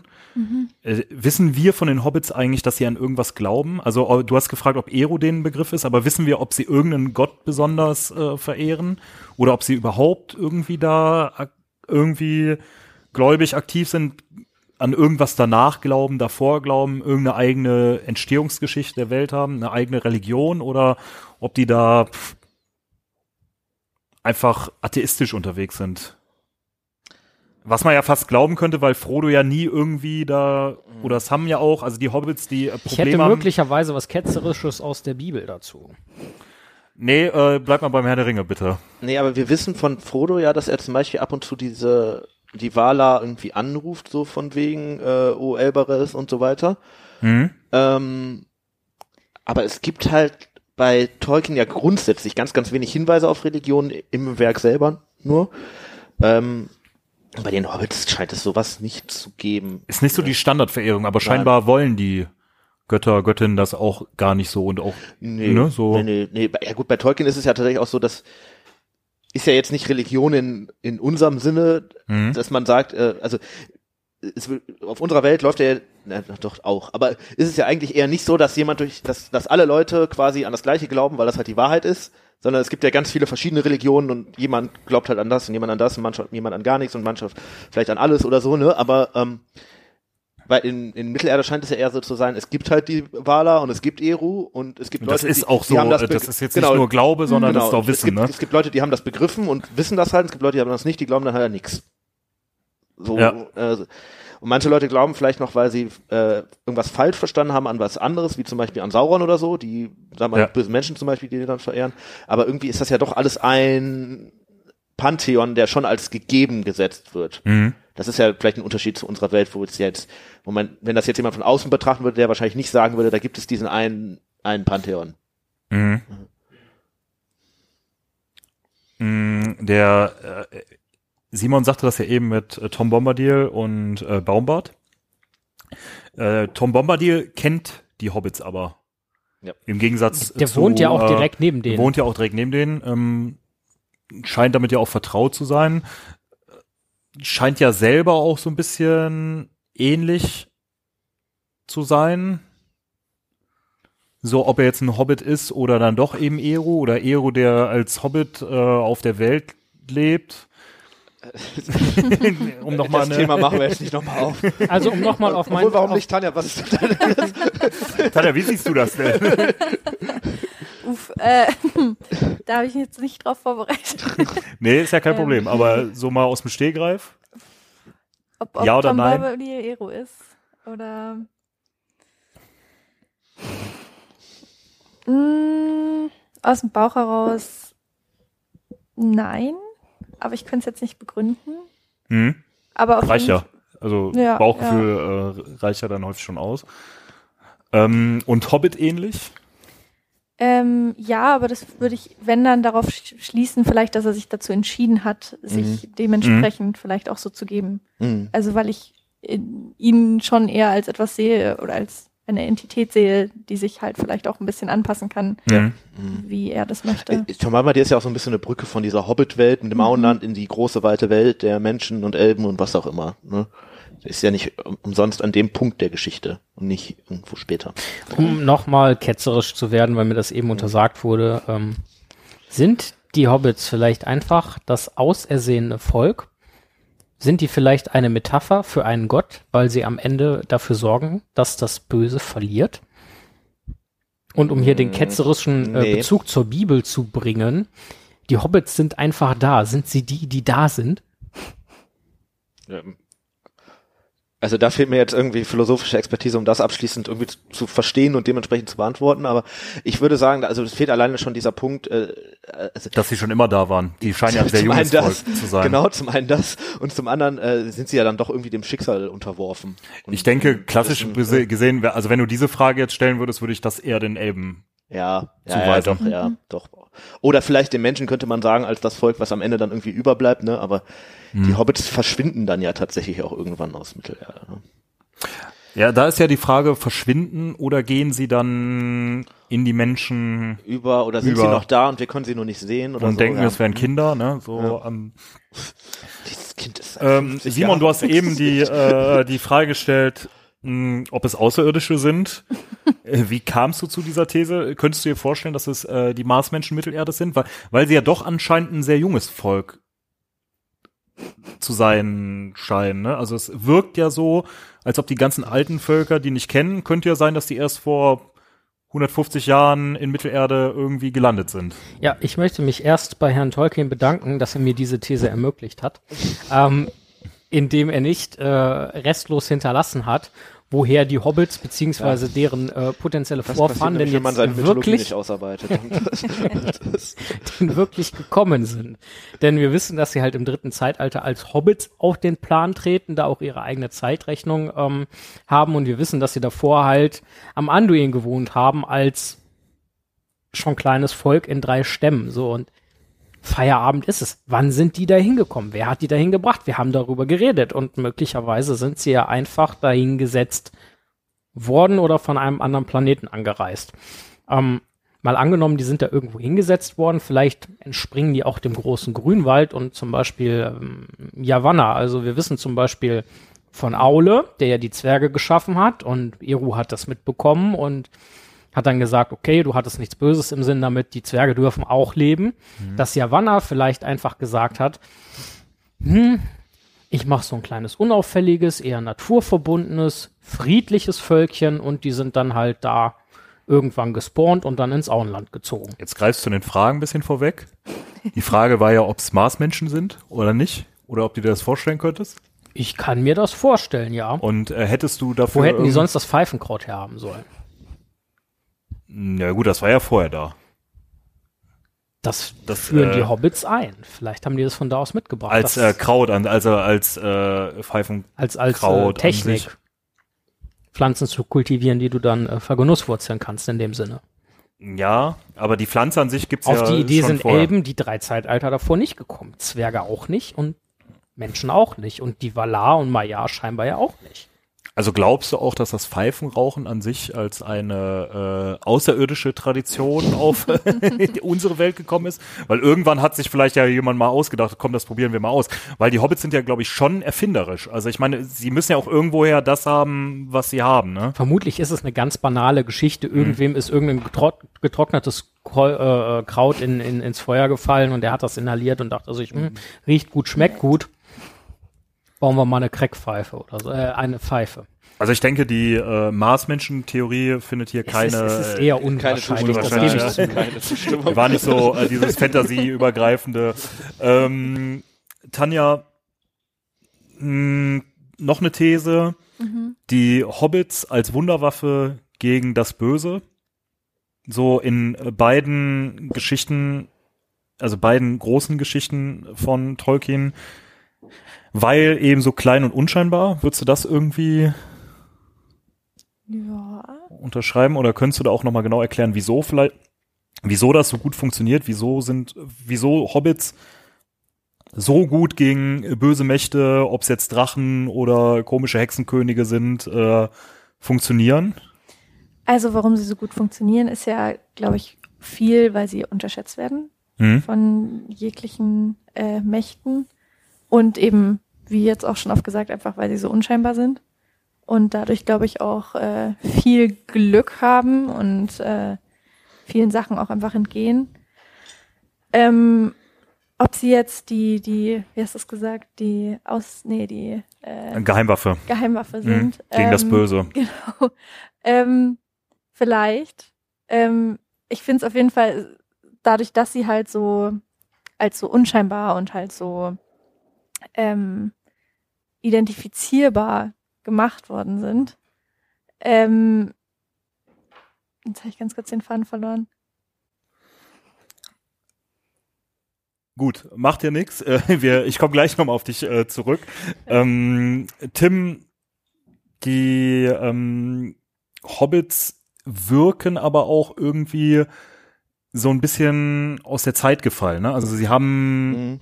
Äh, wissen wir von den Hobbits eigentlich, dass sie an irgendwas glauben? Also äh, du hast gefragt, ob Ero den Begriff ist, aber wissen wir, ob sie irgendeinen Gott besonders äh, verehren oder ob sie überhaupt irgendwie da irgendwie gläubig aktiv sind, an irgendwas danach glauben, davor glauben, irgendeine eigene Entstehungsgeschichte der Welt haben, eine eigene Religion oder ob die da einfach atheistisch unterwegs sind. Was man ja fast glauben könnte, weil Frodo ja nie irgendwie da, oder Sam ja auch, also die Hobbits, die äh, Ich hätte Probleme haben. möglicherweise was Ketzerisches aus der Bibel dazu. Nee, äh, bleib mal beim Herr der Ringe, bitte. Nee, aber wir wissen von Frodo ja, dass er zum Beispiel ab und zu diese, die Vala irgendwie anruft, so von wegen, äh, O Elbares und so weiter. Mhm. Ähm, aber es gibt halt bei Tolkien ja grundsätzlich ganz, ganz wenig Hinweise auf Religion im Werk selber nur. Ähm, bei den Hobbits scheint es sowas nicht zu geben. Ist nicht so die Standardverehrung, aber scheinbar wollen die Götter, Göttinnen das auch gar nicht so und auch, Nee, ne, so. nee, nee, nee. Ja gut, bei Tolkien ist es ja tatsächlich auch so, dass ist ja jetzt nicht Religion in, in unserem Sinne, Mhm. dass man sagt, äh, also es, auf unserer Welt läuft ja, na, doch auch, aber ist es ja eigentlich eher nicht so, dass jemand durch, dass, dass alle Leute quasi an das Gleiche glauben, weil das halt die Wahrheit ist, sondern es gibt ja ganz viele verschiedene Religionen und jemand glaubt halt an das und jemand an das und mancher, jemand an gar nichts und mancher vielleicht an alles oder so, ne, aber ähm, weil in, in Mittelerde scheint es ja eher so zu sein, es gibt halt die Wala und es gibt Eru und es gibt Das Leute, ist die, auch die so, haben das, das, das ist jetzt genau, nicht nur Glaube, sondern das ist auch es Wissen, gibt, ne? Es gibt Leute, die haben das begriffen und wissen das halt, es gibt Leute, die haben das nicht, die glauben dann halt nix. So, Ja. äh, und manche Leute glauben vielleicht noch, weil sie äh, irgendwas falsch verstanden haben an was anderes, wie zum Beispiel an Sauron oder so, die, sagen wir mal, Ja. böse Menschen zum Beispiel, die die dann verehren. Aber irgendwie ist das ja doch alles ein Pantheon, der schon als gegeben gesetzt wird. Mhm. Das ist ja vielleicht ein Unterschied zu unserer Welt, wo es jetzt, wo man, wenn das jetzt jemand von außen betrachten würde, der wahrscheinlich nicht sagen würde, da gibt es diesen einen, einen Pantheon. Mhm. Mhm, Der äh, Simon sagte das ja eben mit äh, Tom Bombadil und äh, Baumbart. Äh, Tom Bombadil kennt die Hobbits aber. Ja. Im Gegensatz Der zu, wohnt ja auch äh, direkt neben denen. Wohnt ja auch direkt neben denen. Ähm, scheint damit ja auch vertraut zu sein. Scheint ja selber auch so ein bisschen ähnlich zu sein. So, ob er jetzt ein Hobbit ist oder dann doch eben Eru oder Eru, der als Hobbit äh, auf der Welt lebt. um nochmal das eine. Thema machen wir jetzt nicht nochmal auf. Also um nochmal auf mein, Obwohl, warum auf, nicht, Tanja? Was ist deine Tanja, wie siehst du das denn? Uff, äh, da habe ich mich jetzt nicht drauf vorbereitet. nee, ist ja kein Ähm. Problem, aber so mal aus dem Stehgreif. Ob, ob Ja oder Tom nein? Bombadil Ero ist. Oder. Mm, aus dem Bauch heraus. Nein. Aber ich könnte es jetzt nicht begründen. Hm, Aber auf reicht jeden ja. Also Ja, Bauchgefühl Äh, reicht ja dann häufig schon aus. Ähm, und Hobbit ähnlich? Ähm, ja, aber das würde ich, wenn dann darauf sch- schließen, vielleicht, dass er sich dazu entschieden hat, sich dementsprechend vielleicht auch so zu geben. Mhm. Also weil ich in, ihn schon eher als etwas sehe oder als eine Entität sehe, die sich halt vielleicht auch ein bisschen anpassen kann, Ja. wie er das möchte. Äh, Tom Bombadil ist ja auch so ein bisschen eine Brücke von dieser Hobbit-Welt mit dem Auenland in die große, weite Welt der Menschen und Elben und was auch immer. Ne? Ist ja nicht um- umsonst an dem Punkt der Geschichte und nicht irgendwo später. um nochmal ketzerisch zu werden, weil mir das eben untersagt wurde, ähm, sind die Hobbits vielleicht einfach das ausersehene Volk? Sind die vielleicht eine Metapher für einen Gott, weil sie am Ende dafür sorgen, dass das Böse verliert? Und um hier den ketzerischen äh, nee. Bezug zur Bibel zu bringen, die Hobbits sind einfach da. Sind sie die, die da sind? Also da fehlt mir jetzt irgendwie philosophische Expertise, um das abschließend irgendwie zu, verstehen und dementsprechend zu beantworten. Aber ich würde sagen, also es fehlt alleine schon dieser Punkt, äh, also Dass sie schon immer da waren. Die scheinen ja sehr junges Volk das, zu sein. Genau, zum einen das und zum anderen äh, sind sie ja dann doch irgendwie dem Schicksal unterworfen. Und Ich denke, klassisch bese- gesehen, also wenn du diese Frage jetzt stellen würdest, würde ich das eher den Elben. Ja, ja, ja doch, ja, doch. Oder vielleicht den Menschen könnte man sagen, als das Volk, was am Ende dann irgendwie überbleibt, ne? Aber Hm. die Hobbits verschwinden dann ja tatsächlich auch irgendwann aus Mittelerde. Ne? Ja, da ist ja die Frage, verschwinden oder gehen sie dann in die Menschen Über oder sind Über. sie noch da und wir können sie nur nicht sehen oder und so? denken, ja. es wären Kinder, ne? So, Ja. ähm, Dieses Kind ist Ähm, 50 Simon, Jahre du hast eben die, äh, die Frage gestellt, mh, ob es Außerirdische sind. Äh, Wie kamst du zu dieser These? Könntest du dir vorstellen, dass es äh, die Marsmenschen Mittelerde sind? Weil, weil sie ja doch anscheinend ein sehr junges Volk zu sein scheinen. Ne? Also es wirkt ja so, als ob die ganzen alten Völker, die nicht kennen, könnte ja sein, dass die erst vor 150 Jahren in Mittelerde irgendwie gelandet sind. Ja, ich möchte mich erst bei Herrn Tolkien bedanken, dass er mir diese These ermöglicht hat, ähm, indem er nicht äh, restlos hinterlassen hat, woher die Hobbits beziehungsweise deren äh, potenzielle Das Vorfahren denn nämlich, wenn man jetzt wirklich denn wirklich gekommen sind. Denn wir wissen, dass sie halt im dritten Zeitalter als Hobbits auf den Plan treten, da auch ihre eigene Zeitrechnung ähm, haben und wir wissen, dass sie davor halt am Anduin gewohnt haben als schon kleines Volk in drei Stämmen. So und Feierabend ist es. Wann sind die da hingekommen? Wer hat die dahin gebracht? Wir haben darüber geredet und möglicherweise sind sie ja einfach dahin gesetzt worden oder von einem anderen Planeten angereist. Ähm, mal angenommen, die sind da irgendwo hingesetzt worden, vielleicht entspringen die auch dem großen Grünwald und zum Beispiel ähm, Yavanna. Also wir wissen zum Beispiel von Aule, der ja die Zwerge geschaffen hat und Eru hat das mitbekommen und hat dann gesagt, okay, du hattest nichts Böses im Sinn damit, die Zwerge dürfen auch leben. Dass Yavanna vielleicht einfach gesagt hat, hm, ich mache so ein kleines unauffälliges, eher naturverbundenes, friedliches Völkchen und die sind dann halt da irgendwann gespawnt und dann ins Auenland gezogen. Jetzt greifst du den Fragen ein bisschen vorweg. Die Frage war ja, ob es Marsmenschen sind oder nicht. Oder ob du dir das vorstellen könntest. Ich kann mir das vorstellen, ja. Und äh, hättest du dafür. Wo hätten die sonst das Pfeifenkraut herhaben sollen? Ja gut, das war ja vorher da. Das, Das, führen äh, die Hobbits ein. Vielleicht haben die das von da aus mitgebracht. Als äh, Kraut, an, also als äh, Pfeifen. als, als äh, Kraut an Technik. Pflanzen zu kultivieren, die du dann äh, vergenusswurzeln kannst in dem Sinne. Ja, aber die Pflanze an sich gibt's Auf ja die Idee sind vorher. Elben die drei Zeitalter davor nicht gekommen. Zwerge auch nicht und Menschen auch nicht. Und die Valar und Maya scheinbar ja auch nicht. Also glaubst du auch, dass das Pfeifenrauchen an sich als eine äh, außerirdische Tradition auf unsere Welt gekommen ist? Weil irgendwann hat sich vielleicht ja jemand mal ausgedacht, komm, das probieren wir mal aus. Weil die Hobbits sind ja, glaube ich, schon erfinderisch. Also ich meine, sie müssen ja auch irgendwoher das haben, was sie haben, ne? Vermutlich ist es eine ganz banale Geschichte. Mhm. Irgendwem ist irgendein getro getrocknetes äh, äh, Kraut in, in, ins Feuer gefallen und der hat das inhaliert und dachte sich, Mhm. hm, riecht gut, schmeckt gut. Bauen wir mal eine Crackpfeife oder so, äh, eine Pfeife. Also ich denke, die äh, Marsmenschen-Theorie findet hier keine. es, ist, es ist eher keine unwahrscheinlich. Das Zustimmung, gebe ich ja. keine war nicht so äh, dieses Fantasy-übergreifende. Ähm, Tanja, mh, noch eine These. Die Hobbits als Wunderwaffe gegen das Böse. So in äh, beiden Geschichten, also beiden großen Geschichten von Tolkien, weil eben so klein und unscheinbar. Würdest du das irgendwie Ja. unterschreiben oder könntest du da auch nochmal genau erklären, wieso vielleicht, wieso das so gut funktioniert, wieso sind, wieso Hobbits so gut gegen böse Mächte, ob es jetzt Drachen oder komische Hexenkönige sind, äh, funktionieren? Also warum sie so gut funktionieren, ist ja, glaube ich, viel, weil sie unterschätzt werden Hm? von jeglichen äh, Mächten und eben, wie jetzt auch schon oft gesagt, einfach weil sie so unscheinbar sind und dadurch, glaube ich, auch äh, viel Glück haben und äh, vielen Sachen auch einfach entgehen. Ähm, ob sie jetzt die, die, wie hast du es gesagt, die aus, nee, die äh, Geheimwaffe Geheimwaffe hm? sind. gegen das ähm, Böse. Genau. Ähm, vielleicht. Ähm, ich finde es auf jeden Fall, dadurch, dass sie halt so als so unscheinbar und halt so ähm, identifizierbar gemacht worden sind. Ähm, jetzt habe ich ganz kurz den Faden verloren. Gut, macht ja nichts. Äh, ich komme gleich nochmal auf dich äh, zurück. Ähm, Tim, die ähm, Hobbits wirken aber auch irgendwie so ein bisschen aus der Zeit gefallen. Ne? Also sie haben Mhm.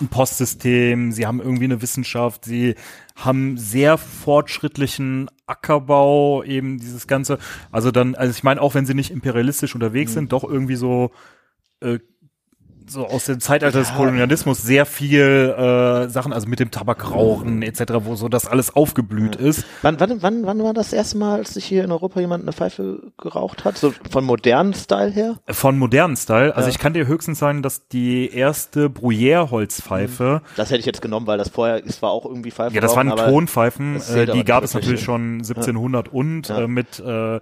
Ein Postsystem, sie haben irgendwie eine Wissenschaft, sie haben sehr fortschrittlichen Ackerbau, eben dieses ganze, also dann, also ich meine, auch wenn sie nicht imperialistisch unterwegs Mhm. sind, doch irgendwie so äh, so aus dem Zeitalter des Ja. Kolonialismus sehr viel äh, Sachen, also mit dem Tabakrauchen etc., wo so das alles aufgeblüht ist. Wann, wann, wann, wann war das erste Mal, als sich hier in Europa jemand eine Pfeife geraucht hat? So von modernen Style her? Von modernen Style. Also Ja. ich kann dir höchstens sagen, dass die erste Bruyère-Holzpfeife, Das hätte ich jetzt genommen, weil das vorher, es war auch irgendwie Pfeife. ja, das waren Tonpfeifen, das äh, die gab es natürlich schon 1700 und Ja. äh, mit äh,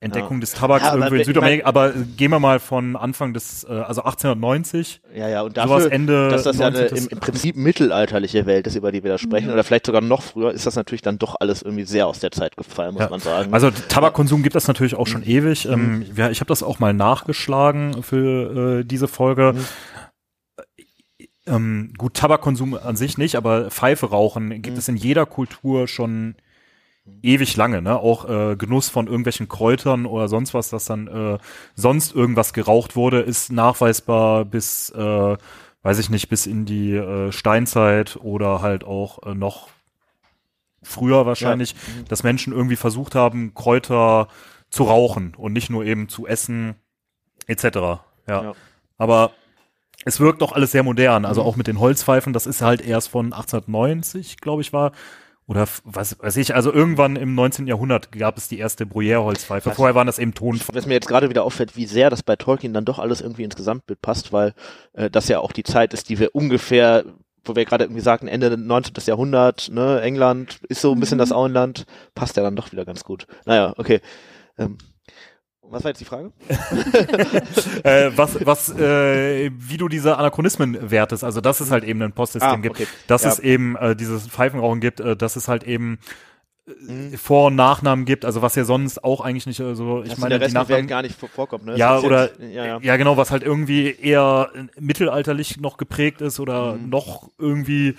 Entdeckung Ja. des Tabaks Ja, aber irgendwie in ich Südamerika, aber gehen wir mal von Anfang des, äh, also 1890. Ja, ja, und Sowas dafür, Ende dass das ja eine 19. im, im Prinzip mittelalterliche Welt ist, über die wir da sprechen, Mhm. oder vielleicht sogar noch früher, ist das natürlich dann doch alles irgendwie sehr aus der Zeit gefallen, muss Ja. man sagen. Also Tabakkonsum gibt es natürlich auch Mhm. schon ewig. Ähm, ja, ich habe das auch mal nachgeschlagen für äh, diese Folge. Mhm. Ähm, gut, Tabakkonsum an sich nicht, aber Pfeife rauchen gibt Mhm. es in jeder Kultur schon ewig lange, ne? Auch äh, Genuss von irgendwelchen Kräutern oder sonst was, dass dann äh, sonst irgendwas geraucht wurde, ist nachweisbar bis, äh, weiß ich nicht, bis in die äh, Steinzeit oder halt auch äh, noch früher wahrscheinlich, Mhm. dass Menschen irgendwie versucht haben, Kräuter zu rauchen und nicht nur eben zu essen, etc. Ja. Ja. Aber es wirkt doch alles sehr modern. Also Mhm. auch mit den Holzpfeifen, das ist halt erst von 1890, glaube ich, war. Oder was weiß ich, also irgendwann im 19. Jahrhundert gab es die erste Bruyère-Holzpfeife. Vorher waren das eben Tonpfeifen. Was mir jetzt gerade wieder auffällt, wie sehr das bei Tolkien dann doch alles irgendwie ins Gesamtbild passt, weil äh, das ja auch die Zeit ist, die wir ungefähr, wo wir gerade irgendwie sagten, Ende 19. Jahrhundert, ne, England ist so ein bisschen Mhm. das Auenland, passt ja dann doch wieder ganz gut. Naja, okay. Ähm, was war jetzt die Frage? äh, was, was, äh, wie du diese Anachronismen wertest. Also, dass es halt eben ein Postsystem Ah, gibt. okay. Dass Ja. es eben äh, dieses Pfeifenrauchen gibt, äh, dass es halt eben Mhm. Vor- und Nachnamen gibt, also was ja sonst auch eigentlich nicht äh, so, ich Dass meine, in der die Rest Welt Nachnamen, gar nicht vor- vorkommt, ne? ja, Das oder, jetzt- ja, ja. ja, genau, was halt irgendwie eher äh, mittelalterlich noch geprägt ist oder Mhm. noch irgendwie,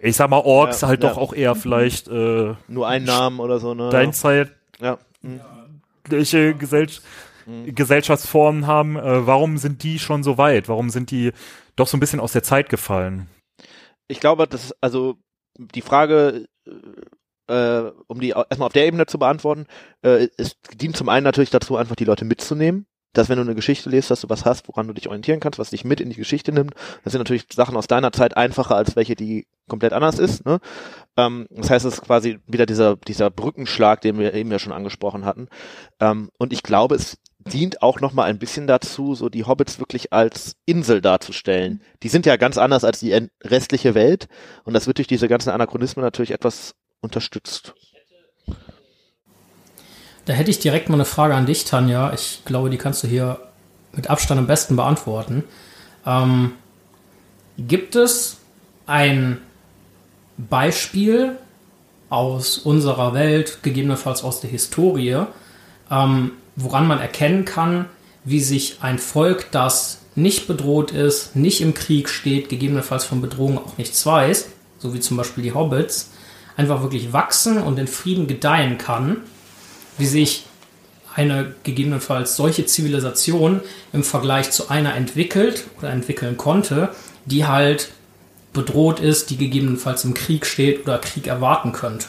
ich sag mal, Orks Ja, halt doch auch eher vielleicht, äh, Nur einen Namen oder so, ne? dein Zeit, ja. Mhm. Welche Gesell Mhm. Gesellschaftsformen haben, äh, warum sind die schon so weit? Warum sind die doch so ein bisschen aus der Zeit gefallen? Ich glaube, das ist also die Frage, äh, um die erstmal auf der Ebene zu beantworten, äh, es dient zum einen natürlich dazu, einfach die Leute mitzunehmen. Dass wenn du eine Geschichte liest, dass du was hast, woran du dich orientieren kannst, was dich mit in die Geschichte nimmt. Das sind natürlich Sachen aus deiner Zeit einfacher als welche, die komplett anders ist. Ne? Ähm, das heißt, es ist quasi wieder dieser, dieser Brückenschlag, den wir eben ja schon angesprochen hatten. Ähm, und ich glaube, es dient auch noch mal ein bisschen dazu, so die Hobbits wirklich als Insel darzustellen. Die sind ja ganz anders als die restliche Welt und das wird durch diese ganzen Anachronismen natürlich etwas unterstützt. Da hätte ich direkt mal eine Frage an dich, Tanja. Ich glaube, die kannst du hier mit Abstand am besten beantworten. Ähm, gibt es ein Beispiel aus unserer Welt, gegebenenfalls aus der Historie, ähm, woran man erkennen kann, wie sich ein Volk, das nicht bedroht ist, nicht im Krieg steht, gegebenenfalls von Bedrohung auch nichts weiß, so wie zum Beispiel die Hobbits, einfach wirklich wachsen und in Frieden gedeihen kann, wie sich eine gegebenenfalls solche Zivilisation im Vergleich zu einer entwickelt oder entwickeln konnte, die halt bedroht ist, die gegebenenfalls im Krieg steht oder Krieg erwarten könnte.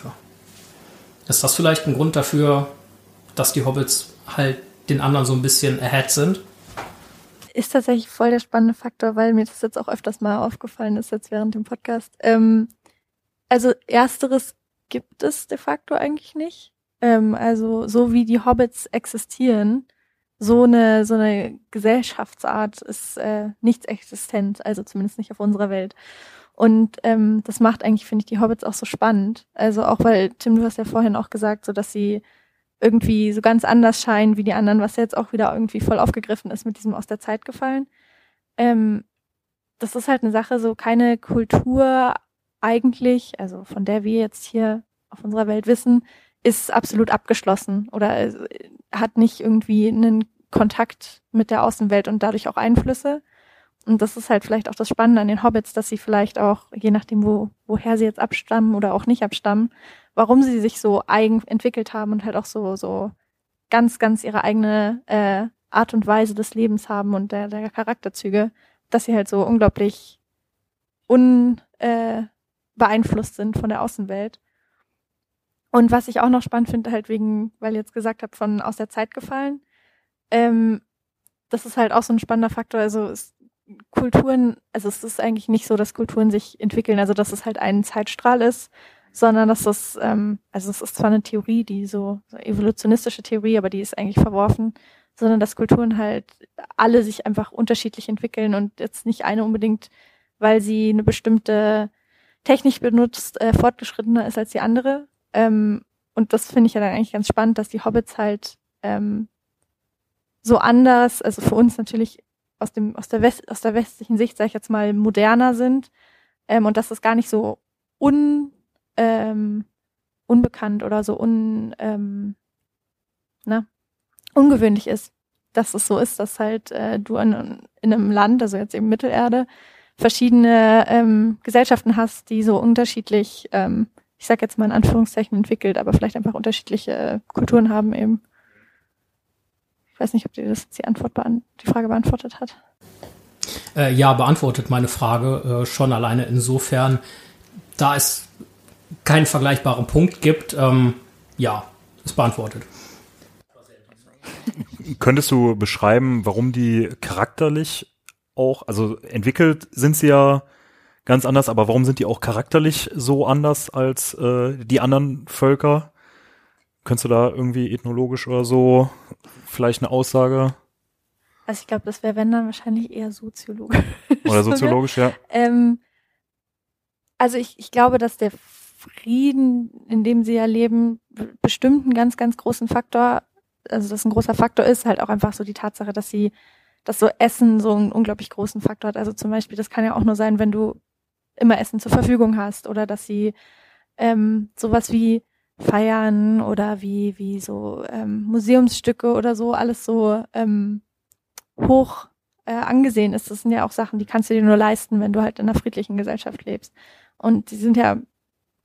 Ist das vielleicht ein Grund dafür, dass die Hobbits halt den anderen so ein bisschen ahead sind? Ist tatsächlich voll der spannende Faktor, weil mir das jetzt auch öfters mal aufgefallen ist, jetzt während dem Podcast. Ähm, also ersteres gibt es de facto eigentlich nicht. Ähm, also so wie die Hobbits existieren, so eine so eine Gesellschaftsart ist äh, nichts existent, also zumindest nicht auf unserer Welt. Und ähm, das macht eigentlich, finde ich, die Hobbits auch so spannend. Also auch weil, Tim, du hast ja vorhin auch gesagt, so dass sie irgendwie so ganz anders scheinen wie die anderen, was jetzt auch wieder irgendwie voll aufgegriffen ist mit diesem aus der Zeit gefallen. Ähm, das ist halt eine Sache, so keine Kultur eigentlich, also von der wir jetzt hier auf unserer Welt wissen, ist absolut abgeschlossen oder äh, hat nicht irgendwie einen Kontakt mit der Außenwelt und dadurch auch Einflüsse. Und das ist halt vielleicht auch das Spannende an den Hobbits, dass sie vielleicht auch, je nachdem, wo, woher sie jetzt abstammen oder auch nicht abstammen, warum sie sich so eigen entwickelt haben und halt auch so, so ganz, ganz ihre eigene äh, Art und Weise des Lebens haben und der, der Charakterzüge, dass sie halt so unglaublich un, äh, sind von der Außenwelt. Und was ich auch noch spannend finde, halt wegen, weil ihr jetzt gesagt habt, von aus der Zeit gefallen, ähm, das ist halt auch so ein spannender Faktor. Also es, Kulturen, also es ist eigentlich nicht so, dass Kulturen sich entwickeln, also dass es halt ein Zeitstrahl ist, sondern dass das, ähm, also es ist zwar eine Theorie, die so, so evolutionistische Theorie, aber die ist eigentlich verworfen, sondern dass Kulturen halt alle sich einfach unterschiedlich entwickeln und jetzt nicht eine unbedingt, weil sie eine bestimmte Technik benutzt, äh, fortgeschrittener ist als die andere, ähm, und das finde ich ja dann eigentlich ganz spannend, dass die Hobbits halt ähm, so anders, also für uns natürlich aus dem aus der West, aus der westlichen Sicht sage ich jetzt mal moderner sind. Ähm, und dass das gar nicht so un ähm, unbekannt oder so un ähm, na, ungewöhnlich ist, dass es so ist, dass halt äh, du in, in einem Land, also jetzt eben Mittelerde, verschiedene ähm, Gesellschaften hast, die so unterschiedlich ähm, ich sag jetzt mal in Anführungszeichen entwickelt, aber vielleicht einfach unterschiedliche äh, Kulturen haben eben. Ich weiß nicht, ob dir das die Antwort die Frage beantwortet hat. Äh, ja, beantwortet meine Frage äh, schon alleine insofern, da es keinen vergleichbaren Punkt gibt. Ähm, ja, ist beantwortet. Könntest du beschreiben, warum die charakterlich auch, also entwickelt sind sie ja ganz anders, aber warum sind die auch charakterlich so anders als äh, die anderen Völker? Könntest du da irgendwie ethnologisch oder so vielleicht eine Aussage? Also ich glaube, das wäre, wenn dann wahrscheinlich eher soziologisch. Oder soziologisch, ja. Ähm, also ich, ich glaube, dass der Frieden, in dem sie ja leben, bestimmt einen ganz, ganz großen Faktor, also das ein großer Faktor ist, halt auch einfach so die Tatsache, dass sie, dass so Essen so einen unglaublich großen Faktor hat. Also zum Beispiel, das kann ja auch nur sein, wenn du immer Essen zur Verfügung hast oder dass sie ähm, sowas wie Feiern oder wie, wie so ähm, Museumsstücke oder so alles so ähm, hoch äh, angesehen ist. Das sind ja auch Sachen, die kannst du dir nur leisten, wenn du halt in einer friedlichen Gesellschaft lebst. Und die sind ja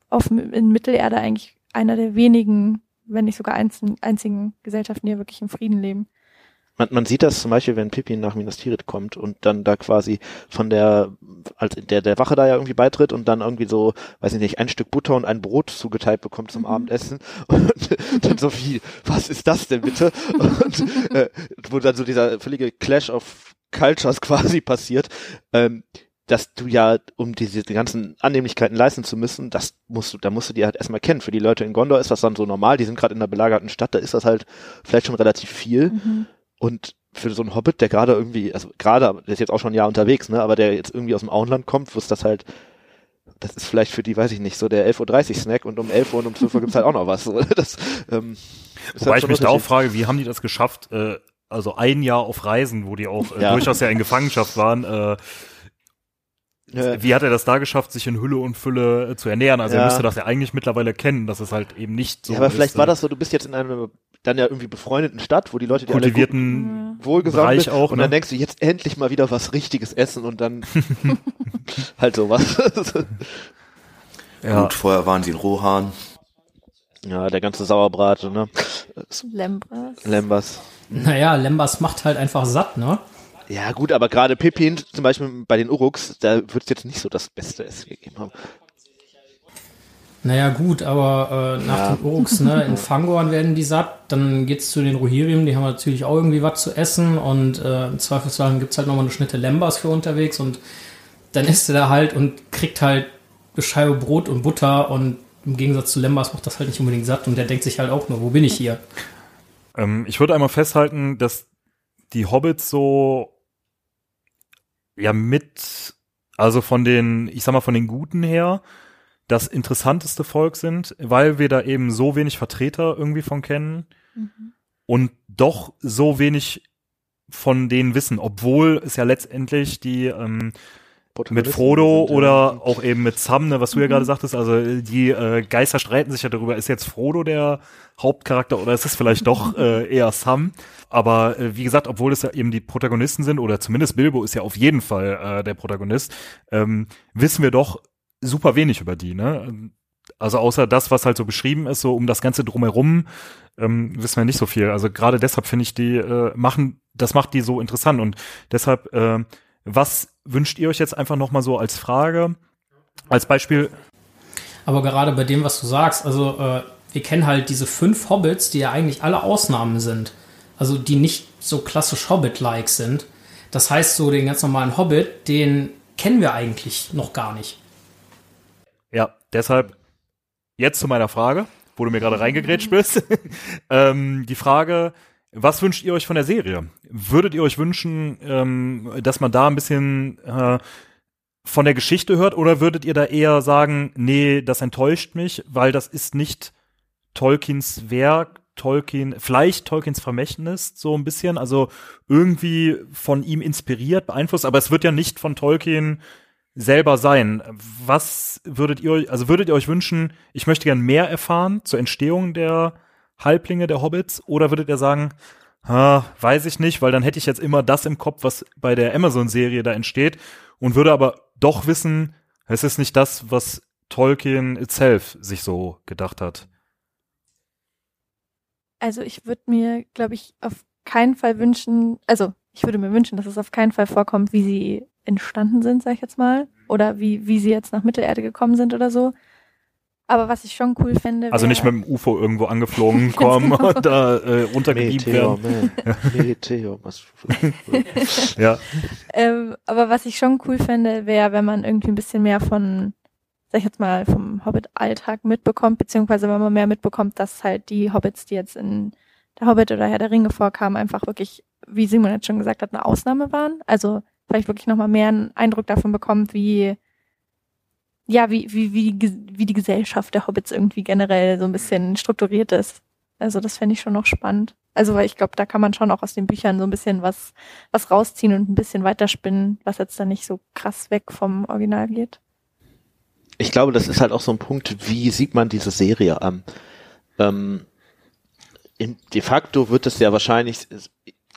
auf, in Mittelerde eigentlich einer der wenigen, wenn nicht sogar einzigen, Gesellschaften, die ja wirklich im Frieden leben. Man, man sieht das zum Beispiel, wenn Pippin nach Minas Tirith kommt und dann da quasi von der, als der, der Wache da ja irgendwie beitritt und dann irgendwie so, weiß ich nicht, ein Stück Butter und ein Brot zugeteilt bekommt zum mhm. Abendessen und dann so wie, was ist das denn bitte? Und äh, wo dann so dieser völlige Clash of Cultures quasi passiert. Ähm, dass du ja, um diese die ganzen Annehmlichkeiten leisten zu müssen, das musst du, da musst du die halt erstmal kennen. Für die Leute in Gondor ist das dann so normal, die sind gerade in einer belagerten Stadt, da ist das halt vielleicht schon relativ viel. Mhm. Und für so einen Hobbit, der gerade irgendwie, also gerade, der ist jetzt auch schon ein Jahr unterwegs, ne, aber der jetzt irgendwie aus dem Auenland kommt, wo es das halt, das ist vielleicht für die, weiß ich nicht, so der 11.30 Uhr Snack und um 11 Uhr und um 12 Uhr gibt's halt auch noch was. So. Das, ähm, Wobei halt ich mich da auch frage, wie haben die das geschafft, äh, also ein Jahr auf Reisen, wo die auch äh, ja. durchaus ja in Gefangenschaft waren, äh. Wie hat er das da geschafft, sich in Hülle und Fülle äh, zu ernähren? Also ja. er müsste das ja eigentlich mittlerweile kennen, dass es halt eben nicht so ist. Ja, aber vielleicht ist, war das so, du bist jetzt in einer dann ja irgendwie befreundeten Stadt, wo die Leute die kultivierten wohlgesonnen sind auch, und ne? dann denkst du jetzt endlich mal wieder was richtiges essen und dann halt sowas. ja. Gut, vorher waren sie in Rohan. Ja, der ganze Sauerbrat, ne? Lembas. Lembas. Naja, Lembas macht halt einfach satt, ne? Ja, gut, aber gerade Pippin, zum Beispiel bei den Uruks, da wird es jetzt nicht so das beste Essen gegeben haben. Naja, gut, aber äh, nach ja. den Uruks, ne, in Fangorn werden die satt, dann geht's zu den Rohirrim, die haben natürlich auch irgendwie was zu essen und äh, im Zweifelsfall gibt's halt nochmal eine Schnitte Lembas für unterwegs und dann isst er da halt und kriegt halt eine Scheibe Brot und Butter und im Gegensatz zu Lembas macht das halt nicht unbedingt satt und der denkt sich halt auch nur, wo bin ich hier? Ähm, ich würde einmal festhalten, dass die Hobbits so ja mit, also von den, ich sag mal, von den Guten her, das interessanteste Volk sind, weil wir da eben so wenig Vertreter irgendwie von kennen mhm. und doch so wenig von denen wissen, obwohl es ja letztendlich die ähm, mit Frodo sind, oder ja. auch eben mit Sam, ne, was du ja gerade sagtest. Also die äh, Geister streiten sich ja darüber, ist jetzt Frodo der Hauptcharakter oder ist es vielleicht doch äh, eher Sam? Aber äh, wie gesagt, obwohl es ja eben die Protagonisten sind, oder zumindest Bilbo ist ja auf jeden Fall äh, der Protagonist, ähm, wissen wir doch super wenig über die. Ne? Also außer das, was halt so beschrieben ist, so um das Ganze drumherum, ähm, wissen wir nicht so viel. Also gerade deshalb finde ich die äh, machen, das macht die so interessant und deshalb, äh, was wünscht ihr euch jetzt einfach noch mal so als Frage, als Beispiel? Aber gerade bei dem, was du sagst, also äh, wir kennen halt diese fünf Hobbits, die ja eigentlich alle Ausnahmen sind also die nicht so klassisch Hobbit-like sind. Das heißt, so den ganz normalen Hobbit, den kennen wir eigentlich noch gar nicht. Deshalb jetzt zu meiner Frage, wo du mir gerade reingegrätscht bist. ähm, die Frage, was wünscht ihr euch von der Serie? Würdet ihr euch wünschen, ähm, dass man da ein bisschen äh, von der Geschichte hört oder würdet ihr da eher sagen, nee, das enttäuscht mich, weil das ist nicht Tolkiens Werk, Tolkien, vielleicht Tolkiens Vermächtnis, so ein bisschen, also irgendwie von ihm inspiriert, beeinflusst, aber es wird ja nicht von Tolkien selber sein. Was würdet ihr euch, also würdet ihr euch wünschen, ich möchte gern mehr erfahren zur Entstehung der Halblinge der Hobbits, oder würdet ihr sagen, ha, weiß ich nicht, weil dann hätte ich jetzt immer das im Kopf, was bei der Amazon-Serie da entsteht, und würde aber doch wissen, es ist nicht das, was Tolkien itself sich so gedacht hat. Also ich würde mir, glaube ich, auf keinen Fall wünschen, also ich würde mir wünschen, dass es auf keinen Fall vorkommt, wie sie entstanden sind, sag ich jetzt mal, oder wie, wie sie jetzt nach Mittelerde gekommen sind oder so. Aber was ich schon cool fände. Also nicht mit dem UFO irgendwo angeflogen kommen genau. und da äh, runtergebeamt werden. Meteor, ja. Ähm, aber was ich schon cool fände, wäre, wenn man irgendwie ein bisschen mehr von sag ich jetzt mal, vom Hobbit-Alltag mitbekommt, beziehungsweise wenn man mehr mitbekommt, dass halt die Hobbits, die jetzt in der Hobbit oder Herr der Ringe vorkamen, einfach wirklich, wie Simon jetzt schon gesagt hat, eine Ausnahme waren. Also vielleicht wirklich nochmal mehr einen Eindruck davon bekommt, wie, ja, wie, wie, wie, wie die Gesellschaft der Hobbits irgendwie generell so ein bisschen strukturiert ist. Also das fände ich schon noch spannend. Also weil ich glaube, da kann man schon auch aus den Büchern so ein bisschen was, was rausziehen und ein bisschen weiterspinnen, was jetzt dann nicht so krass weg vom Original geht ich glaube, das ist halt auch so ein Punkt, wie sieht man diese Serie an? Ähm, de facto wird es ja wahrscheinlich,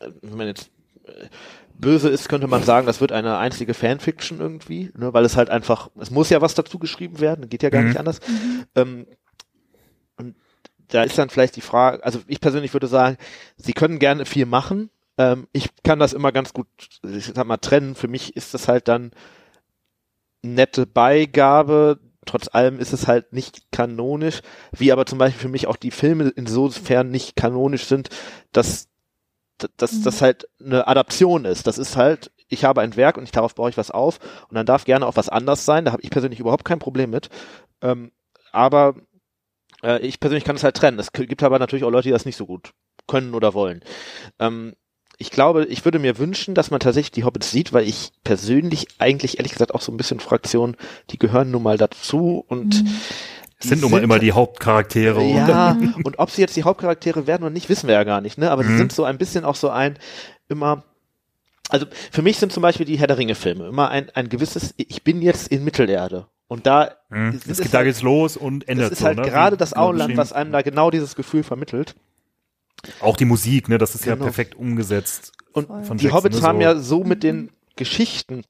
wenn man jetzt äh, böse ist, könnte man sagen, das wird eine einzige Fanfiction irgendwie, ne, weil es halt einfach, es muss ja was dazu geschrieben werden, geht ja gar mhm. nicht anders. Mhm. Ähm, und da ist dann vielleicht die Frage, also ich persönlich würde sagen, sie können gerne viel machen. Ähm, ich kann das immer ganz gut, ich sag mal, trennen. Für mich ist das halt dann nette Beigabe. Trotz allem ist es halt nicht kanonisch, wie aber zum Beispiel für mich auch die Filme insofern nicht kanonisch sind, dass dass mhm. das halt eine Adaption ist. Das ist halt, ich habe ein Werk und ich darauf baue ich was auf und dann darf gerne auch was anders sein. Da habe ich persönlich überhaupt kein Problem mit. Ähm, aber äh, ich persönlich kann es halt trennen. Es gibt aber natürlich auch Leute, die das nicht so gut können oder wollen. Ähm, ich glaube, ich würde mir wünschen, dass man tatsächlich die Hobbits sieht, weil ich persönlich eigentlich ehrlich gesagt auch so ein bisschen Fraktion, die gehören nun mal dazu und mhm. Sind nun mal immer die Hauptcharaktere. Ja, und ob sie jetzt die Hauptcharaktere werden oder nicht, wissen wir ja gar nicht, ne? Aber mhm. sie sind so ein bisschen auch so ein immer also für mich sind zum Beispiel die Herr der Ringe Filme immer ein, ein gewisses, ich bin jetzt in Mittelerde. Und da, mhm. es, da halt, geht's los und endet Das ist halt so, ne? gerade das Auenland, was einem da genau dieses Gefühl vermittelt. Auch die Musik, ne, das ist genau. ja perfekt umgesetzt. Und von die Jackson, Hobbits ne, haben ja so mit den Geschichten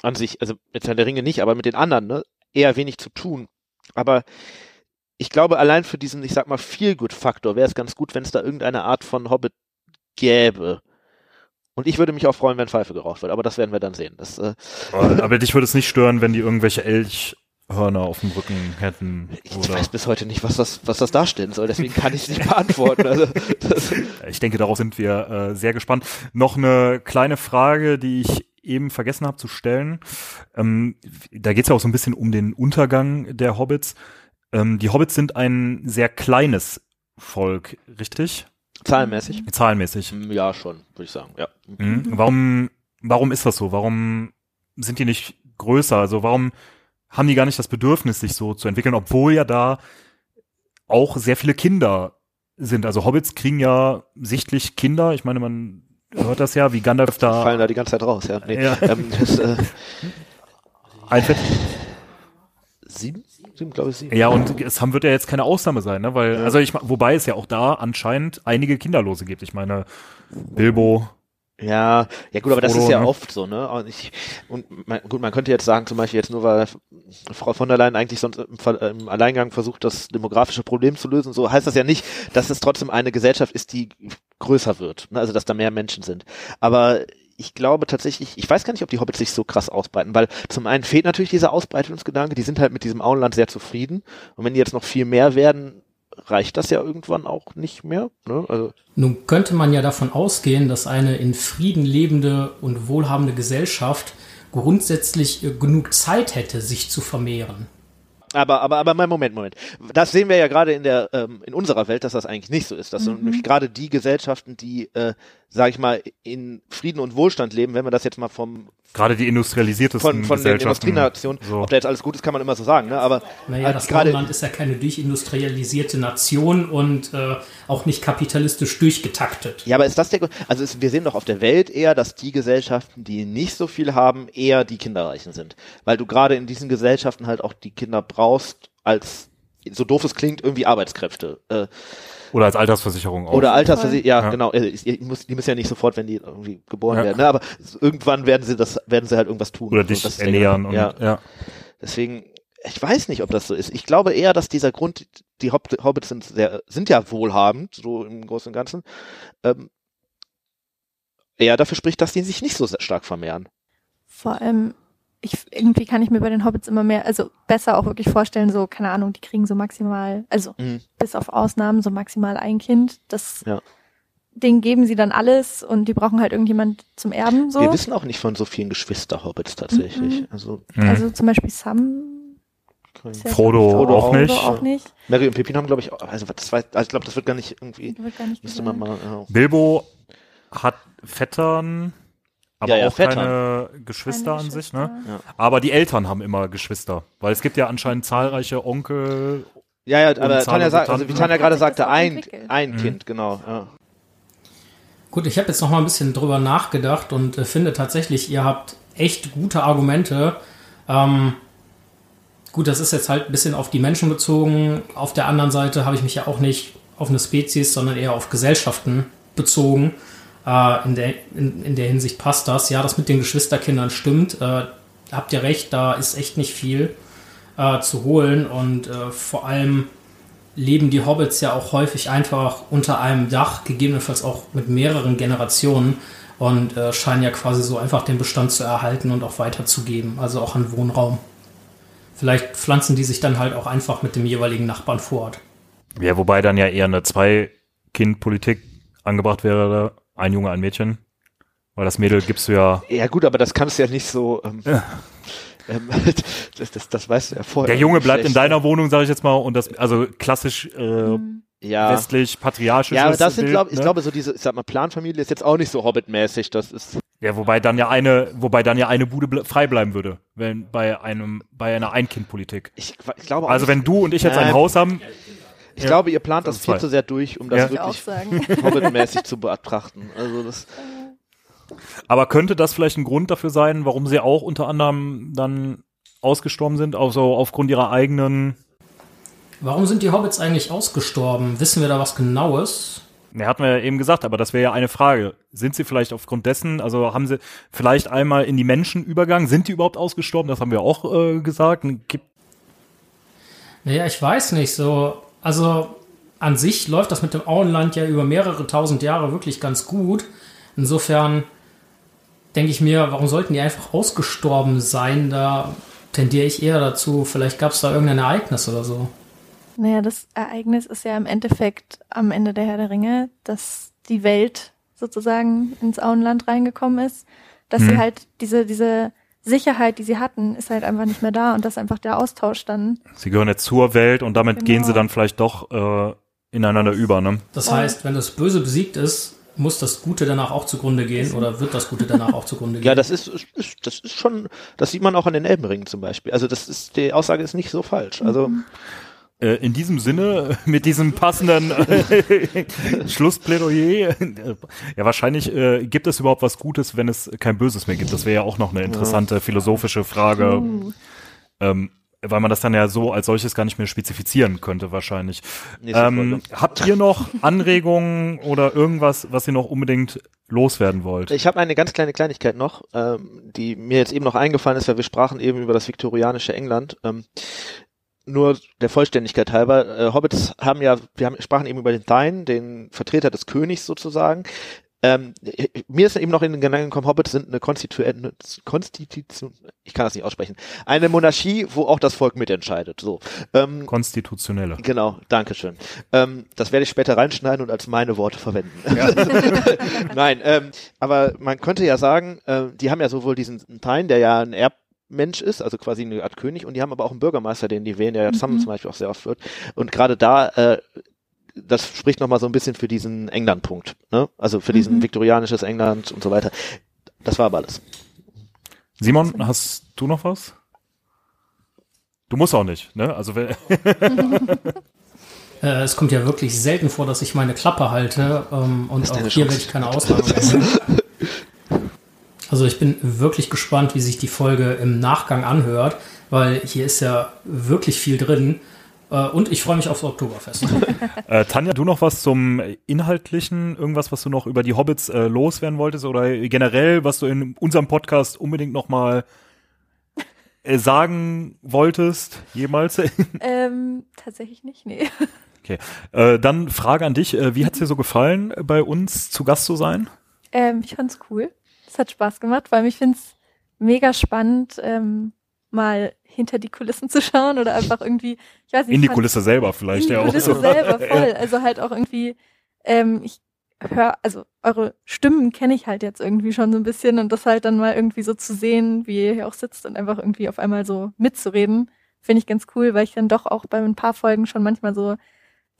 an sich, also mit Herr der Ringe nicht, aber mit den anderen, ne, eher wenig zu tun. Aber ich glaube, allein für diesen, ich sag mal, Feel-Good-Faktor wäre es ganz gut, wenn es da irgendeine Art von Hobbit gäbe. Und ich würde mich auch freuen, wenn Pfeife geraucht wird, aber das werden wir dann sehen. Das, äh aber dich würde es nicht stören, wenn die irgendwelche Elch Hörner auf dem Rücken hätten. Ich oder? weiß bis heute nicht, was das, was das darstellen soll, deswegen kann ich es nicht beantworten. Also, ich denke, darauf sind wir äh, sehr gespannt. Noch eine kleine Frage, die ich eben vergessen habe zu stellen. Ähm, da geht es ja auch so ein bisschen um den Untergang der Hobbits. Ähm, die Hobbits sind ein sehr kleines Volk, richtig? Zahlenmäßig? Zahlenmäßig. Ja, schon, würde ich sagen, ja. Mhm. Warum, warum ist das so? Warum sind die nicht größer? Also warum haben die gar nicht das Bedürfnis, sich so zu entwickeln, obwohl ja da auch sehr viele Kinder sind. Also Hobbits kriegen ja sichtlich Kinder. Ich meine, man hört das ja, wie Gandalf da. Fallen da die ganze Zeit raus, ja. Nee, ja. Ähm, das, äh, Ein Fett. Sieben? Sieben, glaube ich, sieben. Ja, und es haben, wird ja jetzt keine Ausnahme sein, ne? Weil, also ich, wobei es ja auch da anscheinend einige Kinderlose gibt. Ich meine, Bilbo, Ja, ja gut, aber das Frodo, ist ja ne? oft so, ne? Und, ich, und man, gut, man könnte jetzt sagen, zum Beispiel jetzt nur, weil Frau von der Leyen eigentlich sonst im, im Alleingang versucht, das demografische Problem zu lösen, so heißt das ja nicht, dass es trotzdem eine Gesellschaft ist, die größer wird, ne? also dass da mehr Menschen sind. Aber ich glaube tatsächlich, ich weiß gar nicht, ob die Hobbits sich so krass ausbreiten, weil zum einen fehlt natürlich dieser Ausbreitungsgedanke, die sind halt mit diesem Auenland sehr zufrieden und wenn die jetzt noch viel mehr werden, reicht das ja irgendwann auch nicht mehr. Ne? Also Nun könnte man ja davon ausgehen, dass eine in Frieden lebende und wohlhabende Gesellschaft grundsätzlich äh, genug Zeit hätte, sich zu vermehren. Aber, aber, aber Moment, Moment. Das sehen wir ja gerade in der, ähm, in unserer Welt, dass das eigentlich nicht so ist. Dass so nämlich gerade die Gesellschaften, die, äh, sag ich mal, in Frieden und Wohlstand leben, wenn wir das jetzt mal vom, gerade die industrialisiertesten von, von den. Industrienationen, so. ob da jetzt alles gut ist, kann man immer so sagen, ne? Aber Naja, äh, das gerade, Auenland ist ja keine durchindustrialisierte Nation und äh, auch nicht kapitalistisch durchgetaktet. ja, aber ist das der, Grund- also es, wir sehen doch auf der Welt eher, dass die Gesellschaften, die nicht so viel haben, eher die Kinderreichen sind. Weil du gerade in diesen Gesellschaften halt auch die Kinder brauchst als, so doof es klingt, irgendwie Arbeitskräfte. Äh, Oder als Altersversicherung auch. Oder Altersversicherung, ja, Ja. genau. müsst- Die müssen ja nicht sofort, wenn die irgendwie geboren Ja. werden, ne? aber irgendwann werden sie das, werden sie halt irgendwas tun. Oder So, dich der ernähren. Und, ja, ja. deswegen, ich weiß nicht, ob das so ist. Ich glaube eher, dass dieser Grund, die Hob Hobbits sind sehr, sind ja wohlhabend, so im Großen und Ganzen, ähm, eher dafür spricht, dass die sich nicht so stark vermehren. Vor allem, ich, irgendwie kann ich mir bei den Hobbits immer mehr, also besser auch wirklich vorstellen, so, keine Ahnung, die kriegen so maximal, also Mhm. bis auf Ausnahmen, so maximal ein Kind. Das, Ja. denen geben sie dann alles und die brauchen halt irgendjemand zum Erben, so. Wir wissen auch nicht von so vielen Geschwister-Hobbits tatsächlich. Mhm. Also Mhm. Also zum Beispiel Sam. ja, Frodo auch nicht. auch nicht. Mary und Pippin haben, glaube ich, auch- also das war, also ich glaube, das wird gar nicht irgendwie, Wird gar nicht müsste man mal, ja. Bilbo hat Vettern, aber Ja, ja, auch Vettern. keine Geschwister Keine an sich, ne? Geschwister. Aber die Eltern haben immer Geschwister, weil es gibt ja anscheinend zahlreiche Onkel. Ja, ja, aber Tanja sagt, also wie. Tanja gerade sagte, ein, ein Mhm. Kind, genau. Ja. Gut, ich habe jetzt noch mal ein bisschen drüber nachgedacht und äh, finde tatsächlich, ihr habt echt gute Argumente. Ähm, gut, das ist jetzt halt ein bisschen auf die Menschen bezogen. Auf der anderen Seite habe ich mich ja auch nicht auf eine Spezies, sondern eher auf Gesellschaften bezogen. Äh, in, der, in, in der Hinsicht passt das. Ja, das mit den Geschwisterkindern stimmt. Äh, habt ihr recht, da ist echt nicht viel äh, zu holen und äh, vor allem leben die Hobbits ja auch häufig einfach unter einem Dach, gegebenenfalls auch mit mehreren Generationen und äh, scheinen ja quasi so einfach den Bestand zu erhalten und auch weiterzugeben, also auch an Wohnraum. Vielleicht pflanzen die sich dann halt auch einfach mit dem jeweiligen Nachbarn fort. Ja, wobei dann ja eher eine Zwei-Kind-Politik angebracht wäre, ein Junge, ein Mädchen. Weil das Mädel gibst du ja. Ja gut, aber das kannst du ja nicht so. Ähm, ähm, das, das, das weißt du ja vorher. Der Junge bleibt in Schlecht. deiner Wohnung, sage ich jetzt mal, und das, also klassisch äh, ja. westlich, patriarchisch. Ja, aber das sind, Bild, glaube ich, ne? glaube so diese, ich sag mal, Planfamilie ist jetzt auch nicht so Hobbit-mäßig. Das ist. Ja, wobei dann ja eine, wobei dann ja eine Bude ble- frei bleiben würde, wenn bei einem, bei einer Ein-Kind-Politik. Ich, ich glaube auch Also nicht- wenn du und ich jetzt ein Ähm, Haus haben, ich ja, glaube, ihr plant das viel zu sehr durch, um das Ja. Wirklich. Hobbit-mäßig zu betrachten. Also das. aber könnte das vielleicht ein Grund dafür sein, warum sie auch unter anderem dann ausgestorben sind, also aufgrund ihrer eigenen, Warum sind die Hobbits eigentlich ausgestorben? Wissen wir da was Genaues? ne, hatten wir ja eben gesagt, aber das wäre ja eine Frage. Sind sie vielleicht aufgrund dessen, also haben sie vielleicht einmal in die Menschen übergangen? Sind die überhaupt ausgestorben? Das haben wir auch äh, gesagt. Gibt, Naja, ich weiß nicht so. Also an sich läuft das mit dem Auenland ja über mehrere tausend Jahre wirklich ganz gut. Insofern denke ich mir, warum sollten die einfach ausgestorben sein? Da tendiere ich eher dazu, vielleicht gab es da irgendein Ereignis oder so. Naja, das Ereignis ist ja im Endeffekt am Ende der Herr der Ringe, dass die Welt sozusagen ins Auenland reingekommen ist, dass sie Mhm. halt diese, diese Sicherheit, die sie hatten, ist halt einfach nicht mehr da und dass einfach der Austausch dann. sie gehören jetzt zur Welt und damit Genau. gehen sie dann vielleicht doch äh, ineinander über, ne? Das heißt, wenn das Böse besiegt ist, muss das Gute danach auch zugrunde gehen oder wird das Gute danach auch zugrunde gehen? Ja, das ist, ist, das ist schon, das sieht man auch an den Elbenringen zum Beispiel. Also das ist, die Aussage ist nicht so falsch. Also, Äh, in diesem Sinne, mit diesem passenden äh, Schlussplädoyer, äh, ja, wahrscheinlich äh, gibt es überhaupt was Gutes, wenn es kein Böses mehr gibt. Das wäre ja auch noch eine interessante philosophische Frage. Ähm, weil man das dann ja so als solches gar nicht mehr spezifizieren könnte, wahrscheinlich. Ähm, habt ihr noch Anregungen oder irgendwas, was ihr noch unbedingt loswerden wollt? Ich habe eine ganz kleine Kleinigkeit noch, ähm, die mir jetzt eben noch eingefallen ist, weil wir sprachen eben über das viktorianische England. Ähm, nur der Vollständigkeit halber, äh, Hobbits haben ja, wir haben, sprachen eben über den Thine, den Vertreter des Königs sozusagen. Ähm, äh, mir ist eben noch in den Gedanken gekommen, Hobbits sind eine Konstituente, Konstitution, ich kann das nicht aussprechen, eine Monarchie, wo auch das Volk mitentscheidet. So, ähm, Konstitutionelle. Genau, Dankeschön. Ähm, das werde ich später reinschneiden und als meine Worte verwenden. Nein, ähm, aber man könnte ja sagen, äh, die haben ja sowohl diesen Teil, der ja ein Erbmensch ist, also quasi eine Art König, und die haben aber auch einen Bürgermeister, den die wählen, der ja zusammen zum Beispiel auch sehr oft wird. Und gerade da, äh, das spricht nochmal so ein bisschen für diesen England-Punkt, ne? Also für diesen viktorianisches England und so weiter. Das war aber alles. Simon, hast du noch was? Du musst auch nicht, ne? Also Äh, es kommt ja wirklich selten vor, dass ich meine Klappe halte ähm, und auch hier werde ich keine Ausnahme machen. Also ich bin wirklich gespannt, wie sich die Folge im Nachgang anhört, weil hier ist ja wirklich viel drin. Äh, und ich freue mich aufs Oktoberfest. äh, Tanja, du noch was zum Inhaltlichen? Irgendwas, was du noch über die Hobbits äh, loswerden wolltest? Oder generell, was du in unserem Podcast unbedingt noch mal äh, sagen wolltest? Jemals? Ähm, tatsächlich nicht, nee. okay. Äh, dann Frage an dich. Äh, wie hat's dir so gefallen, bei uns zu Gast zu sein? Ähm, ich fand's cool. Es hat Spaß gemacht, weil ich find's mega spannend, ähm, mal hinter die Kulissen zu schauen oder einfach irgendwie, ich weiß nicht. In die Kulisse selber vielleicht in die ja auch Kulisse so. selber, voll. Also halt auch irgendwie, ähm, ich höre, also eure Stimmen kenne ich halt jetzt irgendwie schon so ein bisschen und das halt dann mal irgendwie so zu sehen, wie ihr hier auch sitzt und einfach irgendwie auf einmal so mitzureden, finde ich ganz cool, weil ich dann doch auch bei ein paar Folgen schon manchmal so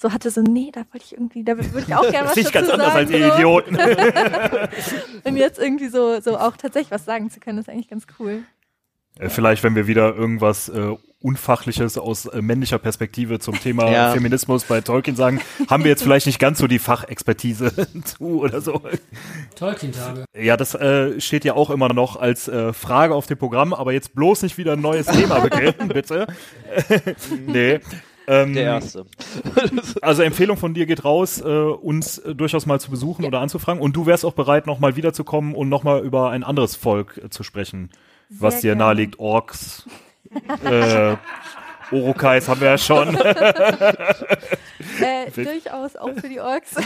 so hatte so, nee, da wollte ich irgendwie, da würde ich auch gerne was Das dazu ganz anders sagen. als ihr. Idioten. Und jetzt irgendwie so, so auch tatsächlich was sagen zu können, ist eigentlich ganz cool. Äh, Vielleicht, wenn wir wieder irgendwas äh, Unfachliches aus äh, männlicher Perspektive zum Thema Ja. Feminismus bei Tolkien sagen, haben wir jetzt vielleicht nicht ganz so die Fachexpertise zu oder so. Tolkien-Tage. Ja, das äh, steht ja auch immer noch als äh, Frage auf dem Programm, aber jetzt bloß nicht wieder ein neues Thema beginnen, bitte. nee. Ähm, Der erste. also Empfehlung von dir geht raus, äh, uns äh, durchaus mal zu besuchen oder anzufragen. Und du wärst auch bereit, nochmal wiederzukommen und nochmal über ein anderes Volk äh, zu sprechen, was dir gerne. naheliegt. Orks, äh, Orokais haben wir ja schon. Äh, durchaus auch für die Orks.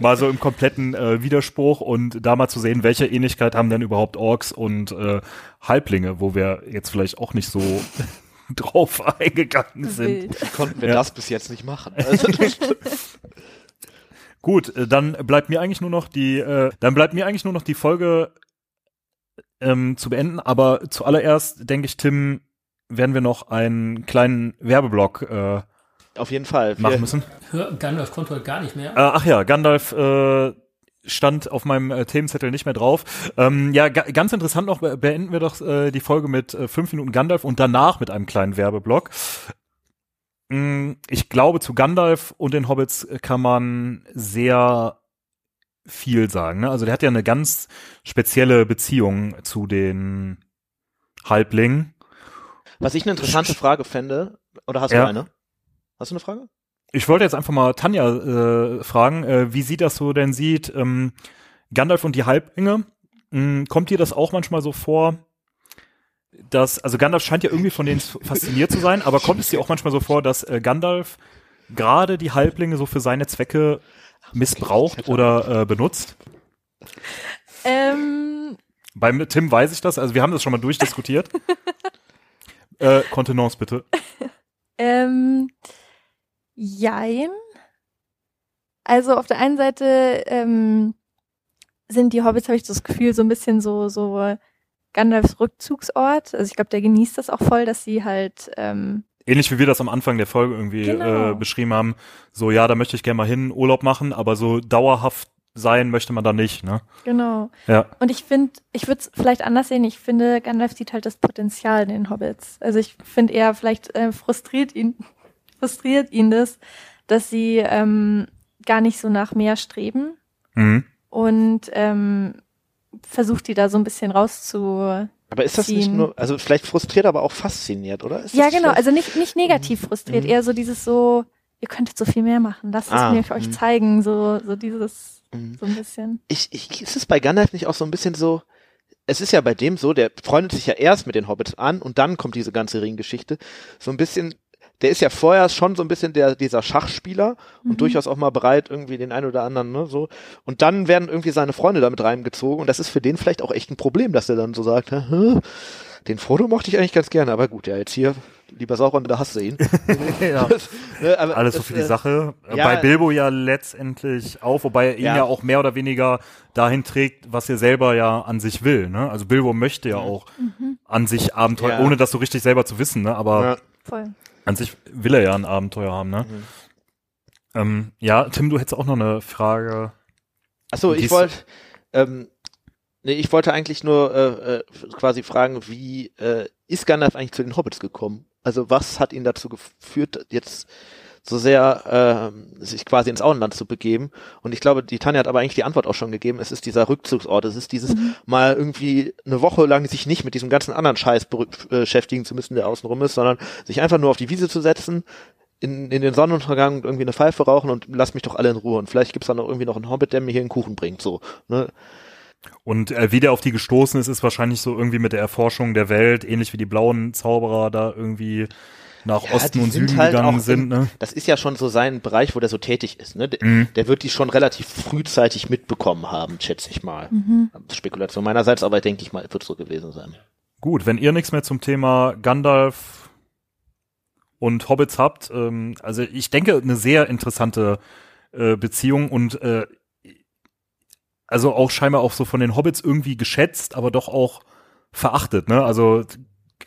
mal so im kompletten äh, Widerspruch und da mal zu sehen, welche Ähnlichkeit haben denn überhaupt Orks und äh, Halblinge, wo wir jetzt vielleicht auch nicht so drauf eingegangen sind. Wild. Wie konnten wir Ja. das bis jetzt nicht machen? Also, Gut, äh, dann bleibt mir eigentlich nur noch die, äh, dann bleibt mir eigentlich nur noch die Folge ähm, zu beenden. Aber zuallererst denke ich, Tim, werden wir noch einen kleinen Werbeblock äh, auf jeden Fall. machen Wir- müssen. Hör, Gandalf kommt heute gar nicht mehr. Äh, ach ja, Gandalf äh, stand auf meinem äh, Themenzettel nicht mehr drauf. Ähm, ja, ga ganz interessant noch, be- beenden wir doch äh, die Folge mit äh, fünf Minuten Gandalf und danach mit einem kleinen Werbeblock. Mm, Ich glaube, zu Gandalf und den Hobbits kann man sehr viel sagen. Ne? Also der hat ja eine ganz spezielle Beziehung zu den Halblingen. Was ich eine interessante Frage fände, oder hast Ja. du eine? Hast du eine Frage? Ich wollte jetzt einfach mal Tanja äh, fragen, äh, wie sie das so denn sieht. Ähm, Gandalf und die Halblinge. Mh, kommt dir das auch manchmal so vor, dass, also Gandalf scheint ja irgendwie von denen fasziniert zu sein, aber kommt es dir auch manchmal so vor, dass äh, Gandalf gerade die Halblinge so für seine Zwecke missbraucht oder äh, benutzt? Ähm, Beim Tim weiß ich das, also wir haben das schon mal durchdiskutiert. äh, Kontenance bitte. ähm, jein. Also auf der einen Seite ähm, sind die Hobbits, habe ich das Gefühl, so ein bisschen so, so Gandalfs Rückzugsort. Also ich glaube, der genießt das auch voll, dass sie halt ähm, Ähnlich wie wir das am Anfang der Folge irgendwie Genau. äh, beschrieben haben. So, ja, da möchte ich gerne mal hin, Urlaub machen, aber so dauerhaft sein möchte man da nicht, ne? genau. Ja. Und ich finde, ich würde es vielleicht anders sehen. Ich finde, Gandalf sieht halt das Potenzial in den Hobbits. Also ich finde eher vielleicht äh, frustriert ihn, frustriert ihn das, dass sie ähm, gar nicht so nach mehr streben Mhm. und ähm, versucht die da so ein bisschen rauszu. Aber ist das nicht nur, also vielleicht frustriert, aber auch fasziniert, oder? Ist Ja, genau. Also nicht nicht negativ frustriert, Mhm. eher so dieses so, ihr könntet so viel mehr machen. Lasst Ah, es mir für euch mhm. zeigen, so so dieses Mhm. so ein bisschen. ich, ich, ist es bei Gandalf nicht auch so ein bisschen so, es ist ja bei dem so, der freundet sich ja erst mit den Hobbits an und dann kommt diese ganze Ringgeschichte. So ein bisschen, der ist ja vorher schon so ein bisschen der, dieser Schachspieler und Mhm. durchaus auch mal bereit, irgendwie den einen oder anderen, ne, so. Und dann werden irgendwie seine Freunde damit reingezogen und das ist für den vielleicht auch echt ein Problem, dass er dann so sagt, hä, den Frodo mochte ich eigentlich ganz gerne, aber gut, ja, jetzt hier, lieber Sauron, da hast du ihn. ja. Ne, aber Alles so das, für die äh, Sache. Ja. Bei Bilbo ja letztendlich auch, wobei er ihn Ja. ja. auch mehr oder weniger dahin trägt, was er selber ja an sich will. Ne? Also Bilbo möchte ja auch an sich Abenteuer, Mhm. Ja. ohne das so richtig selber zu wissen, ne? aber Ja. Voll. An sich will er ja ein Abenteuer haben. Ne? Mhm. Ähm, ja, Tim, du hättest auch noch eine Frage. Achso, ich wollte, ähm, nee, ich wollte eigentlich nur äh, äh, quasi fragen, wie äh, ist Gandalf eigentlich zu den Hobbits gekommen? Also was hat ihn dazu geführt, jetzt so sehr ähm, sich quasi ins Auenland zu begeben? Und ich glaube, die Tanja hat aber eigentlich die Antwort auch schon gegeben. Es ist dieser Rückzugsort. Es ist dieses mal irgendwie eine Woche lang sich nicht mit diesem ganzen anderen Scheiß äh, beschäftigen zu müssen, der außenrum ist, sondern sich einfach nur auf die Wiese zu setzen, in, in den Sonnenuntergang und irgendwie eine Pfeife rauchen und lass mich doch alle in Ruhe. Und vielleicht gibt's dann noch irgendwie noch einen Hobbit, der mir hier einen Kuchen bringt. So. Ne? Und äh, wie der auf die gestoßen ist, ist wahrscheinlich so irgendwie mit der Erforschung der Welt, ähnlich wie die blauen Zauberer da irgendwie nach Ja, Osten und Süden halt gegangen sind. Ne? Das ist ja schon so sein Bereich, wo der so tätig ist. Ne? Der, Mhm. der wird die schon relativ frühzeitig mitbekommen haben, schätze ich mal. Spekulation meinerseits, aber denke ich mal, wird so gewesen sein. Gut, wenn ihr nichts mehr zum Thema Gandalf und Hobbits habt, ähm, also ich denke, eine sehr interessante äh, Beziehung und äh, also auch scheinbar auch so von den Hobbits irgendwie geschätzt, aber doch auch verachtet, ne? Also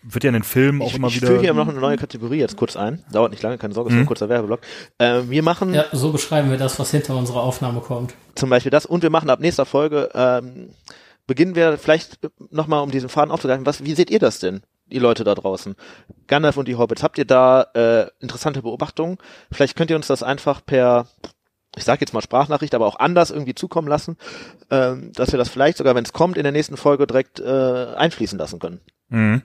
wird ja in den Filmen auch ich immer ich wieder. führe hier noch eine neue Kategorie jetzt kurz ein. Dauert nicht lange, keine Sorge, ist nur Mhm. ein kurzer Werbeblock. Äh, wir machen Ja, so beschreiben wir das, was hinter unserer Aufnahme kommt. zum Beispiel das und wir machen ab nächster Folge, ähm, beginnen wir vielleicht nochmal, um diesen Faden aufzugreifen, was, wie seht ihr das denn? Die Leute da draußen. Gandalf und die Hobbits, habt ihr da äh, interessante Beobachtungen? Vielleicht könnt ihr uns das einfach per, ich sage jetzt mal Sprachnachricht, aber auch anders irgendwie zukommen lassen, ähm, dass wir das vielleicht sogar, wenn es kommt, in der nächsten Folge direkt äh, einfließen lassen können. Mhm.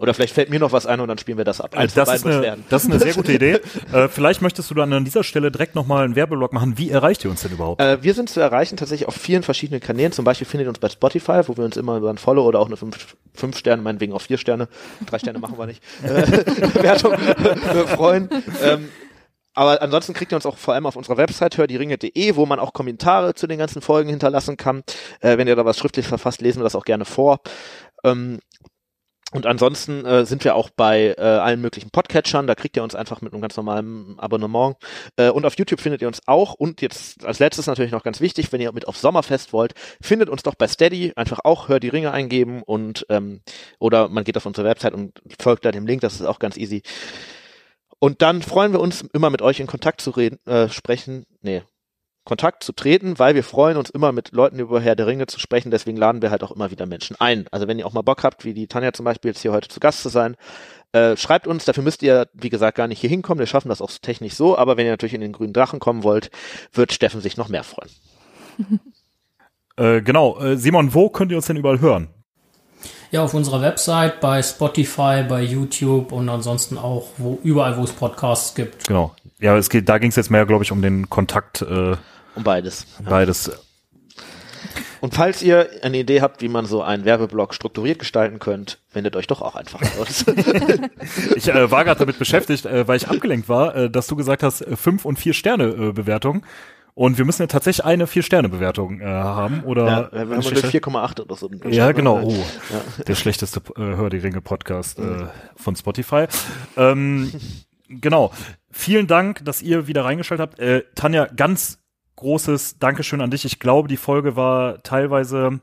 Oder vielleicht fällt mir noch was ein und dann spielen wir das ab. Eins von Das ist, eine, das ist eine sehr gute Idee. äh, vielleicht möchtest du dann an dieser Stelle direkt nochmal einen Werbeblock machen. Wie erreicht ihr uns denn überhaupt? Äh, wir sind zu erreichen tatsächlich auf vielen verschiedenen Kanälen. Zum Beispiel findet ihr uns bei Spotify, wo wir uns immer über ein Follow oder auch eine 5 fünf Sterne, meinetwegen auch vier Sterne, drei Sterne machen wir nicht, äh, Bewertung äh, freuen. Ähm, aber ansonsten kriegt ihr uns auch vor allem auf unserer Website hördieringe.de, wo man auch Kommentare zu den ganzen Folgen hinterlassen kann. Äh, wenn ihr da was schriftlich verfasst, lesen wir das auch gerne vor. Ähm, und ansonsten äh, sind wir auch bei äh, allen möglichen Podcatchern. Da kriegt ihr uns einfach mit einem ganz normalen Abonnement. Äh, und auf YouTube findet ihr uns auch. Und jetzt als letztes natürlich noch ganz wichtig, wenn ihr mit auf Sommerfest wollt, findet uns doch bei Steady. Einfach auch Hör die Ringe eingeben und ähm, oder man geht auf unsere Website und folgt da dem Link. Das ist auch ganz easy. Und dann freuen wir uns immer mit euch in Kontakt zu reden, äh, sprechen. Nee, Kontakt zu treten, weil wir freuen uns immer mit Leuten über Herr der Ringe zu sprechen. Deswegen laden wir halt auch immer wieder Menschen ein. Also wenn ihr auch mal Bock habt, wie die Tanja zum Beispiel jetzt hier heute zu Gast zu sein, äh, schreibt uns. Dafür müsst ihr, wie gesagt, gar nicht hier hinkommen. Wir schaffen das auch technisch so. Aber wenn ihr natürlich in den grünen Drachen kommen wollt, wird Steffen sich noch mehr freuen. Äh, genau, äh, Simon, wo könnt ihr uns denn überall hören? Ja, auf unserer Website, bei Spotify, bei YouTube und ansonsten auch wo, überall, wo es Podcasts gibt. Genau. Ja, es geht, da ging es jetzt mehr, glaube ich, um den Kontakt äh, Um beides. beides. Und falls ihr eine Idee habt, wie man so einen Werbeblock strukturiert gestalten könnt, wendet euch doch auch einfach an uns. Ich äh, war gerade damit beschäftigt, äh, weil ich abgelenkt war, äh, dass du gesagt hast, äh, fünf und vier Sterne äh, Bewertung. Und wir müssen ja tatsächlich eine vier Sterne Bewertung äh, haben oder ja, wir haben durch 4,8 oder so. Ja, genau. Oh, Ja. der schlechteste äh, Hör die Ringe Podcast äh, von Spotify. Ähm, genau. Vielen Dank, dass ihr wieder reingeschaltet habt. Äh, Tanja, ganz großes Dankeschön an dich. Ich glaube, die Folge war teilweise,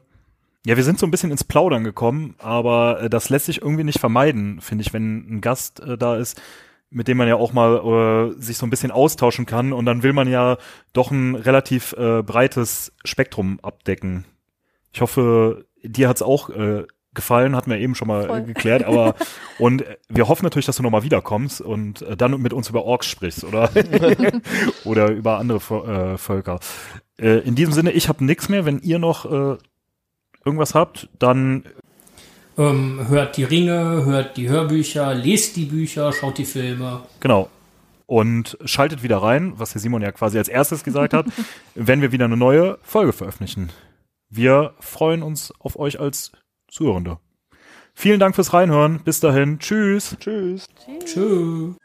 ja, wir sind so ein bisschen ins Plaudern gekommen, aber äh, das lässt sich irgendwie nicht vermeiden, finde ich, wenn ein Gast äh, da ist, mit dem man ja auch mal äh, sich so ein bisschen austauschen kann und dann will man ja doch ein relativ äh, breites Spektrum abdecken. Ich hoffe, dir hat's auch äh, gefallen, hatten wir eben schon mal Voll. äh, geklärt, aber und äh, wir hoffen natürlich, dass du nochmal wiederkommst und äh, dann mit uns über Orks sprichst oder oder über andere äh, Völker. Äh, in diesem Sinne, ich habe nichts mehr. Wenn ihr noch äh, irgendwas habt, dann Ähm, hört die Ringe, hört die Hörbücher, lest die Bücher, schaut die Filme. genau. Und schaltet wieder rein, was der Simon ja quasi als erstes gesagt hat, wenn wir wieder eine neue Folge veröffentlichen. Wir freuen uns auf euch als Zuhörende. Vielen Dank fürs Reinhören. Bis dahin. Tschüss. Tschüss. Tschüss.